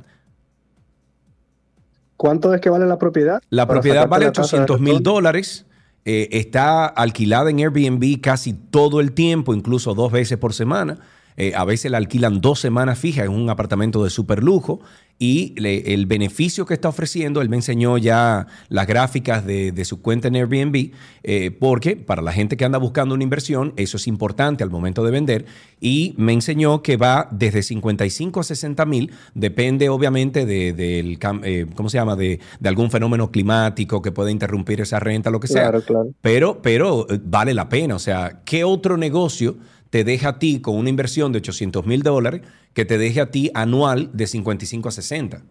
¿Cuánto es que vale la propiedad? La propiedad vale la tasa de 800 mil dólares. eh, está alquilada en Airbnb casi todo el tiempo, incluso dos veces por semana. Eh, a veces la alquilan dos semanas fijas en un apartamento de super lujo. Y le- el beneficio que está ofreciendo, él me enseñó ya las gráficas de, de su cuenta en Airbnb, eh, porque para la gente que anda buscando una inversión, eso es importante al momento de vender. Y me enseñó que va desde 55 a 60 mil, depende obviamente de, del, eh, ¿cómo se llama? De, de algún fenómeno climático que pueda interrumpir esa renta, lo que sea. Claro, claro. Pero, pero eh, vale la pena. O sea, ¿qué otro negocio te deja a ti con una inversión de 800 mil dólares que te deje a ti anual de 55 a 60?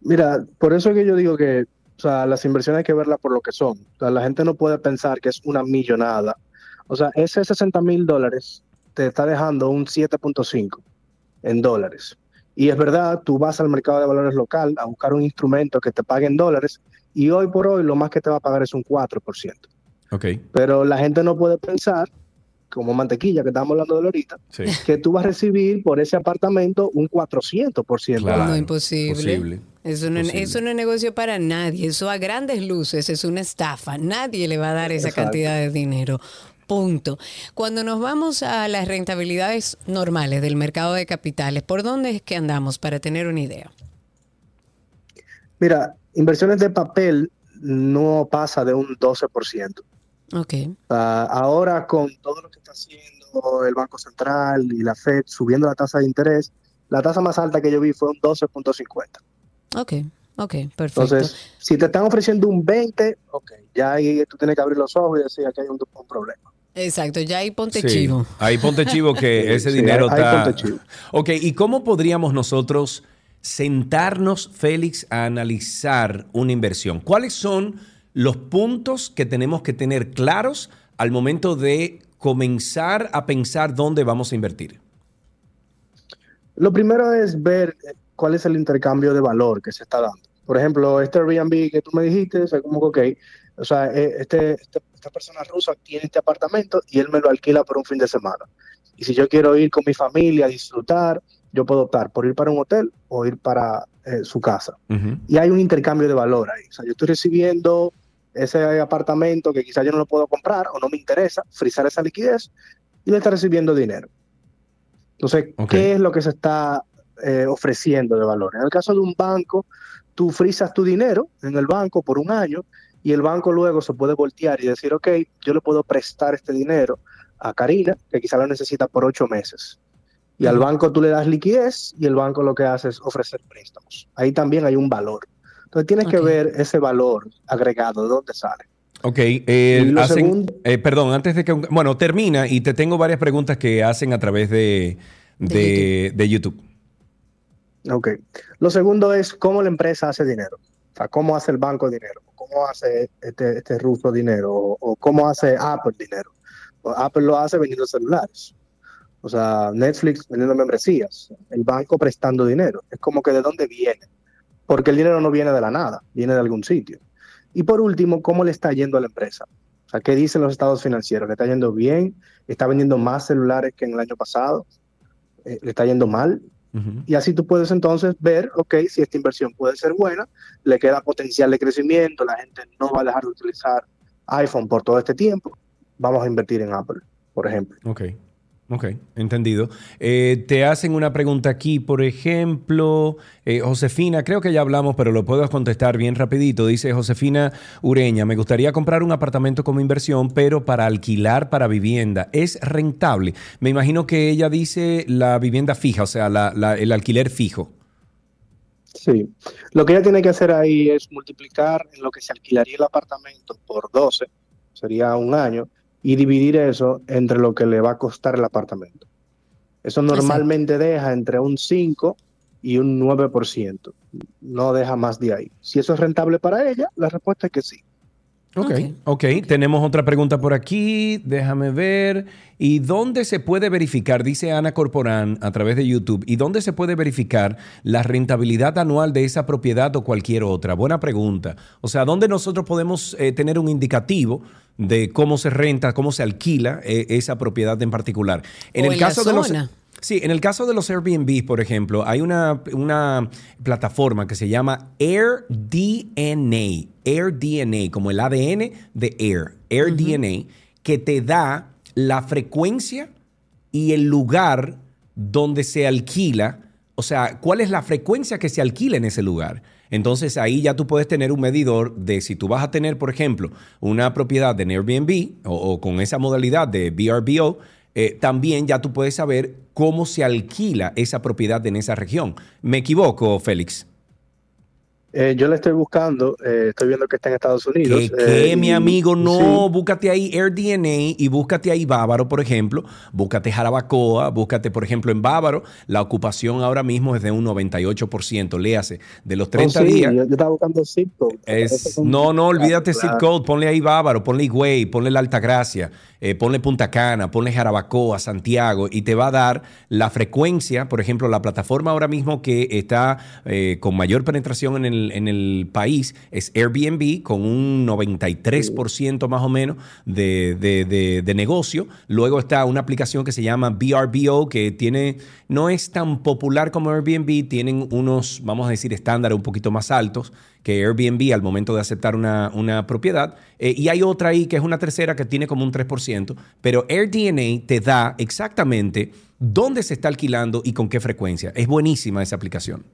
Mira, por eso es que yo digo que o sea, las inversiones hay que verlas por lo que son. O sea, la gente no puede pensar que es una millonada. O sea, ese 60 mil dólares te está dejando un 7.5 en dólares. Y es verdad, tú vas al mercado de valores local a buscar un instrumento que te pague en dólares y hoy por hoy lo más que te va a pagar es un 4%. Ok. Pero la gente no puede pensar, como mantequilla que estábamos hablando de ahorita, Sí. que tú vas a recibir por ese apartamento un 400%. Claro. no, imposible. posible. Eso no, Posible. eso no es negocio para nadie. Eso a grandes luces es una estafa. Nadie le va a dar esa Exacto. cantidad de dinero. Punto. Cuando nos vamos a las rentabilidades normales del mercado de capitales, ¿por dónde es que andamos para tener una idea? Mira, inversiones de papel no pasa de un 12%. Ok. Ah, ahora con todo lo que está haciendo el Banco Central y la Fed subiendo la tasa de interés, la tasa más alta que yo vi fue un 12.50. Ok, ok, perfecto. Entonces, si te están ofreciendo un 20, ok, ya ahí tú tienes que abrir los ojos y decir que hay un, un problema. Exacto, ya ahí ponte Sí, chivo. Ahí ponte chivo que ese Sí, dinero está. ponte chivo. Ok, ¿y cómo podríamos nosotros sentarnos, Félix, a analizar una inversión? ¿Cuáles son los puntos que tenemos que tener claros al momento de comenzar a pensar dónde vamos a invertir? Lo primero es ver cuál es el intercambio de valor que se está dando. Por ejemplo, este Airbnb que tú me dijiste, o sea, como que, ok, o sea, eh, este, este- esta persona rusa tiene este apartamento y él me lo alquila por un fin de semana. Y si yo quiero ir con mi familia a disfrutar, yo puedo optar por ir para un hotel o ir para eh, su casa. Y hay un intercambio de valor ahí. O sea, yo estoy recibiendo ese apartamento que quizás yo no lo puedo comprar o no me interesa, frizar esa liquidez y le está recibiendo dinero. Entonces. ¿qué es lo que se está eh, ofreciendo de valor? En el caso de un banco, tú frizas tu dinero en el banco por un año y el banco luego se puede voltear y decir, ok, yo le puedo prestar este dinero a Karina, que quizá lo necesita por ocho meses. Y al banco tú le das liquidez y el banco lo que hace es ofrecer préstamos. Ahí también hay un valor. Entonces tienes que ver ese valor agregado, de dónde sale. Ok, eh, hacen- segundo- eh, perdón, antes de que... Bueno, termina y te tengo varias preguntas que hacen a través de, de, de YouTube. Ok. Lo segundo es cómo la empresa hace dinero. O sea, cómo hace el banco dinero, cómo hace este, este ruso dinero, o, o cómo hace Apple dinero. O Apple lo hace vendiendo celulares. O sea, Netflix vendiendo membresías, el banco prestando dinero. Es como que de dónde viene. Porque el dinero no viene de la nada, viene de algún sitio. Y por último, ¿cómo le está yendo a la empresa? O sea, ¿qué dicen los estados financieros? ¿Le está yendo bien? ¿Está vendiendo más celulares que en el año pasado? Eh, ¿Le está yendo mal? Y así tú puedes entonces ver, ok, si esta inversión puede ser buena, le queda potencial de crecimiento, la gente no va a dejar de utilizar iPhone por todo este tiempo, vamos a invertir en Apple, por ejemplo. Ok, ok, entendido. Eh, te hacen una pregunta aquí, por ejemplo, eh, Josefina, creo que ya hablamos, pero lo puedo contestar bien rapidito. Dice Josefina Ureña, me gustaría comprar un apartamento como inversión, pero para alquilar para vivienda. ¿Es rentable? Me imagino que ella dice la vivienda fija, o sea, el alquiler fijo. Sí. Lo que ella tiene que hacer ahí es multiplicar en lo que se alquilaría el apartamento por 12, sería un año, y dividir eso entre lo que le va a costar el apartamento. Eso normalmente deja entre un 5 y un 9%. No deja más de ahí. Si eso es rentable para ella, la respuesta es que sí. Ok, ok. Tenemos otra pregunta por aquí. Déjame ver. ¿Y dónde se puede verificar, dice Ana Corporán a través de YouTube, ¿y dónde se puede verificar la rentabilidad anual de esa propiedad o cualquier otra? Buena pregunta. O sea, ¿dónde nosotros podemos eh, tener un indicativo de cómo se renta, cómo se alquila eh, esa propiedad en particular? En O el en la caso de los... Sí, en el caso de los Airbnb, por ejemplo, hay una, una plataforma que se llama AirDNA, AirDNA, como el ADN de Air, AirDNA, que te da la frecuencia y el lugar donde se alquila, o sea, cuál es la frecuencia que se alquila en ese lugar. Entonces ahí ya tú puedes tener un medidor de si tú vas a tener, por ejemplo, una propiedad en Airbnb o, o con esa modalidad de VRBO, eh, también ya tú puedes saber cómo se alquila esa propiedad en esa región. ¿Me equivoco, Félix? Eh, yo la estoy buscando, eh, estoy viendo que está en Estados Unidos. ¿Qué, qué, eh, mi amigo? No, sí. búscate ahí AirDNA y búscate ahí Bávaro, por ejemplo. Búscate Jarabacoa, búscate, por ejemplo, en Bávaro. La ocupación ahora mismo es de un 98%. Léase, de los 30 Oh, sí, días. Yo, yo estaba buscando zip code. Es, no, no, olvídate zip claro. code, ponle ahí Bávaro, ponle Higüey, ponle la Altagracia, eh, ponle Punta Cana, ponle Jarabacoa, Santiago, y te va a dar la frecuencia, por ejemplo, la plataforma ahora mismo que está eh, con mayor penetración en el, en el país es Airbnb, con un 93% más o menos de, de- de- de negocio. Luego está una aplicación que se llama VRBO, que tiene, no es tan popular como Airbnb, tienen unos, vamos a decir, estándares un poquito más altos que Airbnb al momento de aceptar una, una propiedad. Eh, y hay otra ahí que es una tercera que tiene como un 3%, pero AirDNA te da exactamente dónde se está alquilando y con qué frecuencia. Es buenísima esa aplicación.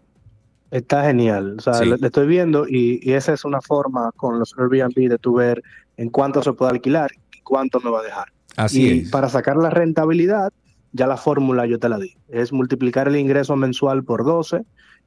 Está genial. O sea, Sí. le, le estoy viendo y, y esa es una forma con los Airbnb de tu ver en cuánto se puede alquilar y cuánto me va a dejar. Así y es. para sacar la rentabilidad, ya la fórmula yo te la di. Es multiplicar el ingreso mensual por 12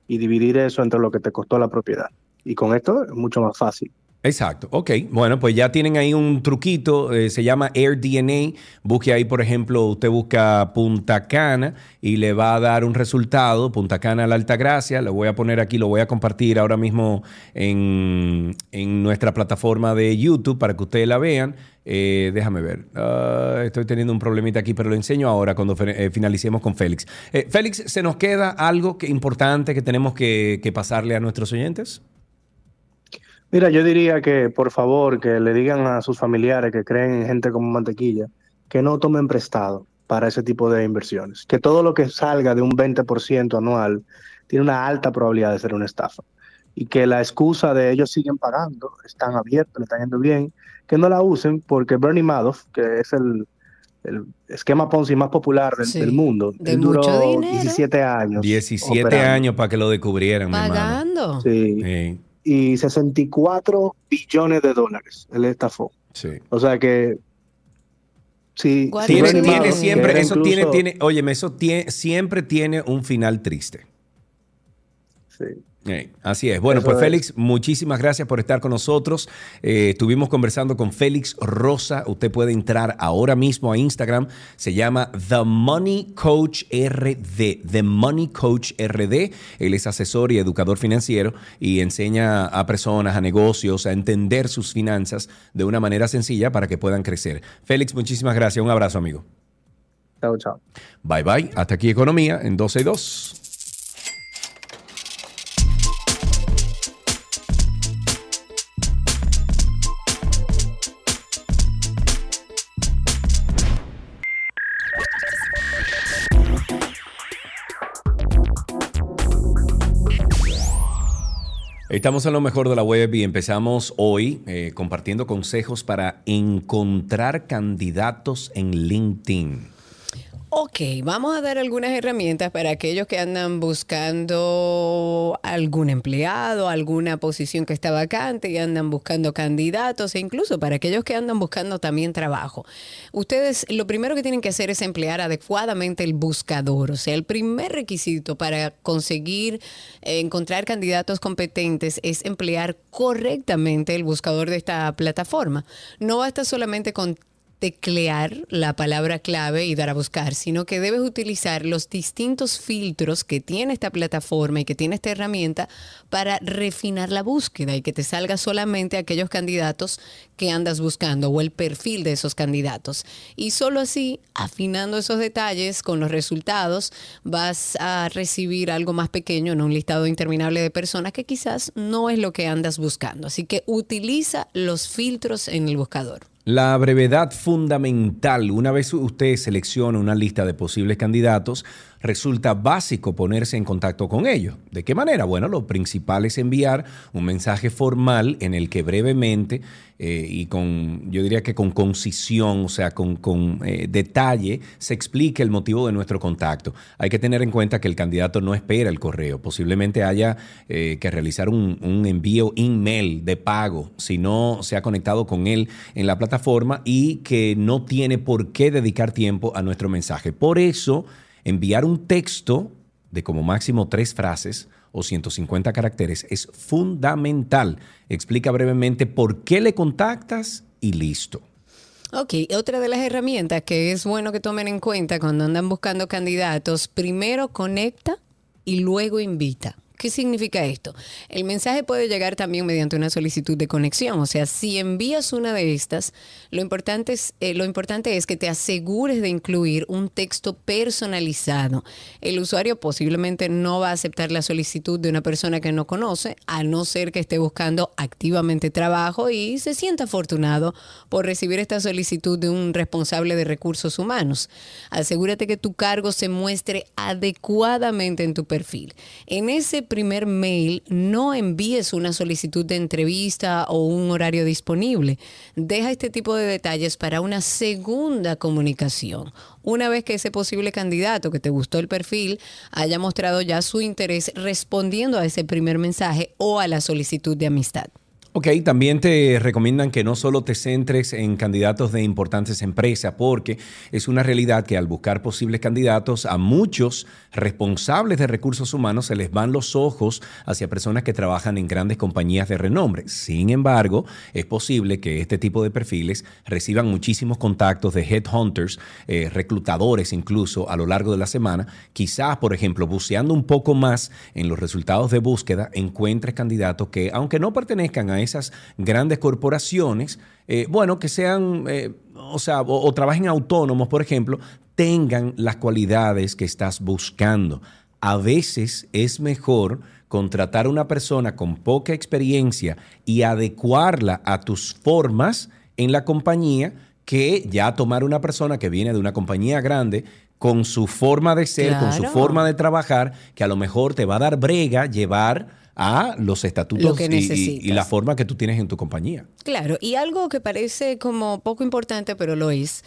y dividir eso entre lo que te costó la propiedad. Y con esto es mucho más fácil. Exacto, ok. Bueno, pues ya tienen ahí un truquito, eh, se llama AirDNA. Busque ahí, por ejemplo, usted busca Punta Cana y le va a dar un resultado, Punta Cana la Altagracia. Lo voy a poner aquí, lo voy a compartir ahora mismo en, en nuestra plataforma de YouTube para que ustedes la vean. Eh, déjame ver, Ah, estoy teniendo un problemita aquí, pero lo enseño ahora cuando eh, finalicemos con Félix. Félix, ¿se nos queda algo importante que tenemos que, que pasarle a nuestros oyentes? Mira, yo diría que por favor que le digan a sus familiares que creen en gente como mantequilla que no tomen prestado para ese tipo de inversiones. Que todo lo que salga de un 20% anual tiene una alta probabilidad de ser una estafa. Y que la excusa de ellos siguen pagando, están abiertos, le están yendo bien, que no la usen porque Bernie Madoff, que es el, el esquema Ponzi más popular del, Sí, del mundo, de él duró mucho dinero. 17 años. 17 operando. años para que lo descubrieran, mi hermano. Pagando. Sí. Y 64 billones de dólares él estafó. Sí. O sea que si Tiene, Bernie tiene siempre, eso tiene, incluso- tiene, óyeme, eso tie- siempre tiene un final triste. Sí. Eh, así es. Bueno, Eso pues es. Félix, muchísimas gracias por estar con nosotros. Eh, estuvimos conversando con Félix Rosa. Usted puede entrar ahora mismo a Instagram. Se llama The Money Coach RD. The Money Coach RD. Él es asesor y educador financiero y enseña a personas, a negocios, a entender sus finanzas de una manera sencilla para que puedan crecer. Félix, muchísimas gracias. Un abrazo, amigo. Chao, chao. Bye bye. Hasta aquí Economía en 12 y 2. Estamos en lo mejor de la web y empezamos hoy eh, compartiendo consejos para encontrar candidatos en LinkedIn. Ok, vamos a dar algunas herramientas para aquellos que andan buscando algún empleado, alguna posición que está vacante y andan buscando candidatos e incluso para aquellos que andan buscando también trabajo. Ustedes lo primero que tienen que hacer es emplear adecuadamente el buscador, o sea, el primer requisito para conseguir eh, encontrar candidatos competentes es emplear correctamente el buscador de esta plataforma. No basta solamente con teclear la palabra clave y dar a buscar, sino que debes utilizar los distintos filtros que tiene esta plataforma y que tiene esta herramienta para refinar la búsqueda y que te salga solamente aquellos candidatos que andas buscando o el perfil de esos candidatos. Y solo así, afinando esos detalles con los resultados, vas a recibir algo más pequeño en un listado interminable de personas que quizás no es lo que andas buscando. Así que utiliza los filtros en el buscador. La brevedad fundamental, una vez usted selecciona una lista de posibles candidatos, resulta básico ponerse en contacto con ellos. ¿De qué manera? Bueno, lo principal es enviar un mensaje formal en el que brevemente eh, y con, yo diría que con concisión, o sea, con, con eh, detalle, se explique el motivo de nuestro contacto. Hay que tener en cuenta que el candidato no espera el correo. Posiblemente haya eh, que realizar un, un envío email de pago si no se ha conectado con él en la plataforma y que no tiene por qué dedicar tiempo a nuestro mensaje. Por eso, enviar un texto de como máximo tres frases o 150 caracteres es fundamental. Explica brevemente por qué le contactas y listo. Ok, otra de las herramientas que es bueno que tomen en cuenta cuando andan buscando candidatos, primero conecta y luego invita. ¿Qué significa esto? El mensaje puede llegar también mediante una solicitud de conexión. O sea, si envías una de estas, lo importante es, eh, lo importante es que te asegures de incluir un texto personalizado. El usuario posiblemente no va a aceptar la solicitud de una persona que no conoce, a no ser que esté buscando activamente trabajo y se sienta afortunado por recibir esta solicitud de un responsable de recursos humanos. Asegúrate que tu cargo se muestre adecuadamente en tu perfil. En ese primer mail no envíes una solicitud de entrevista o un horario disponible. Deja este tipo de detalles para una segunda comunicación. Una vez que ese posible candidato que te gustó el perfil haya mostrado ya su interés respondiendo a ese primer mensaje o a la solicitud de amistad. Ok, también te recomiendan que no solo te centres en candidatos de importantes empresas, porque es una realidad que al buscar posibles candidatos a muchos responsables de recursos humanos se les van los ojos hacia personas que trabajan en grandes compañías de renombre. Sin embargo, es posible que este tipo de perfiles reciban muchísimos contactos de headhunters, eh, reclutadores incluso a lo largo de la semana. Quizás, por ejemplo, buceando un poco más en los resultados de búsqueda, encuentres candidatos que, aunque no pertenezcan a esas grandes corporaciones, eh, bueno, que sean, eh, o sea, o, o trabajen autónomos, por ejemplo, tengan las cualidades que estás buscando. A veces es mejor contratar a una persona con poca experiencia y adecuarla a tus formas en la compañía que ya tomar una persona que viene de una compañía grande con su forma de ser, con su forma de trabajar, que a lo mejor te va a dar brega llevar a los Lo estatutos y- y, la forma que tú tienes en tu compañía. Claro, y algo que parece como poco importante, pero lo es,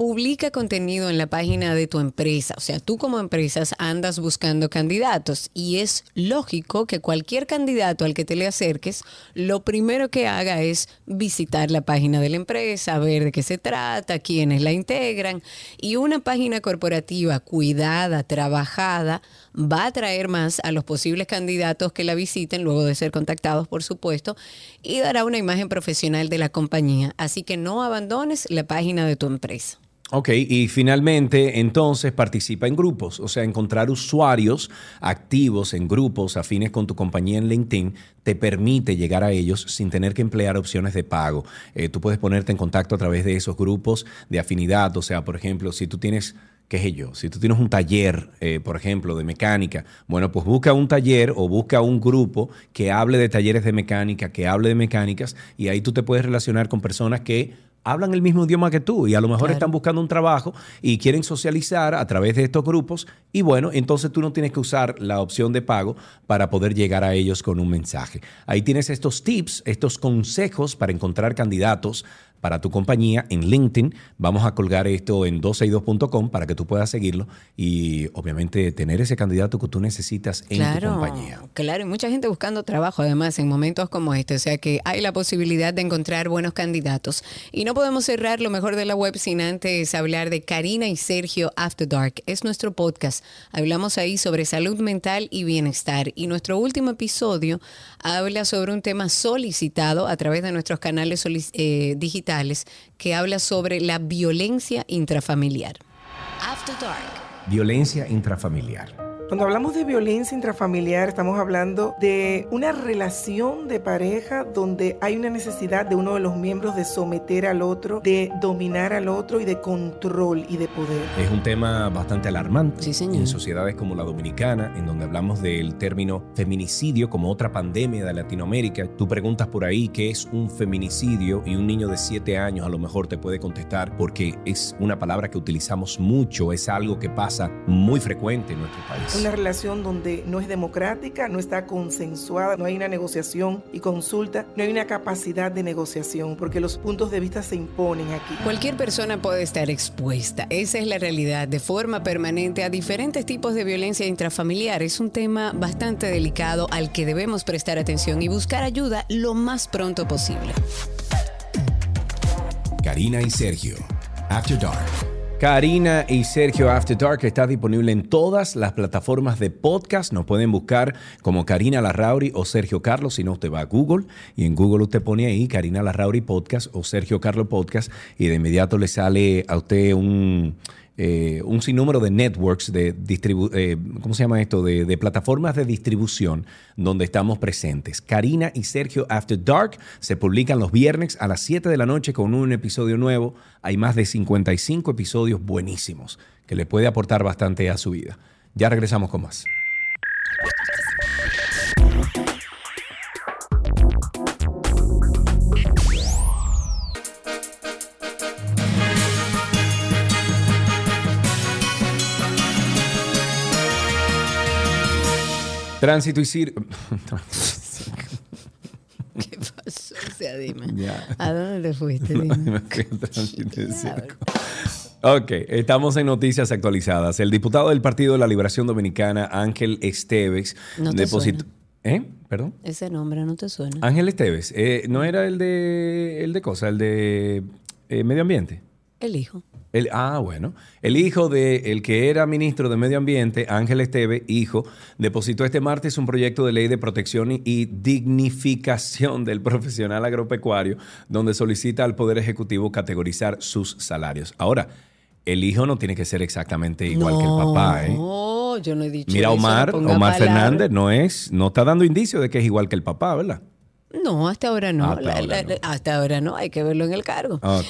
publica contenido en la página de tu empresa. O sea, tú como empresas andas buscando candidatos y es lógico que cualquier candidato al que te le acerques, lo primero que haga es visitar la página de la empresa, ver de qué se trata, quiénes la integran. Y una página corporativa cuidada, trabajada, va a atraer más a los posibles candidatos que la visiten luego de ser contactados, por supuesto, y dará una imagen profesional de la compañía. Así que no abandones la página de tu empresa. Ok, y finalmente, entonces participa en grupos, o sea, encontrar usuarios activos en grupos afines con tu compañía en LinkedIn te permite llegar a ellos sin tener que emplear opciones de pago. Eh, tú puedes ponerte en contacto a través de esos grupos de afinidad, o sea, por ejemplo, si tú tienes qué sé yo, si tú tienes un taller, eh, por ejemplo, de mecánica, bueno, pues busca un taller o busca un grupo que hable de talleres de mecánica, que hable de mecánicas, y ahí tú te puedes relacionar con personas que hablan el mismo idioma que tú y a lo mejor Claro. están buscando un trabajo y quieren socializar a través de estos grupos y bueno, entonces tú no tienes que usar la opción de pago para poder llegar a ellos con un mensaje. Ahí tienes estos tips, estos consejos para encontrar candidatos para tu compañía en LinkedIn. Vamos a colgar esto en 262.com para que tú puedas seguirlo y obviamente tener ese candidato que tú necesitas en tu Claro, compañía. claro, y mucha gente buscando trabajo además en momentos como este, o sea que hay la posibilidad de encontrar buenos candidatos. Y no podemos cerrar lo mejor de la web sin antes hablar de Karina y Sergio After Dark. Es nuestro podcast. Hablamos ahí sobre salud mental y bienestar. Y nuestro último episodio habla sobre un tema solicitado a través de nuestros canales eh, digitales que habla sobre la violencia intrafamiliar. After Dark. Violencia intrafamiliar. Cuando hablamos de violencia intrafamiliar, estamos hablando de una relación de pareja donde hay una necesidad de uno de los miembros de someter al otro, de dominar al otro y de control y de poder. Es un tema bastante alarmante en sociedades como la dominicana, en donde hablamos del término feminicidio como otra pandemia de Latinoamérica. Tú preguntas por ahí qué es un feminicidio y un niño de 7 años a lo mejor te puede contestar porque es una palabra que utilizamos mucho, es algo que pasa muy frecuente en nuestro país. Una relación donde no es democrática, no está consensuada, no hay una negociación y consulta, no hay una capacidad de negociación, porque los puntos de vista se imponen aquí. Cualquier persona puede estar expuesta, esa es la realidad, de forma permanente a diferentes tipos de violencia intrafamiliar. Es un tema bastante delicado al que debemos prestar atención y buscar ayuda lo más pronto posible. Karina y Sergio. After Dark. Karina y Sergio After Dark está disponible en todas las plataformas de podcast. Nos pueden buscar como Karina Larrauri o Sergio Carlos. Si no, usted va a Google y en Google usted pone ahí Karina Larrauri Podcast o Sergio Carlos Podcast y de inmediato le sale a usted un, eh, un sinnúmero de networks, de eh, ¿cómo se llama esto? De, de plataformas de distribución donde estamos presentes. Karina y Sergio After Dark se publican los viernes a las 7 de la noche con un episodio nuevo. Hay más de 55 episodios buenísimos que le puede aportar bastante a su vida. Ya regresamos con más. Tránsito y Cir... ¿Qué pasó? O sea, dime. Ya. ¿A dónde te fuiste? Me Dime. fui al tránsito y circo. Ok, estamos en noticias actualizadas. El diputado del Partido de la Liberación Dominicana, Ángel Esteves, No te depositó... ¿Eh? ¿Perdón? Ese nombre no te suena. Ángel Esteves, eh, ¿no era el de, el de cosa, el de eh, medio ambiente? El hijo. El, ah, bueno. El hijo de el que era ministro de Medio Ambiente, Ángel Esteve, hijo, depositó este martes un proyecto de ley de protección y- dignificación del profesional agropecuario, donde solicita al Poder Ejecutivo categorizar sus salarios. Ahora, el hijo no tiene que ser exactamente igual que el papá, ¿eh? No, yo no he dicho Mira, eso, Omar, Omar. Fernández no es, no está dando indicio de que es igual que el papá, ¿verdad? No, hasta ahora no. Hasta La- ahora la- hasta ahora no, hay que verlo en el cargo. Ok.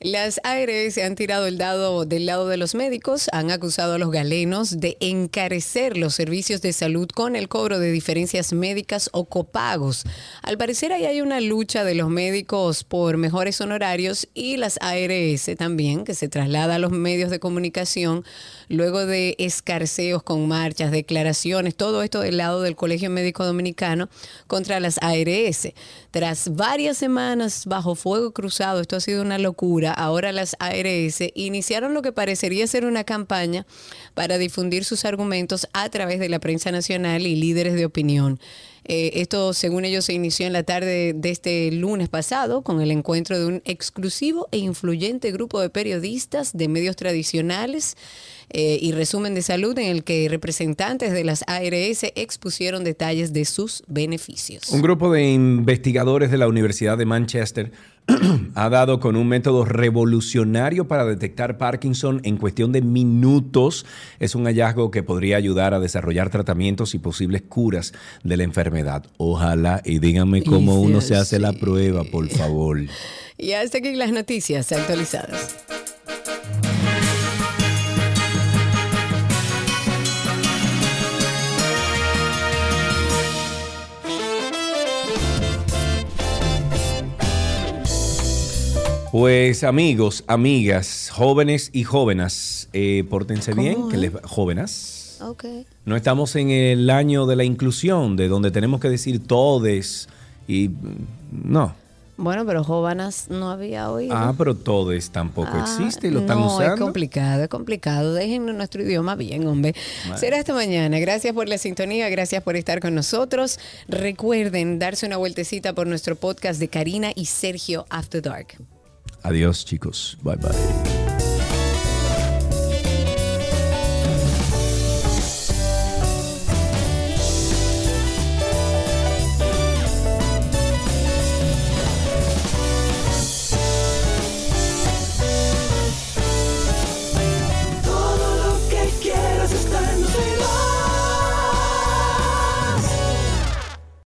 Las ARS han tirado el dado del lado de los médicos, han acusado a los galenos de encarecer los servicios de salud con el cobro de diferencias médicas o copagos. Al parecer ahí hay una lucha de los médicos por mejores honorarios y las ARS también, que se traslada a los medios de comunicación luego de escarceos con marchas, declaraciones, todo esto del lado del Colegio Médico Dominicano contra las ARS. Tras varias semanas bajo fuego cruzado, esto ha sido una locura, ahora las ARS iniciaron lo que parecería ser una campaña para difundir sus argumentos a través de la prensa nacional y líderes de opinión. Eh, esto, según ellos, se inició en la tarde de este lunes pasado con el encuentro de un exclusivo e influyente grupo de periodistas de medios tradicionales eh, y resumen de salud en el que representantes de las ARS expusieron detalles de sus beneficios. Un grupo de investigadores de la Universidad de Manchester ha dado con un método revolucionario para detectar Parkinson en cuestión de minutos. Es un hallazgo que podría ayudar a desarrollar tratamientos y posibles curas de la enfermedad. Ojalá y díganme cómo uno se hace la prueba, por favor. Y hasta aquí las noticias actualizadas. Pues amigos, amigas, jóvenes y jóvenes, eh, pórtense bien, que les jóvenes. Ok. No estamos en el año de la inclusión, de donde tenemos que decir todes y mm, no. Bueno, pero jóvenes no había oído. Ah, pero todes tampoco Ah, existe y lo están no, usando. es complicado, es complicado. Déjennos nuestro idioma bien, hombre. Será esta mañana. Gracias por la sintonía, gracias por estar con nosotros. Recuerden darse una vueltecita por nuestro podcast de Karina y Sergio After Dark. Adiós, chicos. Bye bye.